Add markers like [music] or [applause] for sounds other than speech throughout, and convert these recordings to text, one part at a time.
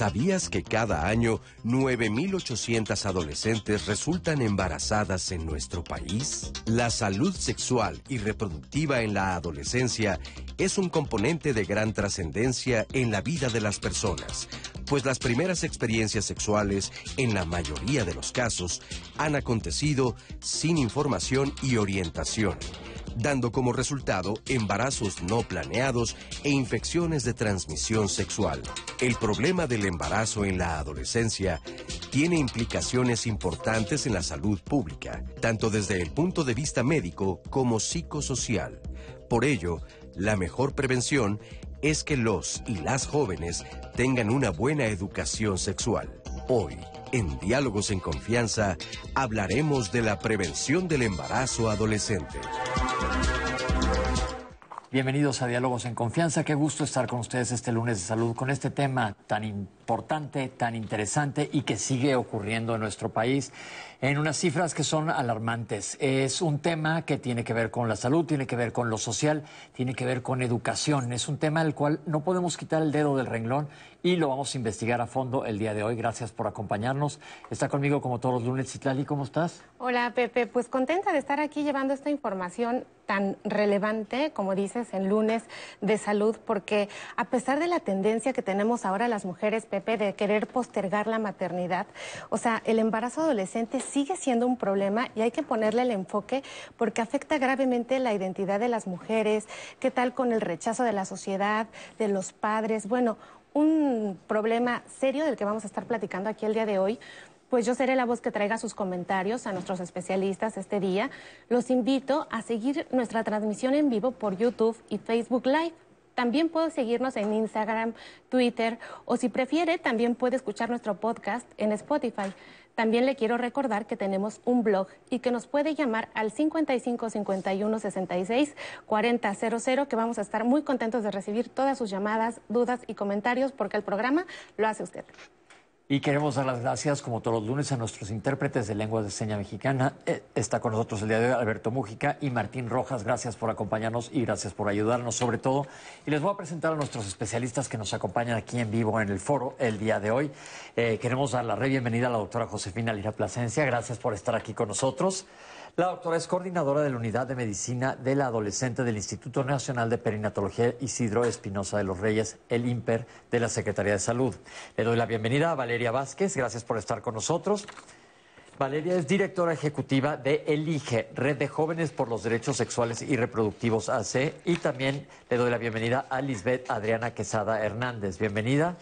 ¿Sabías que cada año 9.800 adolescentes resultan embarazadas en nuestro país? La salud sexual y reproductiva en la adolescencia es un componente de gran trascendencia en la vida de las personas, pues las primeras experiencias sexuales, en la mayoría de los casos, han acontecido sin información y orientación dando como resultado embarazos no planeados e infecciones de transmisión sexual. El problema del embarazo en la adolescencia tiene implicaciones importantes en la salud pública, tanto desde el punto de vista médico como psicosocial. Por ello, la mejor prevención es que los y las jóvenes tengan una buena educación sexual. Hoy, en Diálogos en Confianza, hablaremos de la prevención del embarazo adolescente. Bienvenidos a Diálogos en Confianza. Qué gusto estar con ustedes este lunes de salud con este tema tan importante, tan interesante y que sigue ocurriendo en nuestro país en unas cifras que son alarmantes. Es un tema que tiene que ver con la salud, tiene que ver con lo social, tiene que ver con educación. Es un tema del cual no podemos quitar el dedo del renglón y lo vamos a investigar a fondo el día de hoy. Gracias por acompañarnos. Está conmigo como todos los lunes. Citlali, ¿cómo estás? Hola, Pepe. Pues contenta de estar aquí llevando esta información tan relevante, como dices, en lunes de salud, porque a pesar de la tendencia que tenemos ahora las mujeres, Pepe, de querer postergar la maternidad, o sea, el embarazo adolescente sigue siendo un problema y hay que ponerle el enfoque porque afecta gravemente la identidad de las mujeres, qué tal con el rechazo de la sociedad, de los padres, bueno, un problema serio del que vamos a estar platicando aquí el día de hoy. Pues yo seré la voz que traiga sus comentarios a nuestros especialistas este día. Los invito a seguir nuestra transmisión en vivo por YouTube y Facebook Live. También puede seguirnos en Instagram, Twitter o si prefiere, también puede escuchar nuestro podcast en Spotify. También le quiero recordar que tenemos un blog y que nos puede llamar al 55 51 66 40 00, que vamos a estar muy contentos de recibir todas sus llamadas, dudas y comentarios porque el programa lo hace usted. Y queremos dar las gracias, como todos los lunes, a nuestros intérpretes de lengua de seña mexicana. Eh, está con nosotros el día de hoy Alberto Mújica y Martín Rojas. Gracias por acompañarnos y gracias por ayudarnos, sobre todo. Y les voy a presentar a nuestros especialistas que nos acompañan aquí en vivo en el foro el día de hoy. Eh, queremos dar la re bienvenida a la doctora Josefina Lira Plasencia. Gracias por estar aquí con nosotros. La doctora es coordinadora de la Unidad de Medicina de la Adolescente del Instituto Nacional de Perinatología Isidro Espinosa de los Reyes, el IMPER de la Secretaría de Salud. Le doy la bienvenida a Valeria Vázquez, gracias por estar con nosotros. Valeria es directora ejecutiva de ELIGE, Red de Jóvenes por los Derechos Sexuales y Reproductivos AC, y también le doy la bienvenida a Lisbeth Adriana Quesada Hernández. Bienvenida.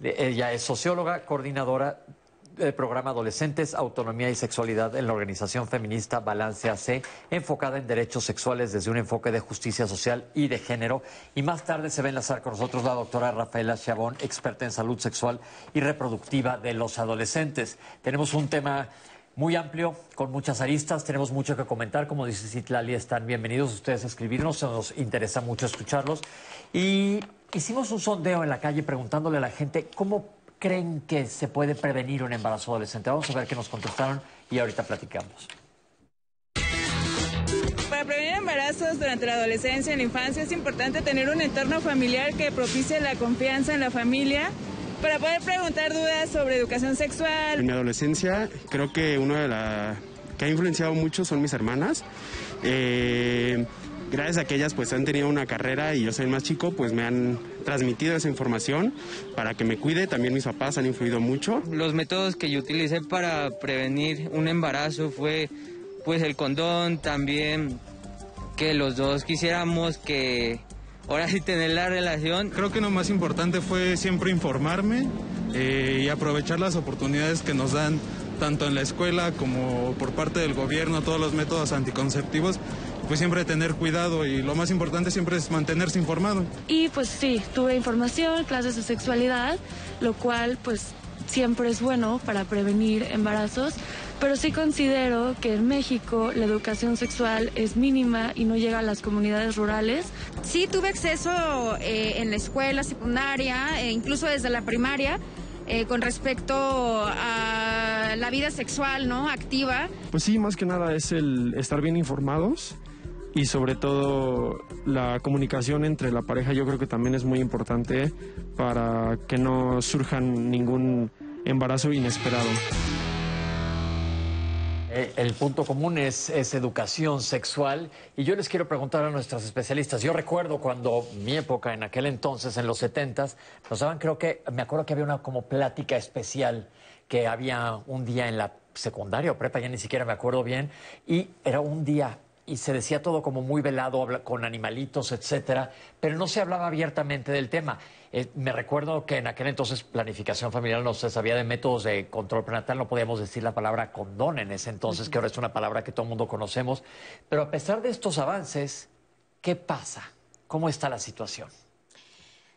Ella es socióloga, coordinadora el programa Adolescentes, Autonomía y Sexualidad en la organización feminista Balance AC, enfocada en derechos sexuales desde un enfoque de justicia social y de género. Y más tarde se va a enlazar con nosotros la doctora Rafaela Chabón, experta en salud sexual y reproductiva de los adolescentes. Tenemos un tema muy amplio, con muchas aristas, tenemos mucho que comentar, como dice Citlali, están bienvenidos ustedes a escribirnos, nos interesa mucho escucharlos. Y hicimos un sondeo en la calle preguntándole a la gente cómo creen que se puede prevenir un embarazo adolescente? Vamos a ver qué nos contestaron y ahorita platicamos. Para prevenir embarazos durante la adolescencia y la infancia es importante tener un entorno familiar que propicie la confianza en la familia para poder preguntar dudas sobre educación sexual. En mi adolescencia creo que uno de las que ha influenciado mucho son mis hermanas. Eh, gracias a que ellas pues han tenido una carrera y yo soy el más chico, pues me han transmitido esa información para que me cuide. También mis papás han influido mucho. Los métodos que yo utilicé para prevenir un embarazo fue pues el condón, también que los dos quisiéramos que ahora sí tener la relación. Creo que lo más importante fue siempre informarme eh, y aprovechar las oportunidades que nos dan tanto en la escuela como por parte del gobierno, todos los métodos anticonceptivos pues siempre tener cuidado y lo más importante siempre es mantenerse informado. Y pues sí, tuve información, clases de sexualidad, lo cual pues siempre es bueno para prevenir embarazos, pero sí considero que en México la educación sexual es mínima y no llega a las comunidades rurales. Sí tuve acceso eh, en la escuela secundaria, e incluso desde la primaria, eh, con respecto a la vida sexual, ¿no? Activa. Pues sí, más que nada es el estar bien informados y sobre todo la comunicación entre la pareja yo creo que también es muy importante para que no surjan ningún embarazo inesperado. Eh, el punto común es, es, educación sexual y yo les quiero preguntar a nuestras especialistas. Yo recuerdo cuando mi época, en aquel entonces, en los setentas, nos daban, creo que, me acuerdo que había una como plática especial que había un día en la secundaria o prepa, ya ni siquiera me acuerdo bien, y era un día y se decía todo como muy velado, con animalitos, etcétera, pero no se hablaba abiertamente del tema. Eh, me recuerdo que en aquel entonces planificación familiar no se sabía de métodos de control prenatal, no podíamos decir la palabra condón en ese entonces, que ahora es una palabra que todo el mundo conocemos. Pero a pesar de estos avances, ¿qué pasa? ¿Cómo está la situación?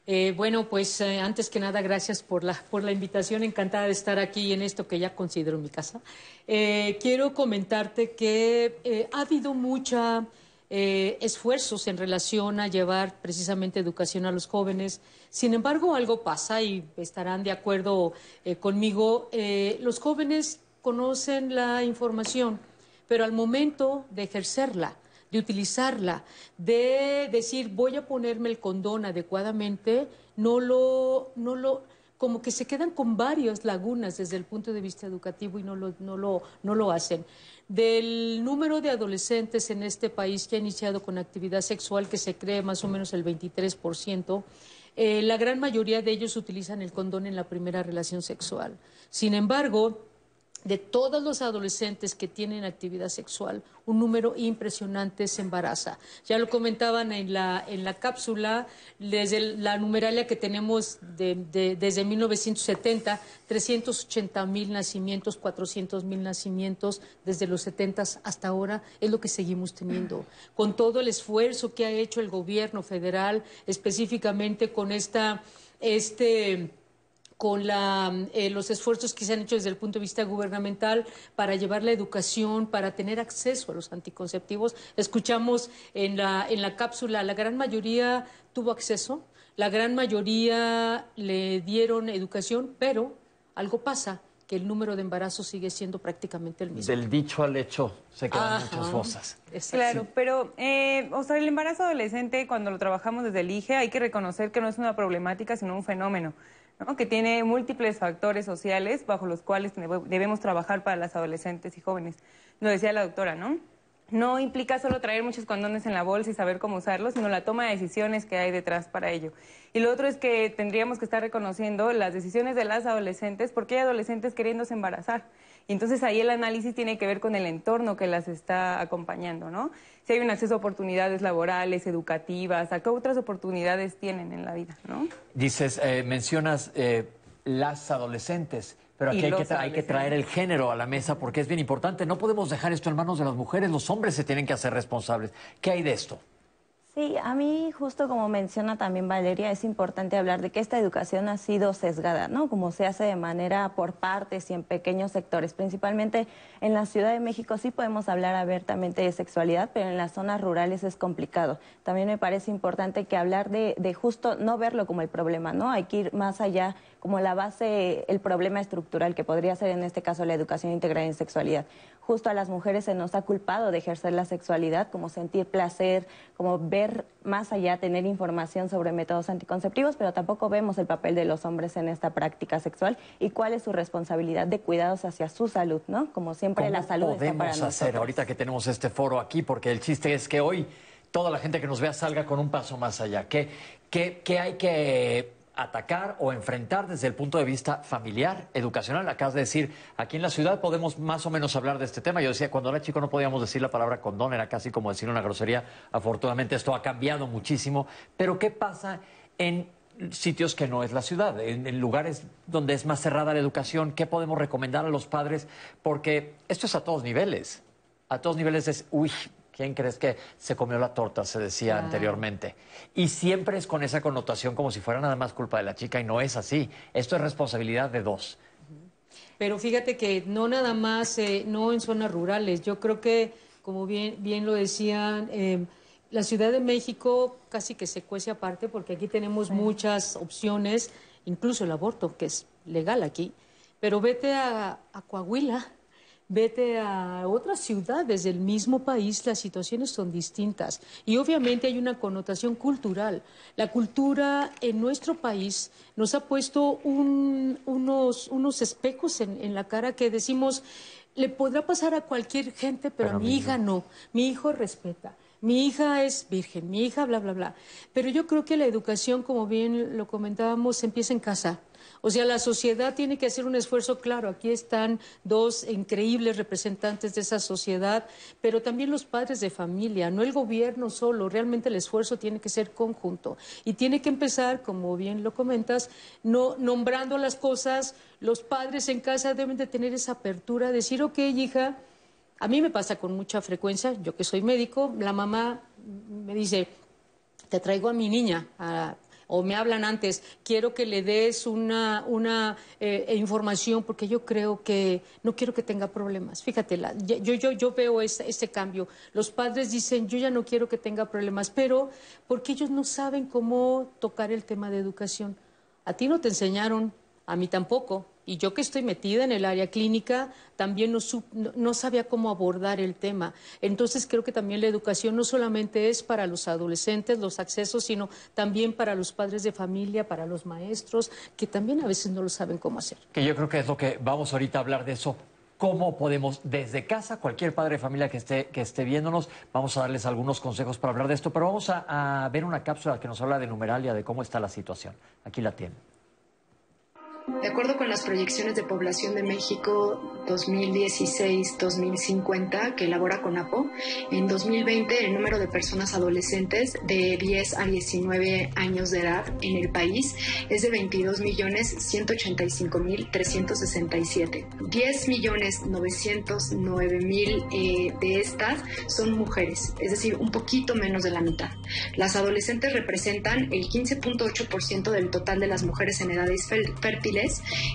Eh, bueno, pues eh, antes que nada, gracias por la, por la invitación. Encantada de estar aquí en esto que ya considero mi casa. Eh, quiero comentarte que ha habido muchos esfuerzos en relación a llevar precisamente educación a los jóvenes. Sin embargo, algo pasa y estarán de acuerdo conmigo. los jóvenes conocen la información, pero al momento de ejercerla, de utilizarla, de decir voy a ponerme el condón adecuadamente, no lo, no lo, como que se quedan con varias lagunas desde el punto de vista educativo y no lo, no lo, no lo hacen. Del número de adolescentes en este país que ha iniciado con actividad sexual, que se cree más o menos el 23%, eh, la gran mayoría de ellos utilizan el condón en la primera relación sexual. Sin embargo, de todos los adolescentes que tienen actividad sexual, un número impresionante se embaraza. Ya lo comentaban en la, en la cápsula, desde la numeralia que tenemos desde 1970, 380 mil nacimientos, 400 mil nacimientos desde los 70 hasta ahora, es lo que seguimos teniendo. Con todo el esfuerzo que ha hecho el gobierno federal, específicamente con esta, este con eh, los esfuerzos que se han hecho desde el punto de vista gubernamental para llevar la educación, para tener acceso a los anticonceptivos. Escuchamos en la, en la cápsula, la gran mayoría tuvo acceso, la gran mayoría le dieron educación, pero algo pasa que el número de embarazos sigue siendo prácticamente el mismo. Del dicho al hecho se quedan muchas cosas. Claro, pero eh, o sea, el embarazo adolescente, cuando lo trabajamos desde el IGE, hay que reconocer que no es una problemática, sino un fenómeno que tiene múltiples factores sociales bajo los cuales debemos trabajar para las adolescentes y jóvenes. Lo decía la doctora, ¿no? No implica solo traer muchos condones en la bolsa y saber cómo usarlos, sino la toma de decisiones que hay detrás para ello. Y lo otro es que tendríamos que estar reconociendo las decisiones de las adolescentes, porque hay adolescentes queriéndose embarazar. Y entonces ahí el análisis tiene que ver con el entorno que las está acompañando, ¿no? Si hay un acceso a oportunidades laborales, educativas, ¿a qué otras oportunidades tienen en la vida, no? Dices, eh, mencionas eh, las adolescentes. Pero aquí hay que, hay que, traer el género a la mesa porque es bien importante. No podemos dejar esto en manos de las mujeres. Los hombres se tienen que hacer responsables. ¿Qué hay de esto? Sí, a mí justo como menciona también Valeria, es importante hablar de que esta educación ha sido sesgada, ¿no? Como se hace de manera por partes y en pequeños sectores. Principalmente en la Ciudad de México sí podemos hablar abiertamente de sexualidad, pero en las zonas rurales es complicado. También me parece importante que hablar de, de justo no verlo como el problema, ¿no? Hay que ir más allá como la base, el problema estructural que podría ser en este caso la educación integral en sexualidad. Justo a las mujeres se nos ha culpado de ejercer la sexualidad, como sentir placer, como ver más allá, tener información sobre métodos anticonceptivos, pero tampoco vemos el papel de los hombres en esta práctica sexual y cuál es su responsabilidad de cuidados hacia su salud, ¿no? Como siempre la salud está para nosotros. hacer ahorita que tenemos este foro aquí? Porque el chiste es que hoy toda la gente que nos vea salga con un paso más allá. ¿Qué, qué, qué hay que atacar o enfrentar desde el punto de vista familiar, educacional. Acabas de decir, aquí en la ciudad podemos más o menos hablar de este tema. Yo decía, cuando era chico no podíamos decir la palabra condón, era casi como decir una grosería. Afortunadamente esto ha cambiado muchísimo. Pero ¿qué pasa en sitios que no es la ciudad, en, lugares donde es más cerrada la educación? ¿Qué podemos recomendar a los padres? Porque esto es a todos niveles. A todos niveles es, uy, ¿Quién crees que se comió la torta? Se decía anteriormente. Y siempre es con esa connotación como si fuera nada más culpa de la chica y no es así. Esto es responsabilidad de dos. Pero fíjate que no nada más, eh, no en zonas rurales. Yo creo que, como bien, bien lo decían, eh, la Ciudad de México casi que se cuece aparte porque aquí tenemos muchas opciones, incluso el aborto, que es legal aquí. Pero vete a Coahuila vete a otras ciudades del mismo país, las situaciones son distintas. Y obviamente hay una connotación cultural. La cultura en nuestro país nos ha puesto unos, unos espejos en, la cara que decimos, le podrá pasar a cualquier gente, pero, a mi hija no. Mi hijo respeta mi hija es virgen, mi hija, bla, bla, bla. Pero yo creo que la educación, como bien lo comentábamos, empieza en casa. O sea, la sociedad tiene que hacer un esfuerzo, claro, aquí están dos increíbles representantes de esa sociedad, pero también los padres de familia, no el gobierno solo, realmente el esfuerzo tiene que ser conjunto. Y tiene que empezar, como bien lo comentas, no nombrando las cosas, los padres en casa deben de tener esa apertura, decir, ok, hija, a mí me pasa con mucha frecuencia, yo que soy médico, la mamá me dice, te traigo a mi niña, o me hablan antes, quiero que le des una, una eh, información porque yo creo que no quiero que tenga problemas. Fíjate, yo, yo, yo veo ese, cambio. Los padres dicen, yo ya no quiero que tenga problemas, pero porque ellos no saben cómo tocar el tema de educación. A ti no te enseñaron, a mí tampoco. Y yo que estoy metida en el área clínica, también no, sabía cómo abordar el tema. Entonces creo que también la educación no solamente es para los adolescentes, los accesos, sino también para los padres de familia, para los maestros, que también a veces no lo saben cómo hacer. Que yo creo que es lo que vamos ahorita a hablar de eso. ¿Cómo podemos, desde casa, cualquier padre de familia que esté, que esté viéndonos, vamos a darles algunos consejos para hablar de esto, pero vamos a, a ver una cápsula que nos habla de numeralia, de cómo está la situación. Aquí la tienen. De acuerdo con las proyecciones de población de México 2016-2050 que elabora CONAPO, en 2020 el número de personas adolescentes de 10 a 19 años de edad en el país es de 22.185.367. 10.909.000 eh, de estas son mujeres, es decir, un poquito menos de la mitad. Las adolescentes representan el 15.8% del total de las mujeres en edades fértiles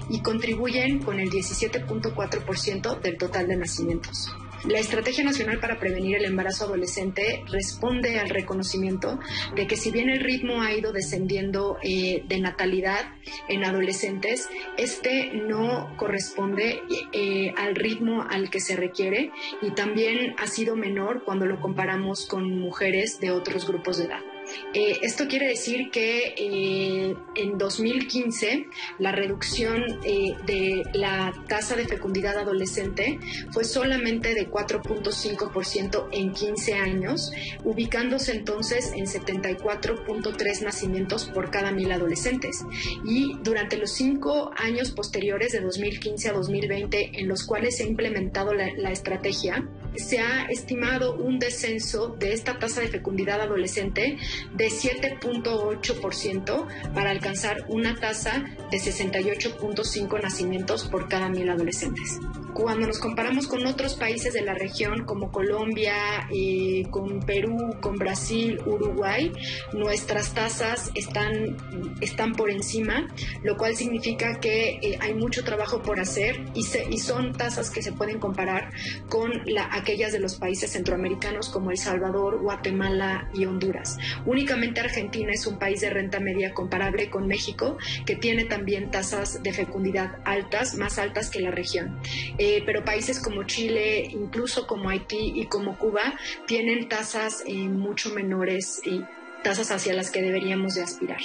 y contribuyen con el 17.4% del total de nacimientos. La Estrategia Nacional para Prevenir el Embarazo Adolescente responde al reconocimiento de que si bien el ritmo ha ido descendiendo eh, de natalidad en adolescentes, este no corresponde eh, al ritmo al que se requiere y también ha sido menor cuando lo comparamos con mujeres de otros grupos de edad. Eh, esto quiere decir que eh, en 2015 la reducción eh, de la tasa de fecundidad adolescente fue solamente de 4.5% en 15 años, ubicándose entonces en 74.3 nacimientos por cada mil adolescentes. Y durante los cinco años posteriores de 2015 a 2020, en los cuales se ha implementado la, la estrategia, se ha estimado un descenso de esta tasa de fecundidad adolescente de 7.8% para alcanzar una tasa de 68.5 nacimientos por cada mil adolescentes. Cuando nos comparamos con otros países de la región como Colombia, eh, con Perú, con Brasil, Uruguay, nuestras tasas están, están por encima, lo cual significa que eh, hay mucho trabajo por hacer y, y son tasas que se pueden comparar con la, aquellas de los países centroamericanos como El Salvador, Guatemala y Honduras. Únicamente Argentina es un país de renta media comparable con México, que tiene también tasas de fecundidad altas, más altas que la región. Eh, pero países como Chile, incluso como Haití y como Cuba, tienen tasas eh, mucho menores y tasas hacia las que deberíamos de aspirar.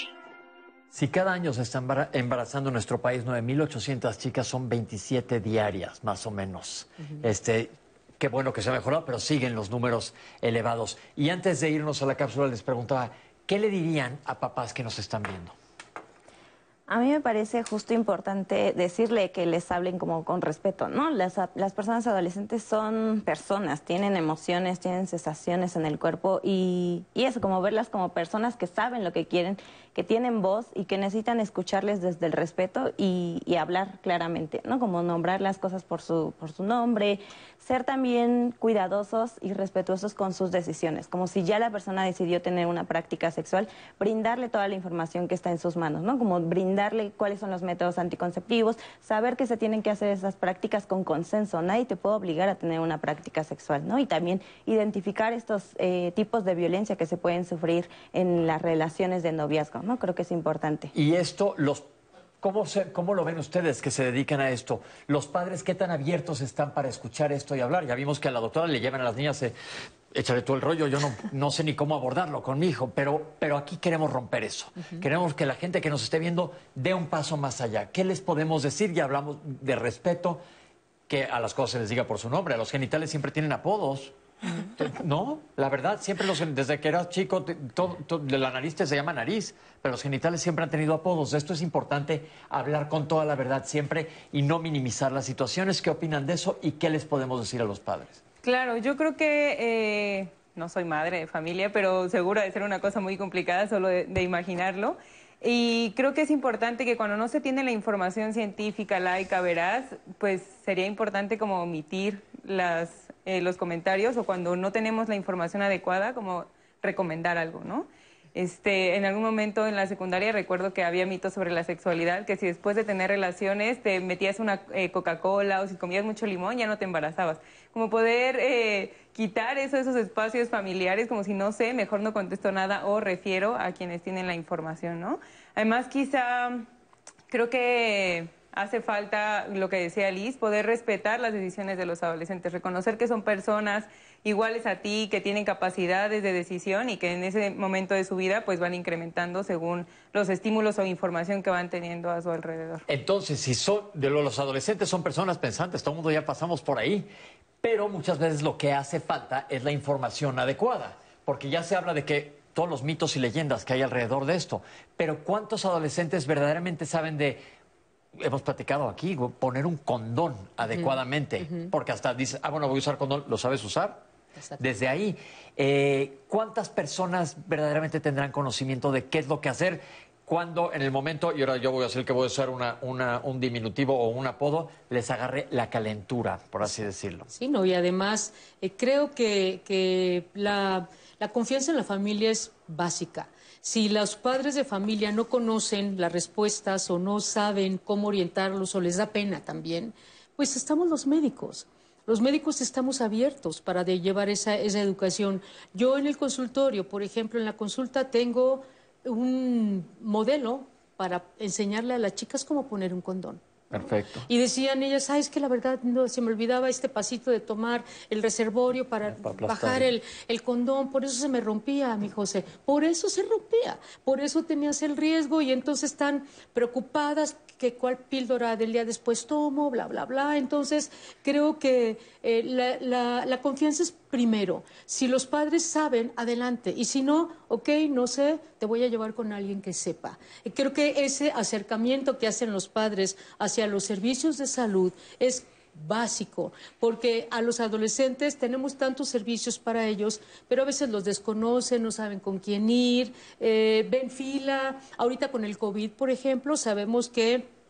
Si cada año se está embarazando en nuestro país 9.800 chicas, son 27 diarias, más o menos. este, qué bueno que se ha mejorado, pero siguen los números elevados. Y antes de irnos a la cápsula, les preguntaba, ¿qué le dirían a papás que nos están viendo? A mí me parece justo importante decirle que les hablen como con respeto, ¿no? Las, las, personas adolescentes son personas, tienen emociones, tienen sensaciones en el cuerpo y, y, eso, como verlas como personas que saben lo que quieren, que tienen voz y que necesitan escucharles desde el respeto y, y hablar claramente, ¿no? Como nombrar las cosas por su, por su nombre, ser también cuidadosos y respetuosos con sus decisiones, como si ya la persona decidió tener una práctica sexual, brindarle toda la información que está en sus manos, ¿no? Como brindarle cuáles son los métodos anticonceptivos, saber que se tienen que hacer esas prácticas con consenso, nadie te puede obligar a tener una práctica sexual, ¿no? Y también identificar estos eh, tipos de violencia que se pueden sufrir en las relaciones de noviazgo, ¿no? Creo que es importante. Y esto los ¿Cómo, se- ¿Cómo lo ven ustedes que se dedican a esto? Los padres, ¿qué tan abiertos están para escuchar esto y hablar? Ya vimos que a la doctora le llevan a las niñas, eh, échale todo el rollo, yo no, no sé ni cómo abordarlo con mi hijo, pero, pero aquí queremos romper eso. Queremos que la gente que nos esté viendo dé un paso más allá. ¿Qué les podemos decir? Ya hablamos de respeto, que a las cosas se les diga por su nombre. A los genitales siempre tienen apodos. No, la verdad, siempre los, desde que eras chico, todo- la nariz te se llama nariz, pero los genitales siempre han tenido apodos. Esto es importante, hablar con toda la verdad siempre y no minimizar las situaciones. ¿Qué opinan de eso y qué les podemos decir a los padres? Claro, yo creo que eh, no soy madre de familia, pero seguro de ser una cosa muy complicada solo de, de imaginarlo. Y creo que es importante que cuando no se tiene la información científica, laica, veraz, pues sería importante como omitir las, eh, los comentarios o cuando no tenemos la información adecuada, como recomendar algo, ¿no? Este, en algún momento en la secundaria recuerdo que había mitos sobre la sexualidad, que si después de tener relaciones te metías una eh, Coca-Cola o si comías mucho limón ya no te embarazabas. Como poder eh, quitar eso, esos espacios familiares, como si no sé, mejor no contesto nada o refiero a quienes tienen la información, ¿no? Además, quizá creo que hace falta, lo que decía Liz, poder respetar las decisiones de los adolescentes, reconocer que son personas iguales a ti, que tienen capacidades de decisión y que en ese momento de su vida pues van incrementando según los estímulos o información que van teniendo a su alrededor. Entonces, si son de lo- los adolescentes son personas pensantes, todo el mundo ya pasamos por ahí, pero muchas veces lo que hace falta es la información adecuada, porque ya se habla de que todos los mitos y leyendas que hay alrededor de esto, pero ¿cuántos adolescentes verdaderamente saben de hemos platicado aquí, poner un condón adecuadamente, porque hasta dices, ah, bueno, voy a usar condón, ¿lo sabes usar? Desde ahí, eh, ¿cuántas personas verdaderamente tendrán conocimiento de qué es lo que hacer? Cuando en el momento, y ahora yo voy a hacer que voy a usar una, una- un diminutivo o un apodo, les agarre la calentura, por así decirlo. Sí, no, y además eh, creo que, que la, la confianza en la familia es básica. Si los padres de familia no conocen las respuestas o no saben cómo orientarlos o les da pena también, pues estamos los médicos. Los médicos estamos abiertos para llevar esa, esa educación. Yo en el consultorio, por ejemplo, en la consulta tengo un modelo para enseñarle a las chicas cómo poner un condón. Perfecto. Y decían ellas, ay, es que la verdad no, se me olvidaba este pasito de tomar el reservorio para aplastar. bajar el, el condón, por eso se me rompía, mi José, por eso se rompía, por eso tenías el riesgo y entonces están preocupadas que cuál píldora del día después tomo, bla, bla, bla. Entonces, creo que eh, la, confianza es primero. Si los padres saben, adelante. Y si no, ok, no sé, te voy a llevar con alguien que sepa. Creo que ese acercamiento que hacen los padres hacia los servicios de salud es básico, porque a los adolescentes tenemos tantos servicios para ellos, pero a veces los desconocen, no saben con quién ir, eh, ven fila. Ahorita con el COVID, por ejemplo, sabemos que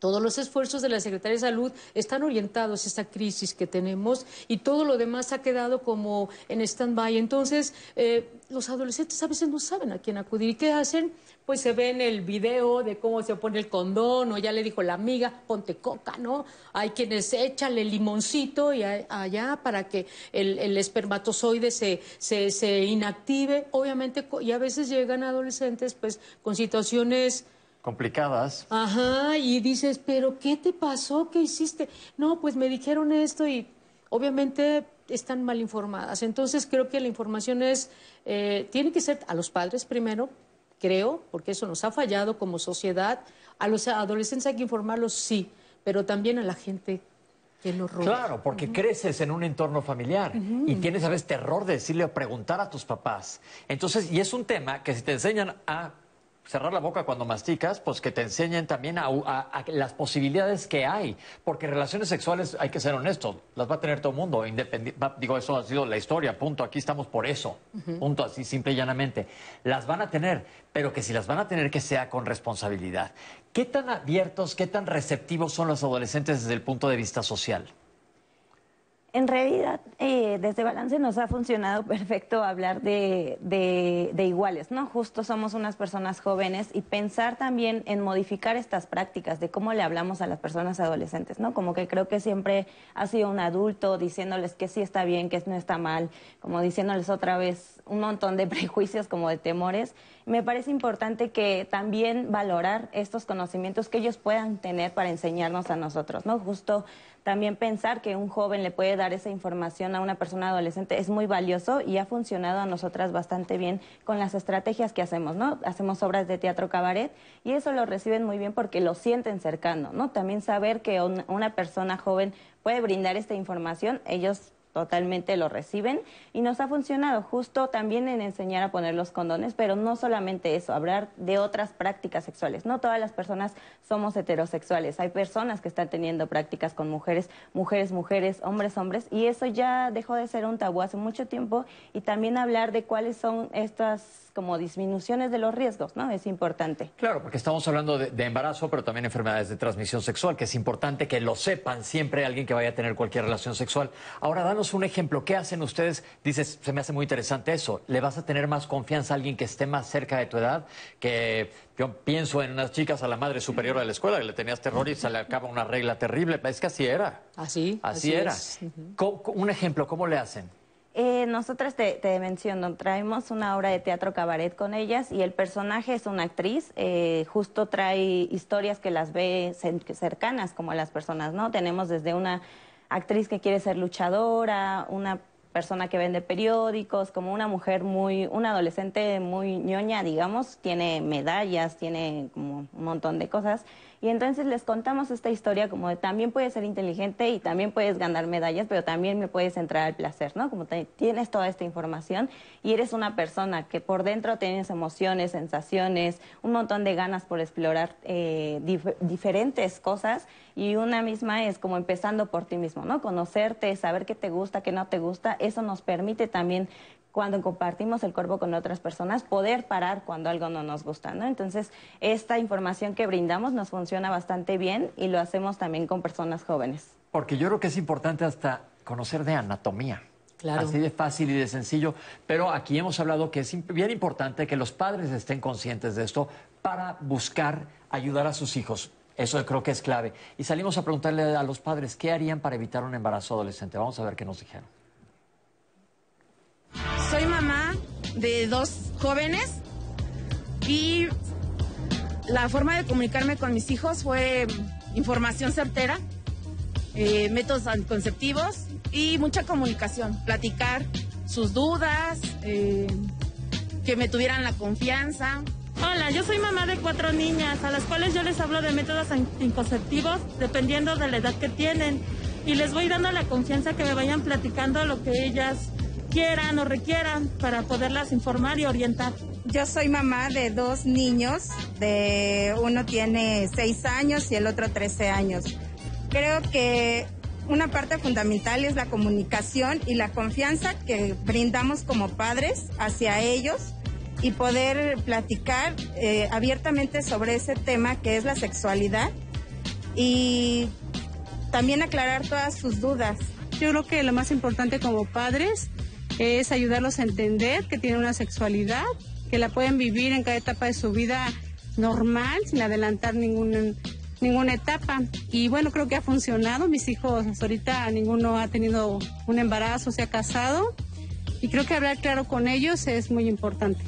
todos los esfuerzos de la Secretaría de Salud están orientados a esta crisis que tenemos y todo lo demás ha quedado como en stand-by. Entonces, eh, los adolescentes a veces no saben a quién acudir. ¿Y qué hacen? Pues se ven el video de cómo se pone el condón o ya le dijo la amiga, ponte coca, ¿no? Hay quienes échale limoncito y allá para que el, espermatozoide se, se, se inactive. Obviamente, y a veces llegan adolescentes pues con situaciones... Complicadas. Ajá, y dices, pero ¿qué te pasó? ¿Qué hiciste? No, pues me dijeron esto y obviamente están mal informadas. Entonces creo que la información es, eh, tiene que ser a los padres primero, creo, porque eso nos ha fallado como sociedad. A los adolescentes hay que informarlos, sí, pero también a la gente que los rodea. Claro, porque creces en un entorno familiar y tienes a veces terror de decirle o preguntar a tus papás. Entonces, y es un tema que si te enseñan a cerrar la boca cuando masticas, pues que te enseñen también a, a- a las posibilidades que hay. Porque relaciones sexuales, hay que ser honestos, las va a tener todo el mundo. digo, eso ha sido la historia, punto. Aquí estamos por eso, punto, así simple y llanamente. Las van a tener, pero que si las van a tener, que sea con responsabilidad. ¿Qué tan abiertos, qué tan receptivos son los adolescentes desde el punto de vista social? En realidad, eh, desde Balance nos ha funcionado perfecto hablar de, de, iguales, ¿no? Justo somos unas personas jóvenes y pensar también en modificar estas prácticas de cómo le hablamos a las personas adolescentes, ¿no? Como que creo que siempre ha sido un adulto diciéndoles que sí está bien, que no está mal, como diciéndoles otra vez un montón de [laughs] prejuicios, como de temores. Me parece importante que también valorar estos conocimientos que ellos puedan tener para enseñarnos a nosotros, ¿no? Justo también pensar que un joven le puede dar esa información a una persona adolescente es muy valioso y ha funcionado a nosotras bastante bien con las estrategias que hacemos, ¿no? Hacemos obras de teatro cabaret y eso lo reciben muy bien porque lo sienten cercano, ¿no? También saber que una persona joven puede brindar esta información, ellos totalmente lo reciben y nos ha funcionado justo también en enseñar a poner los condones, pero no solamente eso, hablar de otras prácticas sexuales. No todas las personas somos heterosexuales, hay personas que están teniendo prácticas con mujeres, mujeres, mujeres, hombres, hombres, y eso ya dejó de ser un tabú hace mucho tiempo y también hablar de cuáles son estas como disminuciones de los riesgos, ¿no? Es importante. Claro, porque estamos hablando de, embarazo, pero también enfermedades de transmisión sexual, que es importante que lo sepan siempre alguien que vaya a tener cualquier relación sexual. Ahora, danos un ejemplo. ¿Qué hacen ustedes? Dices, se me hace muy interesante eso. ¿Le vas a tener más confianza a alguien que esté más cerca de tu edad? Que yo pienso en unas chicas a la madre superior de la escuela que le tenías terror y se le acaba una regla terrible. Es que así era. Así. Así, era. Un ejemplo, ¿cómo le hacen? Eh, nosotras te, te, menciono, traemos una obra de teatro cabaret con ellas y el personaje es una actriz, eh, justo trae historias que las ve cercanas como a las personas, ¿no? Tenemos desde una actriz que quiere ser luchadora, una persona que vende periódicos, como una mujer muy, una adolescente muy ñoña, digamos, tiene medallas, tiene como un montón de cosas. Y entonces les contamos esta historia como de también puedes ser inteligente y también puedes ganar medallas, pero también me puedes entrar al placer, ¿no? Como tienes toda esta información y eres una persona que por dentro tienes emociones, sensaciones, un montón de ganas por explorar eh, diferentes cosas y una misma es como empezando por ti mismo, ¿no? Conocerte, saber qué te gusta, qué no te gusta, eso nos permite también cuando compartimos el cuerpo con otras personas, poder parar cuando algo no nos gusta, ¿no? Entonces, esta información que brindamos nos funciona bastante bien y lo hacemos también con personas jóvenes. Porque yo creo que es importante hasta conocer de anatomía. Claro. Así de fácil y de sencillo. Pero aquí hemos hablado que es bien importante que los padres estén conscientes de esto para buscar ayudar a sus hijos. Eso creo que es clave. Y salimos a preguntarle a los padres qué harían para evitar un embarazo adolescente. Vamos a ver qué nos dijeron. Soy mamá de dos jóvenes y la forma de comunicarme con mis hijos fue información certera, eh, métodos anticonceptivos y mucha comunicación, platicar sus dudas, eh, que me tuvieran la confianza. Hola, yo soy mamá de cuatro niñas a las cuales yo les hablo de métodos anticonceptivos dependiendo de la edad que tienen y les voy dando la confianza que me vayan platicando lo que ellas quieran o requieran para poderlas informar y orientar. Yo soy mamá de dos niños, de uno tiene seis años y el otro trece años. Creo que una parte fundamental es la comunicación y la confianza que brindamos como padres hacia ellos y poder platicar eh, abiertamente sobre ese tema que es la sexualidad y también aclarar todas sus dudas. Yo creo que lo más importante como padres es ayudarlos a entender que tienen una sexualidad, que la pueden vivir en cada etapa de su vida normal, sin adelantar ningún, ninguna etapa. Y bueno, creo que ha funcionado. Mis hijos, hasta ahorita ninguno ha tenido un embarazo, se ha casado. Y creo que hablar claro con ellos es muy importante.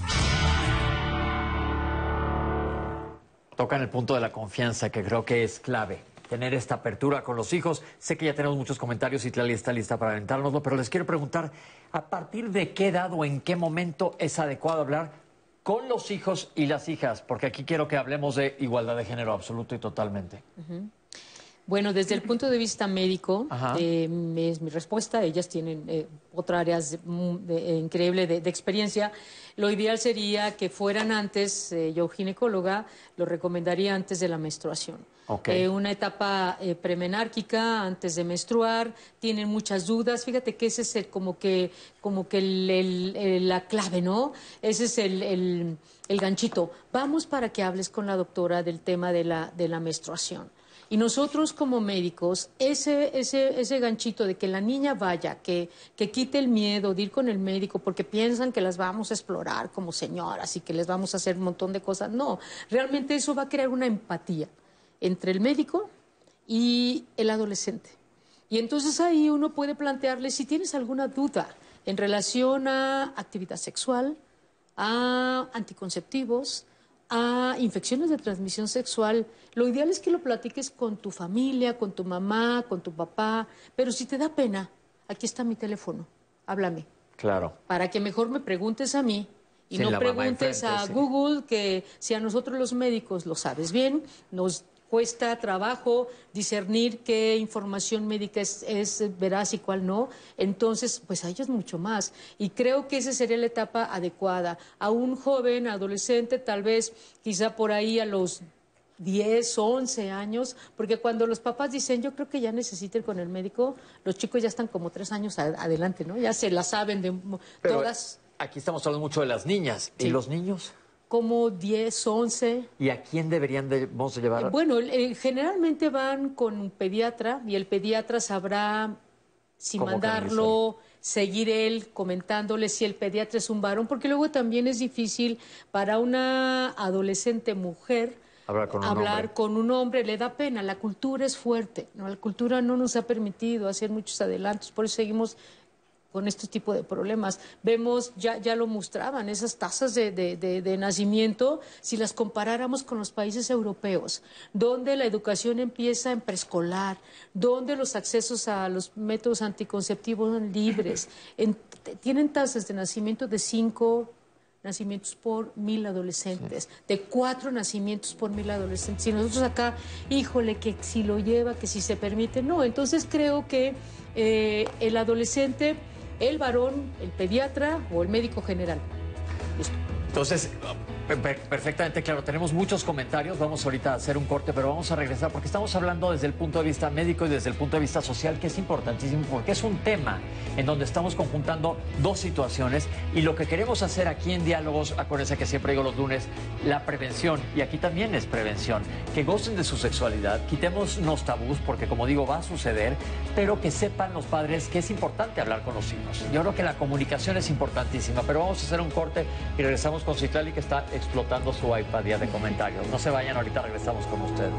Tocan el punto de la confianza, que creo que es clave tener esta apertura con los hijos. Sé que ya tenemos muchos comentarios y Tlali está lista para aventárnoslo, pero les quiero preguntar, ¿a partir de qué edad o en qué momento es adecuado hablar con los hijos y las hijas? Porque aquí quiero que hablemos de igualdad de género absoluto y totalmente. Bueno, desde el punto de vista médico, eh, es mi respuesta. Ellas tienen eh, otra área eh, increíble de, experiencia. Lo ideal sería que fueran antes, yo ginecóloga, lo recomendaría antes de la menstruación. una etapa premenárquica, antes de menstruar, tienen muchas dudas. Fíjate que ese es como que, como que la clave, ¿no? Ese es el, ganchito. Vamos para que hables con la doctora del tema de la, de la menstruación Y nosotros como médicos, ese, ese, ese ganchito de que la niña vaya, que, que quite el miedo de ir con el médico porque piensan que las vamos a explorar como señoras y que les vamos a hacer un montón de cosas. No, realmente eso va a crear una empatía entre el médico y el adolescente. Y entonces ahí uno puede plantearle si tienes alguna duda en relación a actividad sexual, a anticonceptivos, a infecciones de transmisión sexual, lo ideal es que lo platiques con tu familia, con tu mamá, con tu papá, pero si te da pena, aquí está mi teléfono, háblame. Claro. Para que mejor me preguntes a mí y Sin no preguntes enfrente, a sí. Google que si a nosotros los médicos lo sabes bien, nos cuesta trabajo discernir qué información médica es, es veraz y cuál no. Entonces, pues a ellos mucho más. Y creo que esa sería la etapa adecuada. A un joven, adolescente, tal vez quizá por ahí a los 10, 11 años, porque cuando los papás dicen, yo creo que ya necesito ir con el médico, los chicos ya están como tres años adelante, ¿no? Ya se la saben de Pero todas, aquí estamos hablando mucho de las niñas. ¿Y los niños? Como 10, 11. ¿Y a quién deberían de, vamos a llevar? Eh, Bueno, eh, generalmente van con un pediatra y el pediatra sabrá si ¿Cómo mandarlo, seguir él comentándole si el pediatra es un varón, porque luego también es difícil para una adolescente mujer Hablar con un hablar hombre. con un hombre, le da pena, la cultura es fuerte, ¿no? la cultura no nos ha permitido hacer muchos adelantos, por eso seguimos con este tipo de problemas. Vemos, ya, ya lo mostraban, esas tasas de, de- de- de nacimiento, si las comparáramos con los países europeos, donde la educación empieza en preescolar, donde los accesos a los métodos anticonceptivos son libres, [laughs] en- tienen tasas de nacimiento de cinco nacimientos por mil adolescentes, de cuatro nacimientos por mil adolescentes. Y nosotros acá, híjole, que si lo lleva, que si se permite, no. Entonces creo que eh, el adolescente, el varón, el pediatra o el médico general. Entonces, perfectamente claro, tenemos muchos comentarios, vamos ahorita a hacer un corte, pero vamos a regresar porque estamos hablando desde el punto de vista médico y desde el punto de vista social, que es importantísimo, porque es un tema en donde estamos conjuntando dos situaciones y lo que queremos hacer aquí en Diálogos, acuérdense que siempre digo los lunes, la prevención, y aquí también es prevención, que gocen de su sexualidad, quitemos los tabús, porque como digo, va a suceder, pero que sepan los padres que es importante hablar con los hijos. Yo creo que la comunicación es importantísima, pero vamos a hacer un corte y regresamos con Citlali que está explotando su iPad ya de comentarios. No se vayan, ahorita regresamos con ustedes.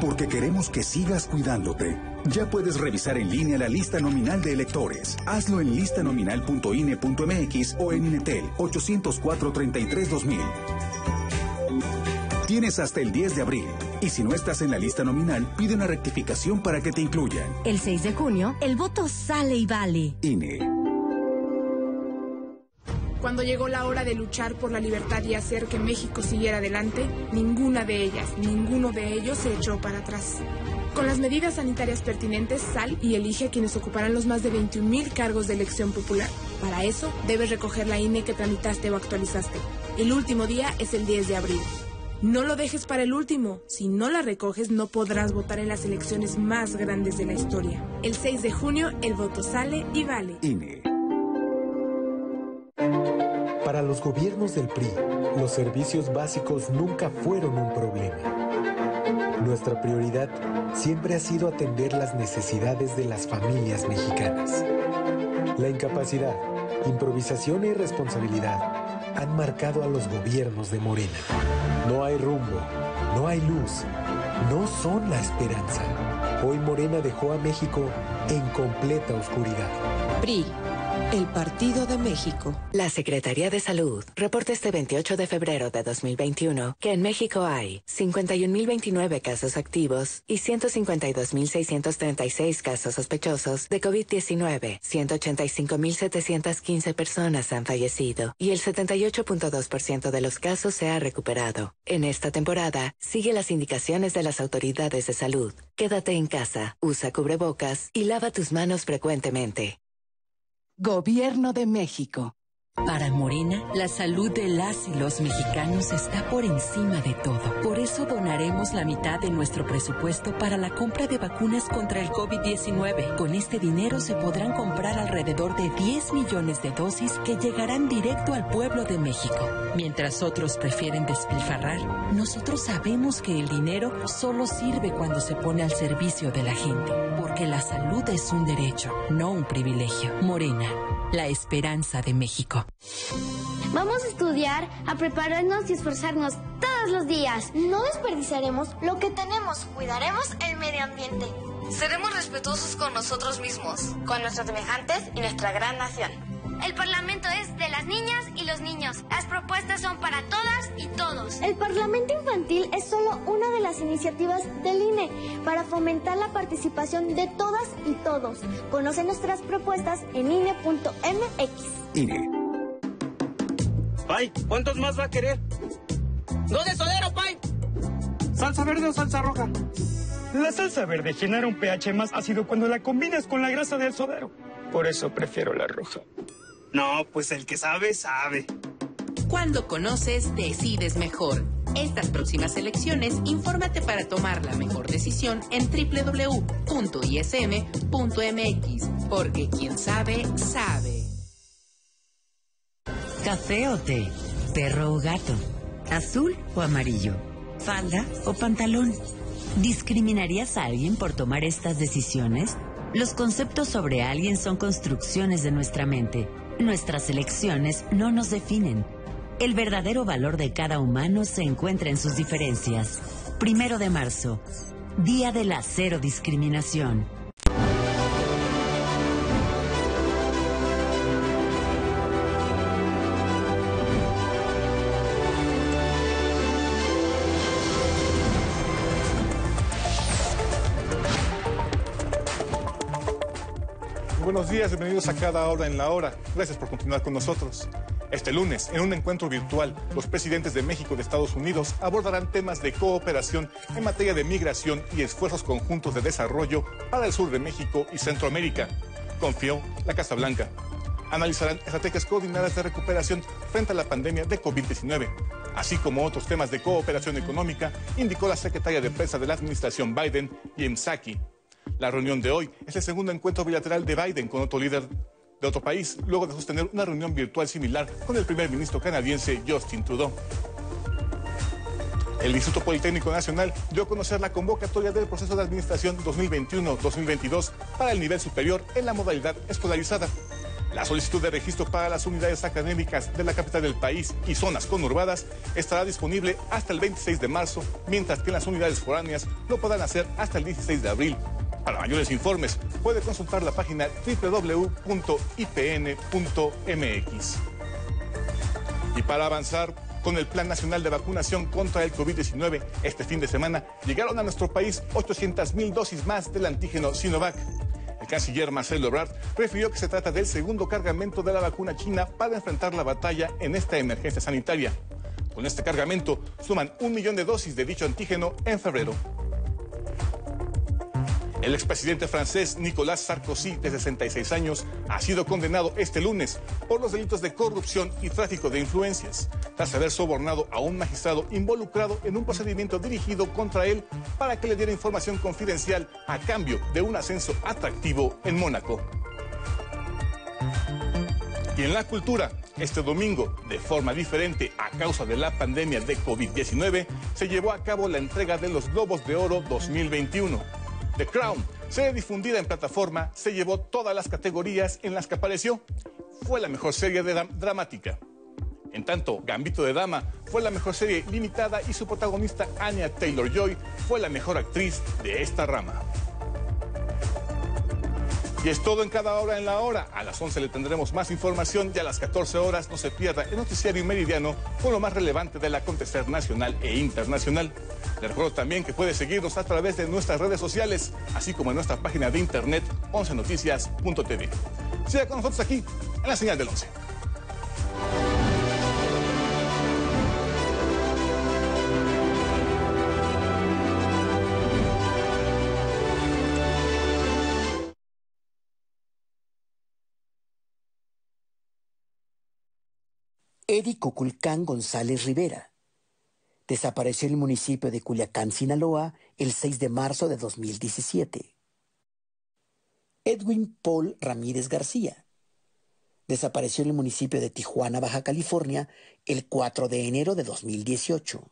Porque queremos que sigas cuidándote. Ya puedes revisar en línea la lista nominal de electores. Hazlo en listanominal.ine.mx o en Inetel 804-33-2000. Tienes hasta el 10 de abril. Y si no estás en la lista nominal, pide una rectificación para que te incluyan. El 6 de junio, el voto sale y vale. INE. Cuando llegó la hora de luchar por la libertad y hacer que México siguiera adelante, ninguna de ellas, ninguno de ellos se echó para atrás. Con las medidas sanitarias pertinentes, sal y elige a quienes ocuparán los más de 21 mil cargos de elección popular. Para eso, debes recoger la INE que tramitaste o actualizaste. El último día es el 10 de abril. No lo dejes para el último. Si no la recoges, no podrás votar en las elecciones más grandes de la historia. El 6 de junio, el voto sale y vale. INE. Para los gobiernos del PRI, los servicios básicos nunca fueron un problema. Nuestra prioridad siempre ha sido atender las necesidades de las familias mexicanas. La incapacidad, improvisación e irresponsabilidad han marcado a los gobiernos de Morena. No hay rumbo, no hay luz, no son la esperanza. Hoy Morena dejó a México en completa oscuridad. PRI, el Partido de México. La Secretaría de Salud reporta este 28 de febrero de 2021 que en México hay 51.029 casos activos y 152.636 casos sospechosos de COVID-19. 185.715 personas han fallecido y el 78.2% de los casos se ha recuperado. En esta temporada, sigue las indicaciones de las autoridades de salud. Quédate en casa, usa cubrebocas y lava tus manos frecuentemente. Gobierno de México. Para Morena, la salud de las y los mexicanos está por encima de todo. Por eso donaremos la mitad de nuestro presupuesto para la compra de vacunas contra el COVID-19. Con este dinero se podrán comprar alrededor de 10 millones de dosis que llegarán directo al pueblo de México. Mientras otros prefieren despilfarrar, nosotros sabemos que el dinero solo sirve cuando se pone al servicio de la gente, porque la salud es un derecho, no un privilegio. Morena, la esperanza de México. Vamos a estudiar, a prepararnos y esforzarnos todos los días. No desperdiciaremos lo que tenemos, cuidaremos el medio ambiente. Seremos respetuosos con nosotros mismos, con nuestros semejantes y nuestra gran nación. El Parlamento es de las niñas y los niños. Las propuestas son para todas y todos. El Parlamento Infantil es solo una de las iniciativas del INE para fomentar la participación de todas y todos. Conoce nuestras propuestas en INE.mx. INE. Pai, ¿cuántos más va a querer? ¡Dos de sodero, Pai! ¿Salsa verde o salsa roja? La salsa verde genera un pH más ácido cuando la combinas con la grasa del sodero. Por eso prefiero la roja. No, pues el que sabe, sabe. Cuando conoces, decides mejor. Estas próximas elecciones, infórmate para tomar la mejor decisión en www.ism.mx, porque quien sabe, sabe. Café o té, perro o gato, azul o amarillo, falda o pantalón. ¿Discriminarías a alguien por tomar estas decisiones? Los conceptos sobre alguien son construcciones de nuestra mente. Nuestras elecciones no nos definen. El verdadero valor de cada humano se encuentra en sus diferencias. Primero de marzo, Día de la Cero Discriminación. Buenos días, bienvenidos a cada hora en la hora. Gracias por continuar con nosotros. Este lunes, en un encuentro virtual, los presidentes de México y de Estados Unidos abordarán temas de cooperación en materia de migración y esfuerzos conjuntos de desarrollo para el sur de México y Centroamérica. Confió la Casa Blanca. Analizarán estrategias coordinadas de recuperación frente a la pandemia de COVID-19, así como otros temas de cooperación económica, indicó la secretaria de prensa de la administración Biden, Jim Psaki. La reunión de hoy es el segundo encuentro bilateral de Biden con otro líder de otro país, luego de sostener una reunión virtual similar con el primer ministro canadiense Justin Trudeau. El Instituto Politécnico Nacional dio a conocer la convocatoria del proceso de administración 2021-2022 para el nivel superior en la modalidad escolarizada. La solicitud de registro para las unidades académicas de la capital del país y zonas conurbadas estará disponible hasta el 26 de marzo, mientras que las unidades foráneas lo podrán hacer hasta el 16 de abril. Para mayores informes, puede consultar la página www.ipn.mx. Y para avanzar con el Plan Nacional de Vacunación contra el COVID-19, este fin de semana llegaron a nuestro país 800.000 dosis más del antígeno Sinovac. El canciller Marcelo Ebrard refirió que se trata del segundo cargamento de la vacuna china para enfrentar la batalla en esta emergencia sanitaria. Con este cargamento suman un millón de dosis de dicho antígeno en febrero. El expresidente francés Nicolas Sarkozy, de 66 años, ha sido condenado este lunes por los delitos de corrupción y tráfico de influencias, tras haber sobornado a un magistrado involucrado en un procedimiento dirigido contra él para que le diera información confidencial a cambio de un ascenso atractivo en Mónaco. Y en la cultura, este domingo, de forma diferente a causa de la pandemia de COVID-19, se llevó a cabo la entrega de los Globos de Oro 2021. The Crown, serie difundida en plataforma, se llevó todas las categorías en las que apareció. Fue la mejor serie dramática. En tanto, Gambito de Dama fue la mejor serie limitada y su protagonista Anya Taylor Joy fue la mejor actriz de esta rama. Y es todo en cada hora en la hora. A las 11 le tendremos más información y a las 14 horas no se pierda el noticiario meridiano con lo más relevante del acontecer nacional e internacional. Le recuerdo también que puede seguirnos a través de nuestras redes sociales, así como en nuestra página de internet 11noticias.tv. Siga con nosotros aquí en la señal del 11. Eddie Cuculcán González Rivera. Desapareció en el municipio de Culiacán, Sinaloa, el 6 de marzo de 2017. Edwin Paul Ramírez García. Desapareció en el municipio de Tijuana, Baja California, el 4 de enero de 2018.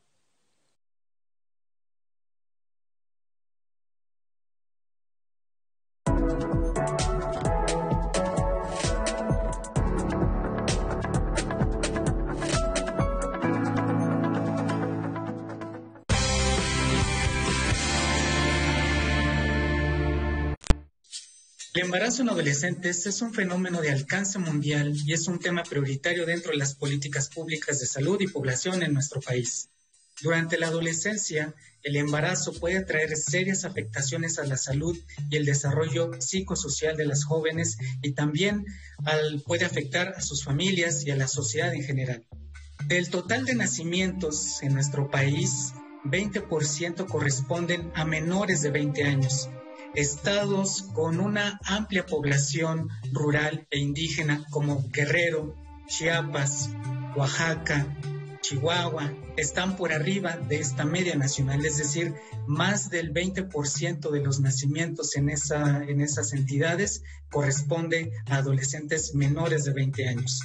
El embarazo en adolescentes es un fenómeno de alcance mundial y es un tema prioritario dentro de las políticas públicas de salud y población en nuestro país. Durante la adolescencia, el embarazo puede traer serias afectaciones a la salud y el desarrollo psicosocial de las jóvenes y también puede afectar a sus familias y a la sociedad en general. Del total de nacimientos en nuestro país, 20% corresponden a menores de 20 años estados con una amplia población rural e indígena como Guerrero, Chiapas, Oaxaca, Chihuahua, están por arriba de esta media nacional, es decir, más del 20% de los nacimientos en, esa, en esas entidades corresponde a adolescentes menores de 20 años.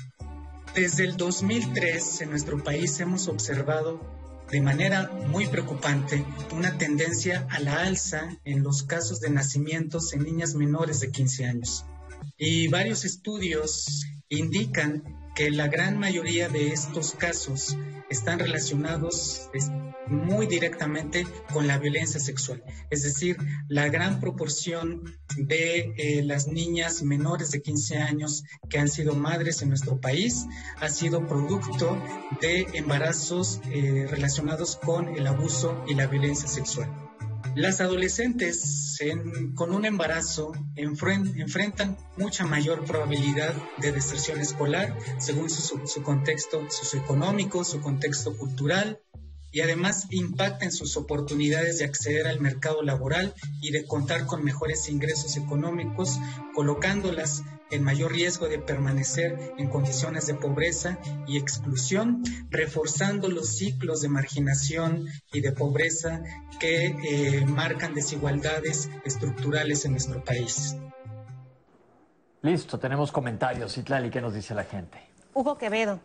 Desde el 2003 en nuestro país hemos observado de manera muy preocupante una tendencia a la alza en los casos de nacimientos en niñas menores de 15 años. Y varios estudios indican que la gran mayoría de estos casos están relacionados muy directamente con la violencia sexual. Es decir, la gran proporción de eh, las niñas menores de 15 años que han sido madres en nuestro país ha sido producto de embarazos eh, relacionados con el abuso y la violencia sexual. Las adolescentes con un embarazo enfrentan mucha mayor probabilidad de deserción escolar según su, su contexto socioeconómico, su contexto cultural, y además impacta en sus oportunidades de acceder al mercado laboral y de contar con mejores ingresos económicos, colocándolas en mayor riesgo de permanecer en condiciones de pobreza y exclusión, reforzando los ciclos de marginación y de pobreza que eh, marcan desigualdades estructurales en nuestro país. Listo, tenemos comentarios. Itlali, ¿qué nos dice la gente? Hugo Quevedo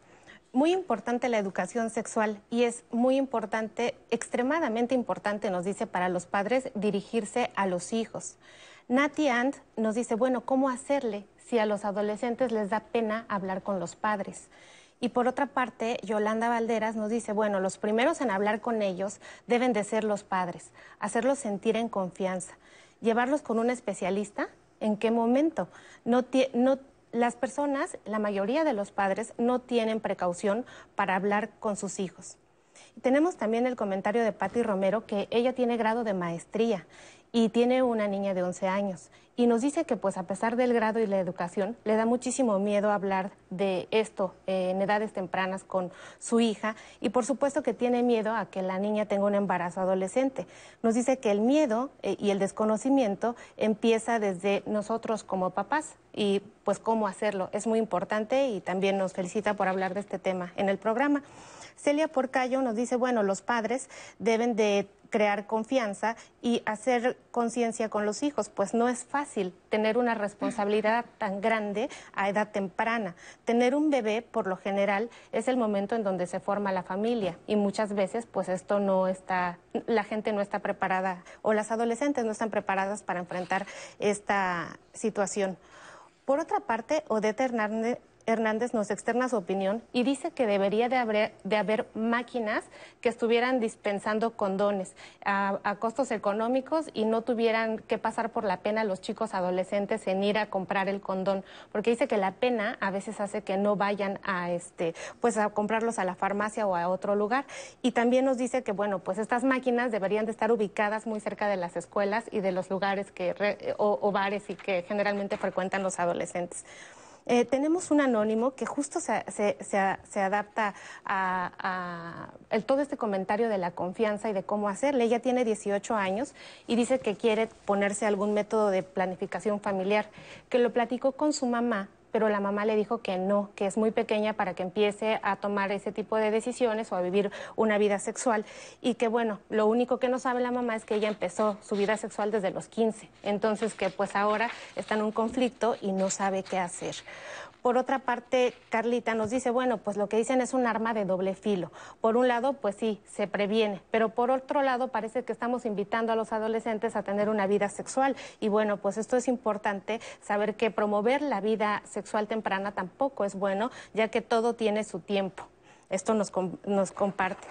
muy importante la educación sexual y es muy importante, extremadamente importante, nos dice, para los padres dirigirse a los hijos. Nati And nos dice, bueno, ¿cómo hacerle si a los adolescentes les da pena hablar con los padres? Y por otra parte, Yolanda Valderas nos dice, bueno, los primeros en hablar con ellos deben de ser los padres, hacerlos sentir en confianza, llevarlos con un especialista, ¿en qué momento? No, no las personas, la mayoría de los padres, no tienen precaución para hablar con sus hijos. Tenemos también el comentario de Patti Romero que ella tiene grado de maestría y tiene una niña de 11 años. Y nos dice que pues a pesar del grado y la educación, le da muchísimo miedo hablar de esto eh, en edades tempranas con su hija y por supuesto que tiene miedo a que la niña tenga un embarazo adolescente. Nos dice que el miedo eh, y el desconocimiento empieza desde nosotros como papás y pues cómo hacerlo. Es muy importante y también nos felicita por hablar de este tema en el programa. Celia Porcayo nos dice, bueno, los padres deben de crear confianza y hacer conciencia con los hijos, pues no es fácil tener una responsabilidad tan grande a edad temprana. Tener un bebé, por lo general, es el momento en donde se forma la familia y muchas veces, pues esto no está, la gente no está preparada o las adolescentes no están preparadas para enfrentar esta situación. Por otra parte, Odette Hernández Hernández nos externa su opinión y dice que debería de haber, de haber máquinas que estuvieran dispensando condones a, costos económicos y no tuvieran que pasar por la pena los chicos adolescentes en ir a comprar el condón, porque dice que la pena a veces hace que no vayan a este, pues a comprarlos a la farmacia o a otro lugar. Y también nos dice que bueno, pues estas máquinas deberían de estar ubicadas muy cerca de las escuelas y de los lugares que o bares y que generalmente frecuentan los adolescentes. Eh, tenemos un anónimo que justo se, se, adapta a, todo este comentario de la confianza y de cómo hacerle. Ella tiene 18 años y dice que quiere ponerse algún método de planificación familiar, que lo platicó con su mamá pero la mamá le dijo que no, que es muy pequeña para que empiece a tomar ese tipo de decisiones o a vivir una vida sexual y que bueno, lo único que no sabe la mamá es que ella empezó su vida sexual desde los 15, entonces que pues ahora está en un conflicto y no sabe qué hacer. Por otra parte, Carlita nos dice, bueno, pues lo que dicen es un arma de doble filo. Por un lado, pues sí, se previene, pero por otro lado parece que estamos invitando a los adolescentes a tener una vida sexual. Y bueno, pues esto es importante, saber que promover la vida sexual temprana tampoco es bueno, ya que todo tiene su tiempo. Esto nos, nos comparte.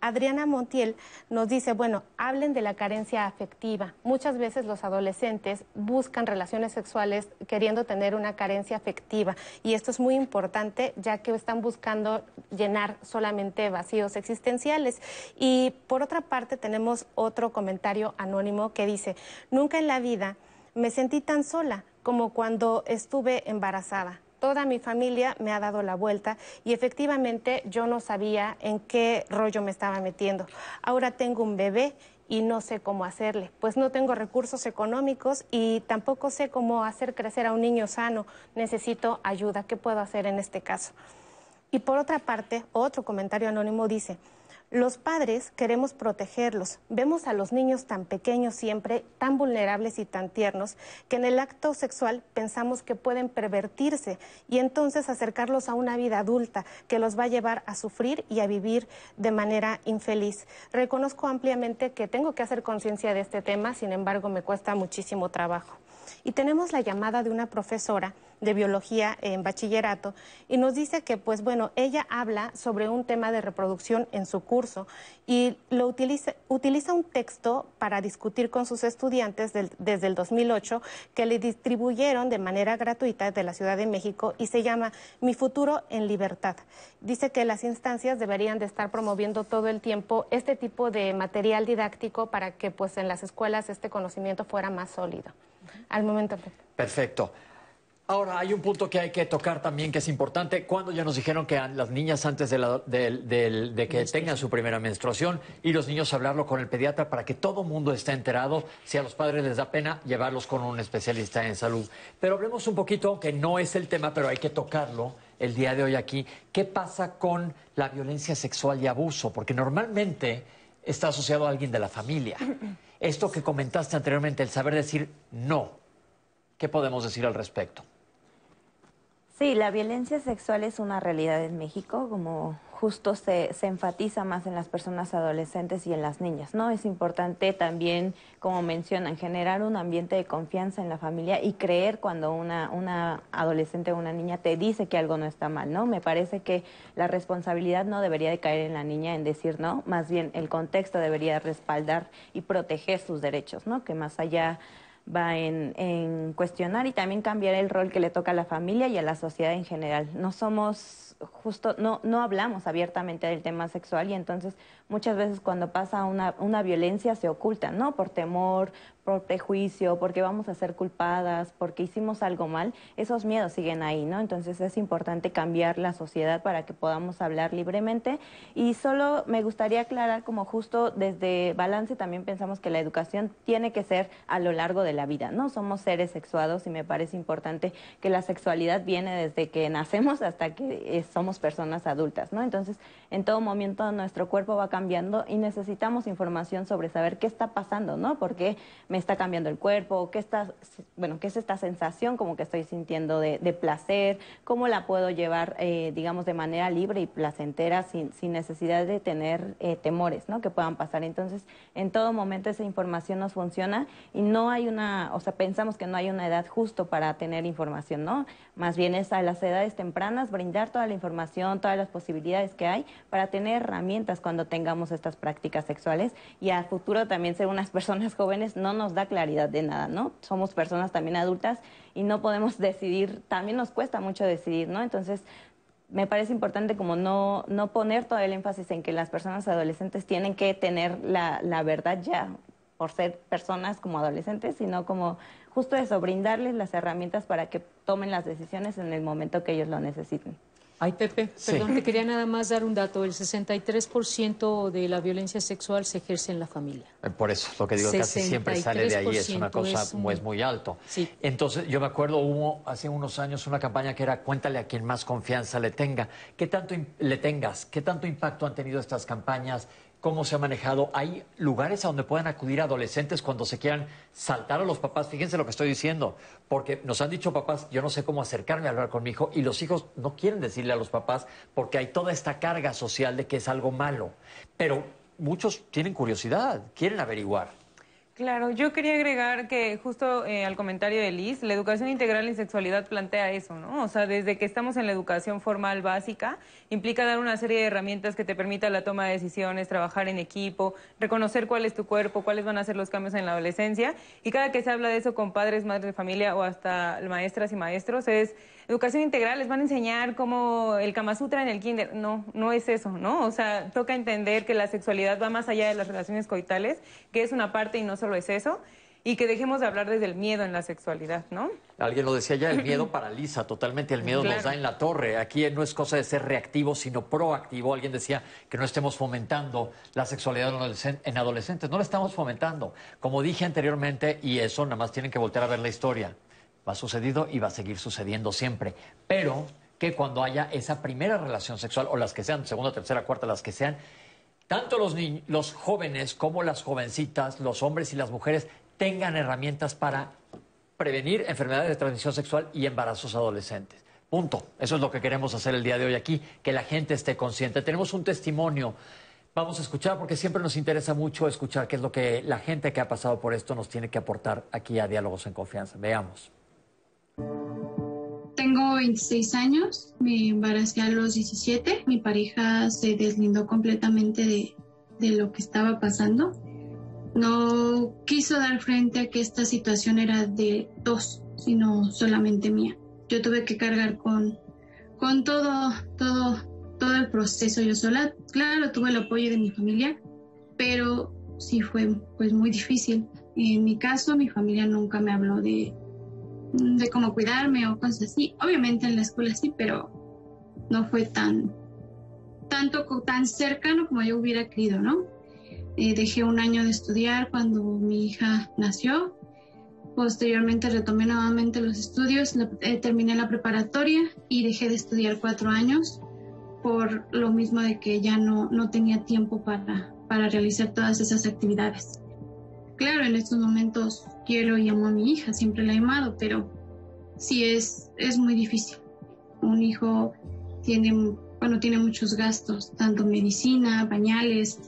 Adriana Montiel nos dice, bueno, hablen de la carencia afectiva. Muchas veces los adolescentes buscan relaciones sexuales queriendo tener una carencia afectiva y esto es muy importante ya que están buscando llenar solamente vacíos existenciales. Y por otra parte tenemos otro comentario anónimo que dice, nunca en la vida me sentí tan sola como cuando estuve embarazada toda mi familia me ha dado la vuelta y efectivamente yo no sabía en qué rollo me estaba metiendo. Ahora tengo un bebé y no sé cómo hacerle, pues no tengo recursos económicos y tampoco sé cómo hacer crecer a un niño sano. Necesito ayuda. ¿Qué puedo hacer en este caso? Y por otra parte, otro comentario anónimo dice, los padres queremos protegerlos. Vemos a los niños tan pequeños siempre, tan vulnerables y tan tiernos, que en el acto sexual pensamos que pueden pervertirse y entonces acercarlos a una vida adulta que los va a llevar a sufrir y a vivir de manera infeliz. Reconozco ampliamente que tengo que hacer conciencia de este tema, sin embargo me cuesta muchísimo trabajo. Y tenemos la llamada de una profesora de biología en bachillerato y nos dice que, pues bueno, ella habla sobre un tema de reproducción en su curso y lo utiliza, utiliza un texto para discutir con sus estudiantes desde el 2008 que le distribuyeron de manera gratuita de la Ciudad de México y se llama Mi futuro en libertad. Dice que las instancias deberían de estar promoviendo todo el tiempo este tipo de material didáctico para que pues en las escuelas este conocimiento fuera más sólido. Al momento. Perfecto. Ahora, hay un punto que hay que tocar también que es importante. Cuando ya nos dijeron que las niñas antes de, que tengan su primera menstruación y los niños hablarlo con el pediatra para que todo el mundo esté enterado, si a los padres les da pena, llevarlos con un especialista en salud. Pero hablemos un poquito, que no es el tema, pero hay que tocarlo el día de hoy aquí. ¿Qué pasa con la violencia sexual y abuso? Porque normalmente está asociado a alguien de la familia. [laughs] Esto que comentaste anteriormente, el saber decir no, ¿qué podemos decir al respecto? Sí, la violencia sexual es una realidad en México, como justo se, se, enfatiza más en las personas adolescentes y en las niñas, ¿no? Es importante también, como mencionan, generar un ambiente de confianza en la familia y creer cuando una, una adolescente o una niña te dice que algo no está mal, ¿no? Me parece que la responsabilidad no debería de caer en la niña en decir no, más bien el contexto debería respaldar y proteger sus derechos, ¿no? Que más allá va en, en, cuestionar y también cambiar el rol que le toca a la familia y a la sociedad en general. No somos justo, no, no hablamos abiertamente del tema sexual y entonces muchas veces cuando pasa una, una violencia se oculta, ¿no? Por temor, por prejuicio, porque vamos a ser culpadas, porque hicimos algo mal, esos miedos siguen ahí, ¿no? Entonces es importante cambiar la sociedad para que podamos hablar libremente. Y solo me gustaría aclarar como justo desde Balance también pensamos que la educación tiene que ser a lo largo de la vida, ¿no? Somos seres sexuados y me parece importante que la sexualidad viene desde que nacemos hasta que somos personas adultas, ¿no? Entonces, en todo momento nuestro cuerpo va cambiando y necesitamos información sobre saber qué está pasando, ¿no? Porque me está cambiando el cuerpo, qué está, bueno, qué es esta sensación como que estoy sintiendo de, placer, cómo la puedo llevar, eh, digamos, de manera libre y placentera sin, sin necesidad de tener eh, temores, ¿no? Que puedan pasar. Entonces, en todo momento esa información nos funciona y no hay una, o sea, pensamos que no hay una edad justo para tener información, ¿no? Más bien es a las edades tempranas brindar toda la información, todas las posibilidades que hay para tener herramientas cuando tengamos estas prácticas sexuales y a futuro también ser unas personas jóvenes no nos da claridad de nada, ¿no? Somos personas también adultas y no podemos decidir, también nos cuesta mucho decidir, ¿no? Entonces, me parece importante como no, no poner todo el énfasis en que las personas adolescentes tienen que tener la, la verdad ya por ser personas como adolescentes, sino como justo eso, brindarles las herramientas para que tomen las decisiones en el momento que ellos lo necesiten. Ay, Pepe, perdón, te quería nada más dar un dato. El 63% de la violencia sexual se ejerce en la familia. Eh, por eso, lo que digo, casi siempre sale de ahí, es una cosa es muy, muy alto. Sí. Entonces, yo me acuerdo, hubo hace unos años una campaña que era cuéntale a quien más confianza le tenga. ¿Qué tanto le tengas? ¿Qué tanto impacto han tenido estas campañas? Cómo se ha manejado. Hay lugares a donde puedan acudir adolescentes cuando se quieran saltar a los papás. Fíjense lo que estoy diciendo, porque nos han dicho papás, yo no sé cómo acercarme a hablar con mi hijo, y los hijos no quieren decirle a los papás porque hay toda esta carga social de que es algo malo. Pero muchos tienen curiosidad, quieren averiguar. Claro, yo quería agregar que justo eh, al comentario de Liz, la educación integral en sexualidad plantea eso, ¿no? O sea, desde que estamos en la educación formal básica, implica dar una serie de herramientas que te permitan la toma de decisiones, trabajar en equipo, reconocer cuál es tu cuerpo, cuáles van a ser los cambios en la adolescencia. Y cada que se habla de eso con padres, madres de familia o hasta maestras y maestros, es educación integral, les van a enseñar cómo el Kama Sutra en el kinder. No, no es eso, ¿no? O sea, toca entender que la sexualidad va más allá de las relaciones coitales, que es una parte y no solo es eso, y que dejemos de hablar desde el miedo en la sexualidad, ¿no? Alguien lo decía ya, el miedo [clears throat] paraliza totalmente, el miedo nos da en la torre. Aquí no es cosa de ser reactivo, sino proactivo. Alguien decía que no estemos fomentando la sexualidad en adolescentes, no la estamos fomentando. Como dije anteriormente, y eso nada más tienen que voltear a ver la historia va sucedido y va a seguir sucediendo siempre. Pero que cuando haya esa primera relación sexual, o las que sean, segunda, tercera, cuarta, las que sean, tanto los, los jóvenes como las jovencitas, los hombres y las mujeres, tengan herramientas para prevenir enfermedades de transmisión sexual y embarazos adolescentes. Punto. Eso es lo que queremos hacer el día de hoy aquí, que la gente esté consciente. Tenemos un testimonio. Vamos a escuchar porque siempre nos interesa mucho escuchar qué es lo que la gente que ha pasado por esto nos tiene que aportar aquí a Diálogos en Confianza. Veamos. Tengo 26 años, me embaracé a los 17, mi pareja se deslindó completamente de, de lo que estaba pasando. No quiso dar frente a que esta situación era de dos, sino solamente mía. Yo tuve que cargar con, con todo, todo, todo el proceso yo sola. Claro, tuve el apoyo de mi familia, pero sí fue pues muy difícil. En mi caso, mi familia nunca me habló de, de cómo cuidarme o cosas así. Obviamente en la escuela sí, pero no fue tan, tanto, tan cercano como yo hubiera querido, ¿no? Eh, dejé un año de estudiar cuando mi hija nació. Posteriormente retomé nuevamente los estudios, eh, terminé la preparatoria y dejé de estudiar cuatro años por lo mismo de que ya no, no tenía tiempo para, para realizar todas esas actividades. Claro, en estos momentos quiero y amo a mi hija, siempre la he amado, pero sí es, es muy difícil. Un hijo tiene, bueno, tiene muchos gastos, tanto medicina, pañales,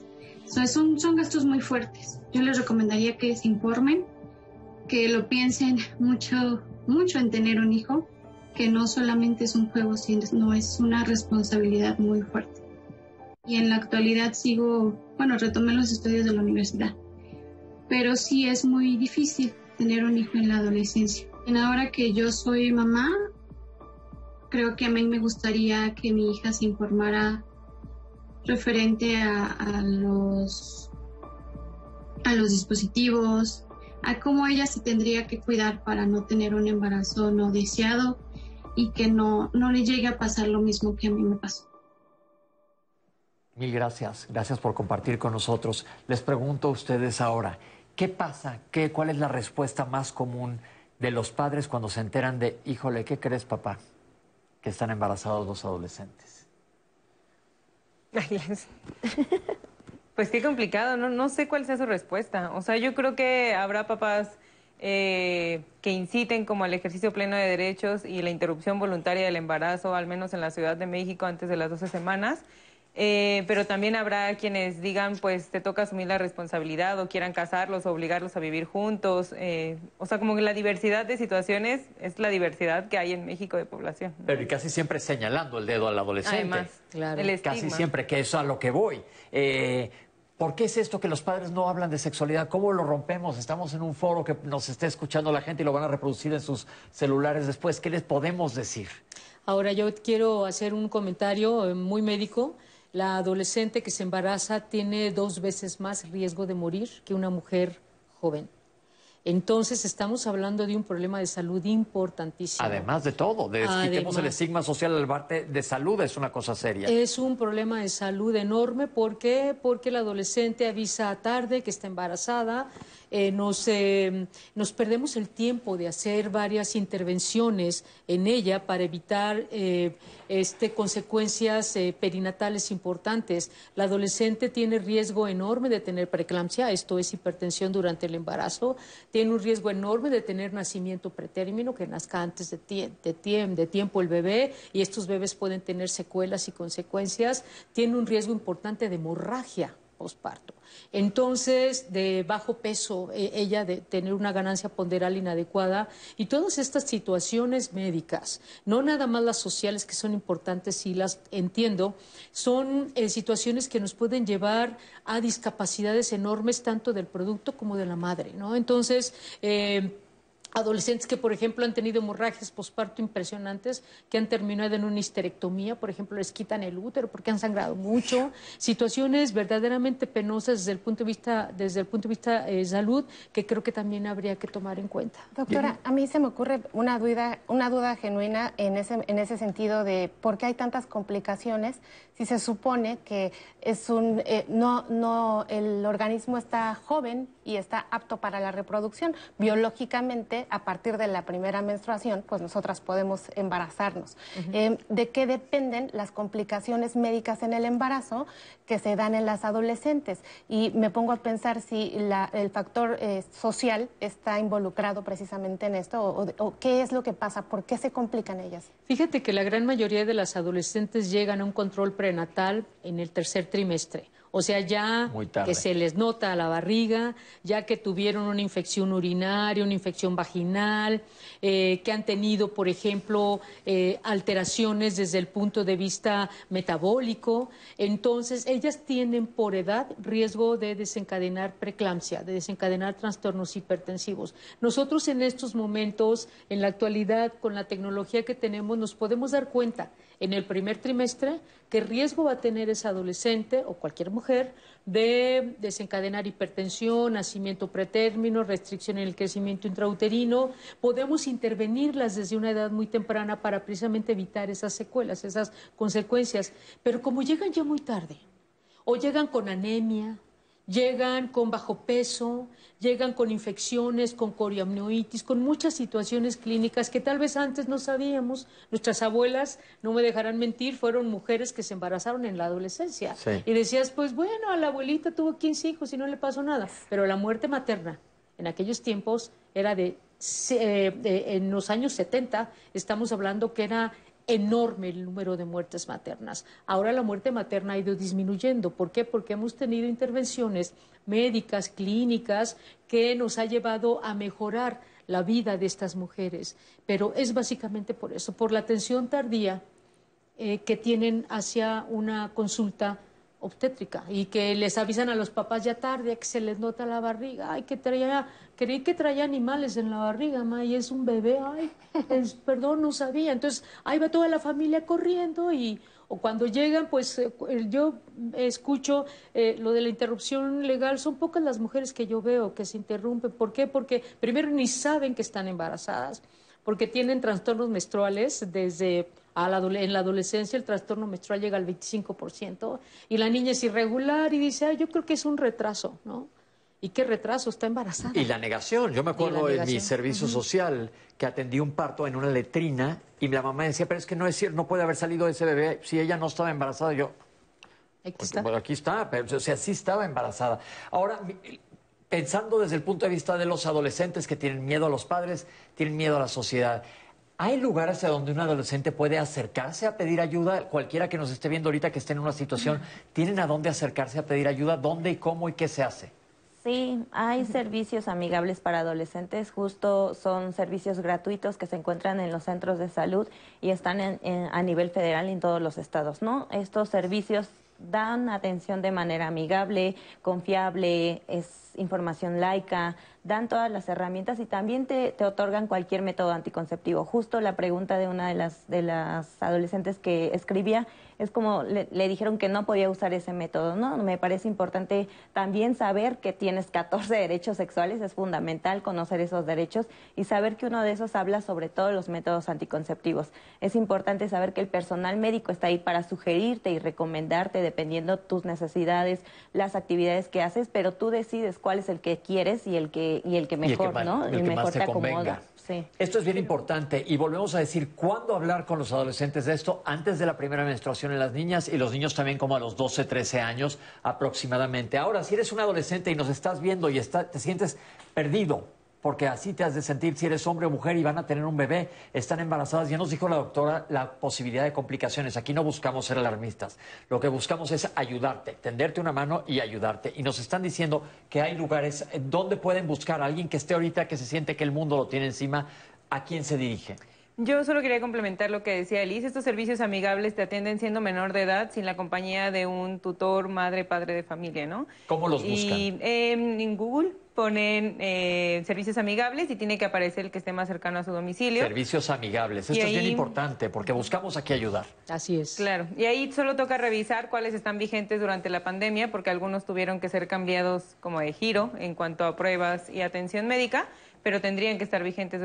son, son gastos muy fuertes. Yo les recomendaría que se informen, que lo piensen mucho, mucho en tener un hijo, que no solamente es un juego, sino es una responsabilidad muy fuerte. Y en la actualidad sigo, bueno, retomé los estudios de la universidad pero sí es muy difícil tener un hijo en la adolescencia. Y ahora que yo soy mamá, creo que a mí me gustaría que mi hija se informara referente a, los a los dispositivos, a cómo ella se tendría que cuidar para no tener un embarazo no deseado y que no, no le llegue a pasar lo mismo que a mí me pasó. Mil gracias, gracias por compartir con nosotros. Les pregunto a ustedes ahora, ¿Qué pasa? ¿Qué, ¿Cuál es la respuesta más común de los padres cuando se enteran de, híjole, ¿qué crees, papá? Que están embarazados los adolescentes. [laughs] Pues qué complicado, no, no sé cuál sea su respuesta. O sea, yo creo que habrá papás eh, que inciten como al ejercicio pleno de derechos y la interrupción voluntaria del embarazo, al menos en la Ciudad de México antes de las 12 semanas. Eh, pero también habrá quienes digan, pues te toca asumir la responsabilidad o quieran casarlos o obligarlos a vivir juntos. Eh, o sea, como que la diversidad de situaciones es la diversidad que hay en México de población. Pero y casi siempre señalando el dedo al adolescente. Además, claro. Casi siempre, que es a lo que voy. Eh, ¿Por qué es esto que los padres no hablan de sexualidad? ¿Cómo lo rompemos? Estamos en un foro que nos está escuchando la gente y lo van a reproducir en sus celulares después. ¿Qué les podemos decir? Ahora yo quiero hacer un comentario muy médico la adolescente que se embaraza tiene dos veces más riesgo de morir que una mujer joven. Entonces estamos hablando de un problema de salud importantísimo. Además de todo, de quitemos el estigma social al parte de salud, es una cosa seria. Es un problema de salud enorme, ¿por qué? Porque el adolescente avisa tarde que está embarazada, eh, nos, eh, nos perdemos el tiempo de hacer varias intervenciones en ella para evitar eh, este, consecuencias perinatales importantes. La adolescente tiene riesgo enorme de tener preeclampsia, esto es hipertensión durante el embarazo, tiene un riesgo enorme de tener nacimiento pretérmino, que nazca antes de, de tiempo el bebé, y estos bebés pueden tener secuelas y consecuencias, tiene un riesgo importante de hemorragia posparto. Entonces, de bajo peso, e, ella de tener una ganancia ponderal inadecuada y todas estas situaciones médicas, no nada más las sociales que son importantes y las entiendo, son eh, situaciones que nos pueden llevar a discapacidades enormes tanto del producto como de la madre, ¿no? Entonces, eh, adolescentes que, por ejemplo, han tenido hemorragias posparto impresionantes, que han terminado en una histerectomía, por ejemplo, les quitan el útero porque han sangrado mucho, situaciones verdaderamente penosas desde el punto de vista, desde el punto de vista eh, salud, que creo que también habría que tomar en cuenta. Doctora, a mí se me ocurre una duda, una duda genuina en ese, en ese sentido de por qué hay tantas complicaciones si se supone que es un, eh, no, no, el organismo está joven y está apto para la reproducción. Biológicamente, a partir de la primera menstruación, pues nosotras podemos embarazarnos. Eh, ¿De qué dependen las complicaciones médicas en el embarazo que se dan en las adolescentes? Y me pongo a pensar si el factor eh, social está involucrado precisamente en esto o, o qué es lo que pasa, por qué se complican ellas. Fíjate que la gran mayoría de las adolescentes llegan a un control pre natal en el tercer trimestre. O sea, ya que se les nota la barriga, ya que tuvieron una infección urinaria, una infección vaginal, eh, que han tenido, por ejemplo, eh, alteraciones desde el punto de vista metabólico. Entonces, ellas tienen por edad riesgo de desencadenar preeclampsia, de desencadenar trastornos hipertensivos. Nosotros en estos momentos, en la actualidad, con la tecnología que tenemos, nos podemos dar cuenta en el primer trimestre qué riesgo va a tener esa adolescente o cualquier mujer de desencadenar hipertensión, nacimiento pretérmino, restricción en el crecimiento intrauterino. Podemos intervenirlas desde una edad muy temprana para precisamente evitar esas secuelas, esas consecuencias. Pero como llegan ya muy tarde, o llegan con anemia, llegan con bajo peso, llegan con infecciones, con coriamnoitis, con muchas situaciones clínicas que tal vez antes no sabíamos. Nuestras abuelas, no me dejarán mentir, fueron mujeres que se embarazaron en la adolescencia. Y decías, pues bueno, a la abuelita tuvo 15 hijos y no le pasó nada. Pero la muerte materna en aquellos tiempos era de, eh, en los años 70, estamos hablando que era enorme el número de muertes maternas. Ahora la muerte materna ha ido disminuyendo. ¿Por qué? Porque hemos tenido intervenciones médicas, clínicas, que nos ha llevado a mejorar la vida de estas mujeres. Pero es básicamente por eso, por la atención tardía eh, que tienen hacia una consulta obstétrica y que les avisan a los papás ya tarde que se les nota la barriga, ay, que traía, creí que traía animales en la barriga, ma, y es un bebé, ay, perdón, no sabía. Entonces, ahí va toda la familia corriendo y o cuando llegan, pues eh, yo escucho eh, lo de la interrupción legal, son pocas las mujeres que yo veo que se interrumpen. ¿Por qué? Porque primero ni saben que están embarazadas, porque tienen trastornos menstruales desde en la adolescencia el trastorno menstrual llega al 25% y la niña es irregular y dice, yo creo que es un retraso, ¿no? ¿Y qué retraso? Está embarazada. Y la negación. Yo me acuerdo en mi servicio social que atendí un parto en una letrina y la mamá decía, pero es que no es cierto, no puede haber salido ese bebé si ella no estaba embarazada. Yo, aquí está. aquí está, pero, o sea, sí estaba embarazada. Ahora, pensando desde el punto de vista de los adolescentes que tienen miedo a los padres, tienen miedo a la sociedad. ¿Hay lugares a donde un adolescente puede acercarse a pedir ayuda? Cualquiera que nos esté viendo ahorita que esté en una situación, [laughs] ¿tienen a dónde acercarse a pedir ayuda? ¿Dónde y cómo y qué se hace? Sí, hay servicios amigables para adolescentes, justo son servicios gratuitos que se encuentran en los centros de salud y están a nivel federal en todos los estados, ¿no? Estos servicios dan atención de manera amigable, confiable, es información laica, dan todas las herramientas y también te, te, otorgan cualquier método anticonceptivo. Justo la pregunta de una de las, de las adolescentes que escribía es como le, dijeron que no podía usar ese método, ¿no? Me parece importante también saber que tienes 14 derechos sexuales, es fundamental conocer esos derechos y saber que uno de esos habla sobre todos los métodos anticonceptivos. Es importante saber que el personal médico está ahí para sugerirte y recomendarte dependiendo tus necesidades, las actividades que haces, pero tú decides cuál es el que quieres y el que y el que mejor, ¿no? El, mejor te, acomoda. Esto es bien importante y volvemos a decir cuándo hablar con los adolescentes de esto antes de la primera menstruación en las niñas y los niños también como a los 12, 13 años aproximadamente. Ahora, si eres un adolescente y nos estás viendo y está, te sientes perdido, porque así te has de sentir si eres hombre o mujer y van a tener un bebé, están embarazadas. Ya nos dijo la doctora la posibilidad de complicaciones. Aquí no buscamos ser alarmistas. Lo que buscamos es ayudarte, tenderte una mano y ayudarte. Y nos están diciendo que hay lugares donde pueden buscar a alguien que esté ahorita, que se siente que el mundo lo tiene encima. ¿A quién se dirige? Yo solo quería complementar lo que decía Elise. Estos servicios amigables te atienden siendo menor de edad sin la compañía de un tutor, madre, padre de familia, ¿no? ¿Cómo los buscan? Y, en Google ponen eh, servicios amigables y tiene que aparecer el que esté más cercano a su domicilio. Servicios amigables. Esto es bien importante porque buscamos aquí ayudar. Así es. Claro. Y ahí solo toca revisar cuáles están vigentes durante la pandemia porque algunos tuvieron que ser cambiados como de giro en cuanto a pruebas y atención médica pero tendrían que estar vigentes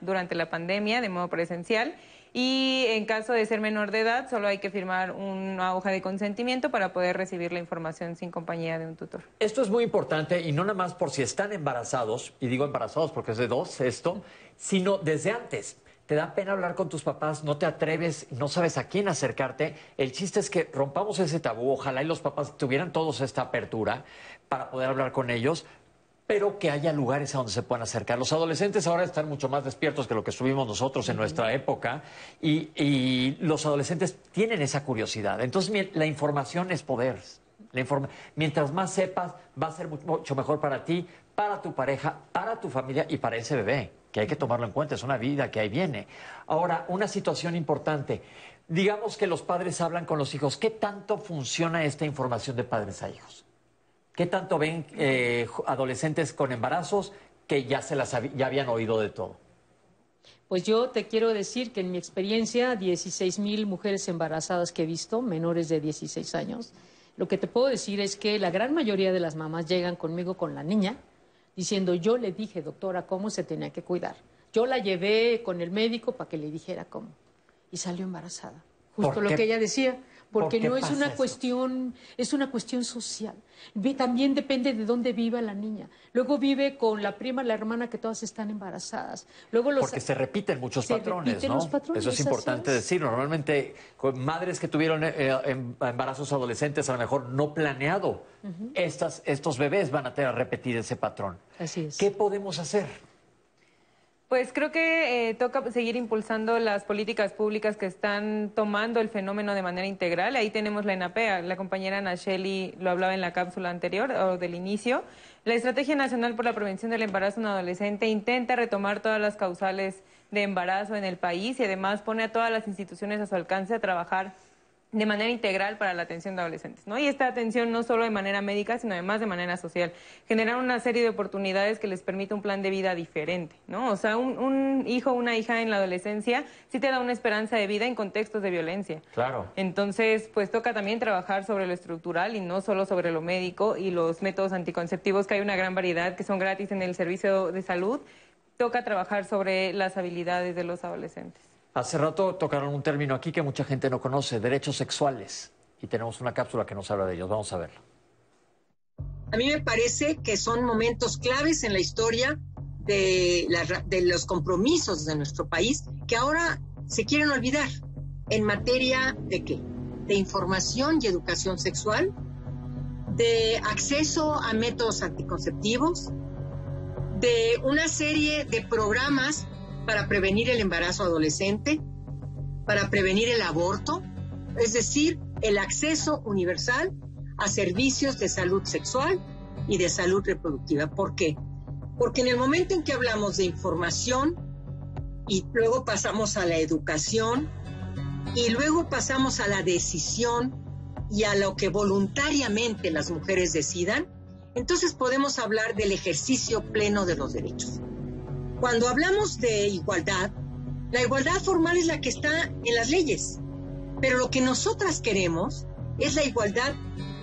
durante la pandemia de modo presencial. Y en caso de ser menor de edad, solo hay que firmar una hoja de consentimiento para poder recibir la información sin compañía de un tutor. Esto es muy importante y no nada más por si están embarazados, y digo embarazados porque es de dos esto, sino desde antes te da pena hablar con tus papás, no te atreves, no sabes a quién acercarte. El chiste es que rompamos ese tabú, ojalá y los papás tuvieran todos esta apertura para poder hablar con ellos, pero que haya lugares a donde se puedan acercar. Los adolescentes ahora están mucho más despiertos que lo que estuvimos nosotros en nuestra época y, los adolescentes tienen esa curiosidad. Entonces, la información es poder. Mientras más sepas, va a ser mucho mejor para ti, para tu pareja, para tu familia y para ese bebé, que hay que tomarlo en cuenta, es una vida que ahí viene. Ahora, una situación importante. Digamos que los padres hablan con los hijos. ¿Qué tanto funciona esta información de padres a hijos? ¿Qué tanto ven eh, adolescentes con embarazos que ya, se las ya habían oído de todo? Pues yo te quiero decir que en mi experiencia, 16 mil mujeres embarazadas que he visto, menores de 16 años, lo que te puedo decir es que la gran mayoría de las mamás llegan conmigo con la niña diciendo, yo le dije, doctora, cómo se tenía que cuidar. Yo la llevé con el médico para que le dijera cómo. Y salió embarazada. Justo lo que ella decía porque no es una cuestión, es una cuestión social. También depende de dónde viva la niña. Luego vive con la prima, la hermana, que todas están embarazadas. Luego Porque se repiten muchos patrones, ¿no? Eso es importante decir. Normalmente, con madres que tuvieron eh, eh, em, embarazos adolescentes, a lo mejor no planeado, estas, estos bebés van a tener que repetir ese patrón. Así es. ¿Qué podemos hacer? Pues creo que eh, toca seguir impulsando las políticas públicas que están tomando el fenómeno de manera integral. Ahí tenemos la ENAPEA, la compañera Nacheli lo hablaba en la cápsula anterior o del inicio. La Estrategia Nacional por la Prevención del Embarazo en Adolescente intenta retomar todas las causales de embarazo en el país y además pone a todas las instituciones a su alcance a trabajar de manera integral para la atención de adolescentes, ¿no? Y esta atención no solo de manera médica, sino además de manera social. Generar una serie de oportunidades que les permita un plan de vida diferente, ¿no? O sea, un, un hijo o una hija en la adolescencia sí te da una esperanza de vida en contextos de violencia. Claro. Entonces, pues toca también trabajar sobre lo estructural y no solo sobre lo médico y los métodos anticonceptivos, que hay una gran variedad que son gratis en el servicio de salud. Toca trabajar sobre las habilidades de los adolescentes. Hace rato tocaron un término aquí que mucha gente no conoce, derechos sexuales. Y tenemos una cápsula que nos habla de ellos. Vamos a verlo. A mí me parece que son momentos claves en la historia de, de los compromisos de nuestro país que ahora se quieren olvidar. ¿En materia de qué? De información y educación sexual, de acceso a métodos anticonceptivos, de una serie de programas para prevenir el embarazo adolescente, para prevenir el aborto, es decir, el acceso universal a servicios de salud sexual y de salud reproductiva. ¿Por qué? Porque en el momento en que hablamos de información y luego pasamos a la educación y luego pasamos a la decisión y a lo que voluntariamente las mujeres decidan, entonces podemos hablar del ejercicio pleno de los derechos. Cuando hablamos de igualdad, la igualdad formal es la que está en las leyes. Pero lo que nosotras queremos es la igualdad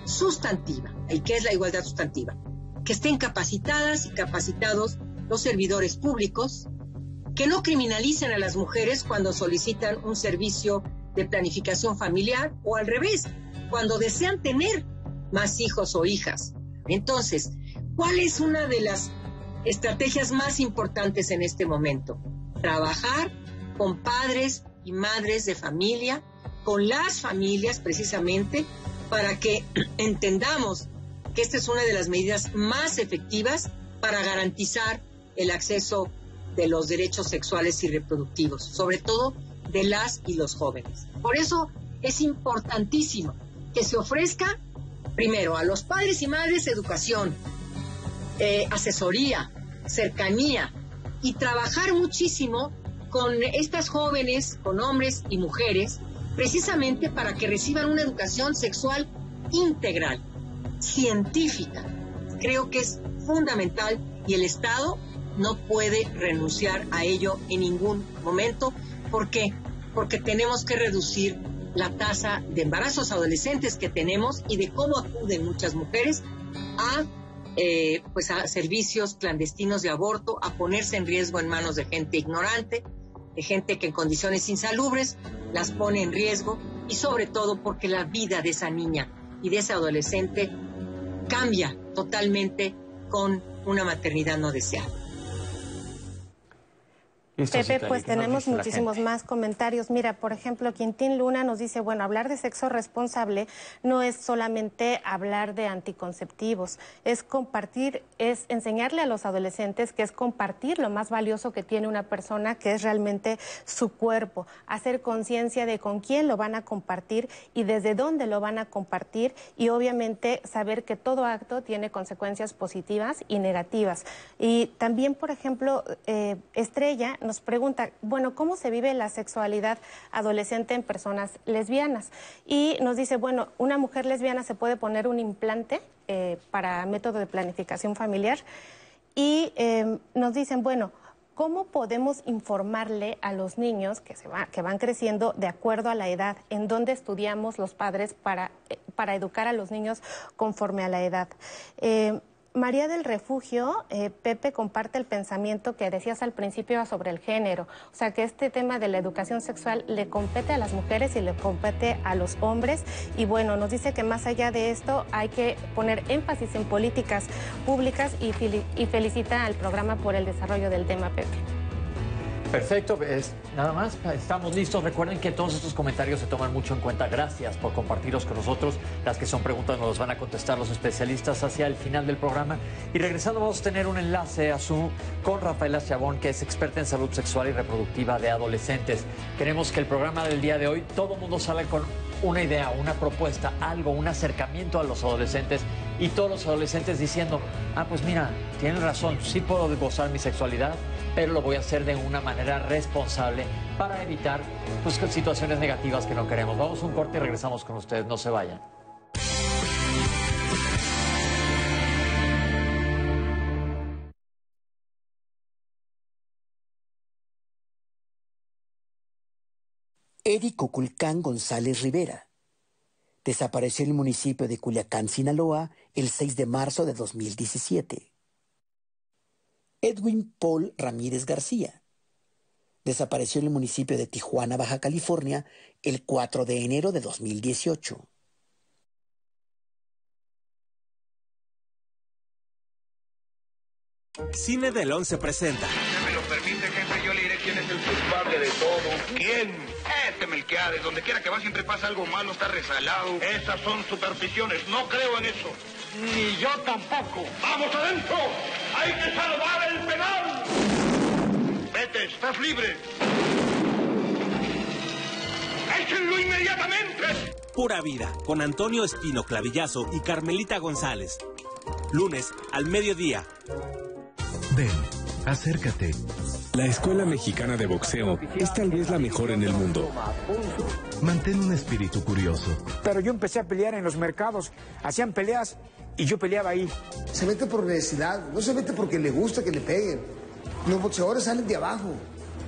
sustantiva. ¿Y qué es la igualdad sustantiva? Que estén capacitadas y capacitados los servidores públicos, que no criminalicen a las mujeres cuando solicitan un servicio de planificación familiar o al revés, cuando desean tener más hijos o hijas. Entonces, ¿cuál es una de las estrategias más importantes en este momento? Trabajar con padres y madres de familia, con las familias precisamente, para que [clears throat] entendamos que esta es una de las medidas más efectivas para garantizar el acceso de los derechos sexuales y reproductivos, sobre todo de las y los jóvenes. Por eso es importantísimo que se ofrezca primero a los padres y madres educación, eh, asesoría, cercanía y trabajar muchísimo con estas jóvenes, con hombres y mujeres, precisamente para que reciban una educación sexual integral, científica. Creo que es fundamental y el Estado no puede renunciar a ello en ningún momento. ¿Por qué? Porque tenemos que reducir la tasa de embarazos adolescentes que tenemos y de cómo acuden muchas mujeres a, eh, pues a servicios clandestinos de aborto, a ponerse en riesgo en manos de gente ignorante, de gente que en condiciones insalubres las pone en riesgo y sobre todo porque la vida de esa niña y de ese adolescente cambia totalmente con una maternidad no deseada. Pepe, pues tenemos muchísimos más comentarios. Mira, por ejemplo, Quintín Luna nos dice, bueno, hablar de sexo responsable no es solamente hablar de anticonceptivos, es compartir, es enseñarle a los adolescentes que es compartir lo más valioso que tiene una persona, que es realmente su cuerpo, hacer conciencia de con quién lo van a compartir y desde dónde lo van a compartir y obviamente saber que todo acto tiene consecuencias positivas y negativas. Y también, por ejemplo, eh, Estrella nos pregunta, bueno, ¿cómo se vive la sexualidad adolescente en personas lesbianas? Y nos dice, bueno, una mujer lesbiana se puede poner un implante eh, para método de planificación familiar. Y em, nos dicen, bueno, ¿cómo podemos informarle a los niños que, se va, que van creciendo de acuerdo a la edad? ¿En dónde estudiamos los padres para, eh, para educar a los niños conforme a la edad? Eh, María del Refugio, eh, Pepe comparte el pensamiento que decías al principio sobre el género, o sea que este tema de la educación sexual le compete a las mujeres y le compete a los hombres y bueno, nos dice que más allá de esto hay que poner énfasis en políticas públicas y, y felicita al programa por el desarrollo del tema, Pepe. Perfecto, es, nada más, estamos listos. Recuerden que todos estos comentarios se toman mucho en cuenta. Gracias por compartirlos con nosotros. Las que son preguntas nos las van a contestar los especialistas hacia el final del programa. Y regresando vamos a tener un enlace a Zoom con Rafaela Chabón, que es experta en salud sexual y reproductiva de adolescentes. Queremos que el programa del día de hoy todo mundo salga con una idea, una propuesta, algo, un acercamiento a los adolescentes y todos los adolescentes diciendo, ah, pues mira, tienen razón, sí puedo gozar mi sexualidad, pero lo voy a hacer de una manera responsable para evitar pues, situaciones negativas que no queremos. Vamos a un corte y regresamos con ustedes, no se vayan. Eddie Cuculcán González Rivera. Desapareció en el municipio de Culiacán, Sinaloa, el 6 de marzo de 2017. Edwin Paul Ramírez García. Desapareció en el municipio de Tijuana, Baja California, el 4 de enero de 2018. Cine del 11 presenta. Si me lo permite, jefe, yo le diré quién es el culpable de todo. ¿Quién? Este Melquiades. Donde quiera que va siempre pasa algo malo, está resalado. Esas son supersticiones. No creo en eso. Ni yo tampoco. ¡Vamos adentro! ¡Hay que salvar el penal! Vete, estás libre. ¡Échenlo inmediatamente! Pura vida, con Antonio Espino Clavillazo y Carmelita González. Lunes al mediodía. Ven, acércate. La Escuela Mexicana de Boxeo es tal vez la mejor en el mundo. Mantén un espíritu curioso. Pero yo empecé a pelear en los mercados. Hacían peleas y yo peleaba ahí. Se mete por necesidad, no se mete porque le gusta que le peguen. Los boxeadores salen de abajo.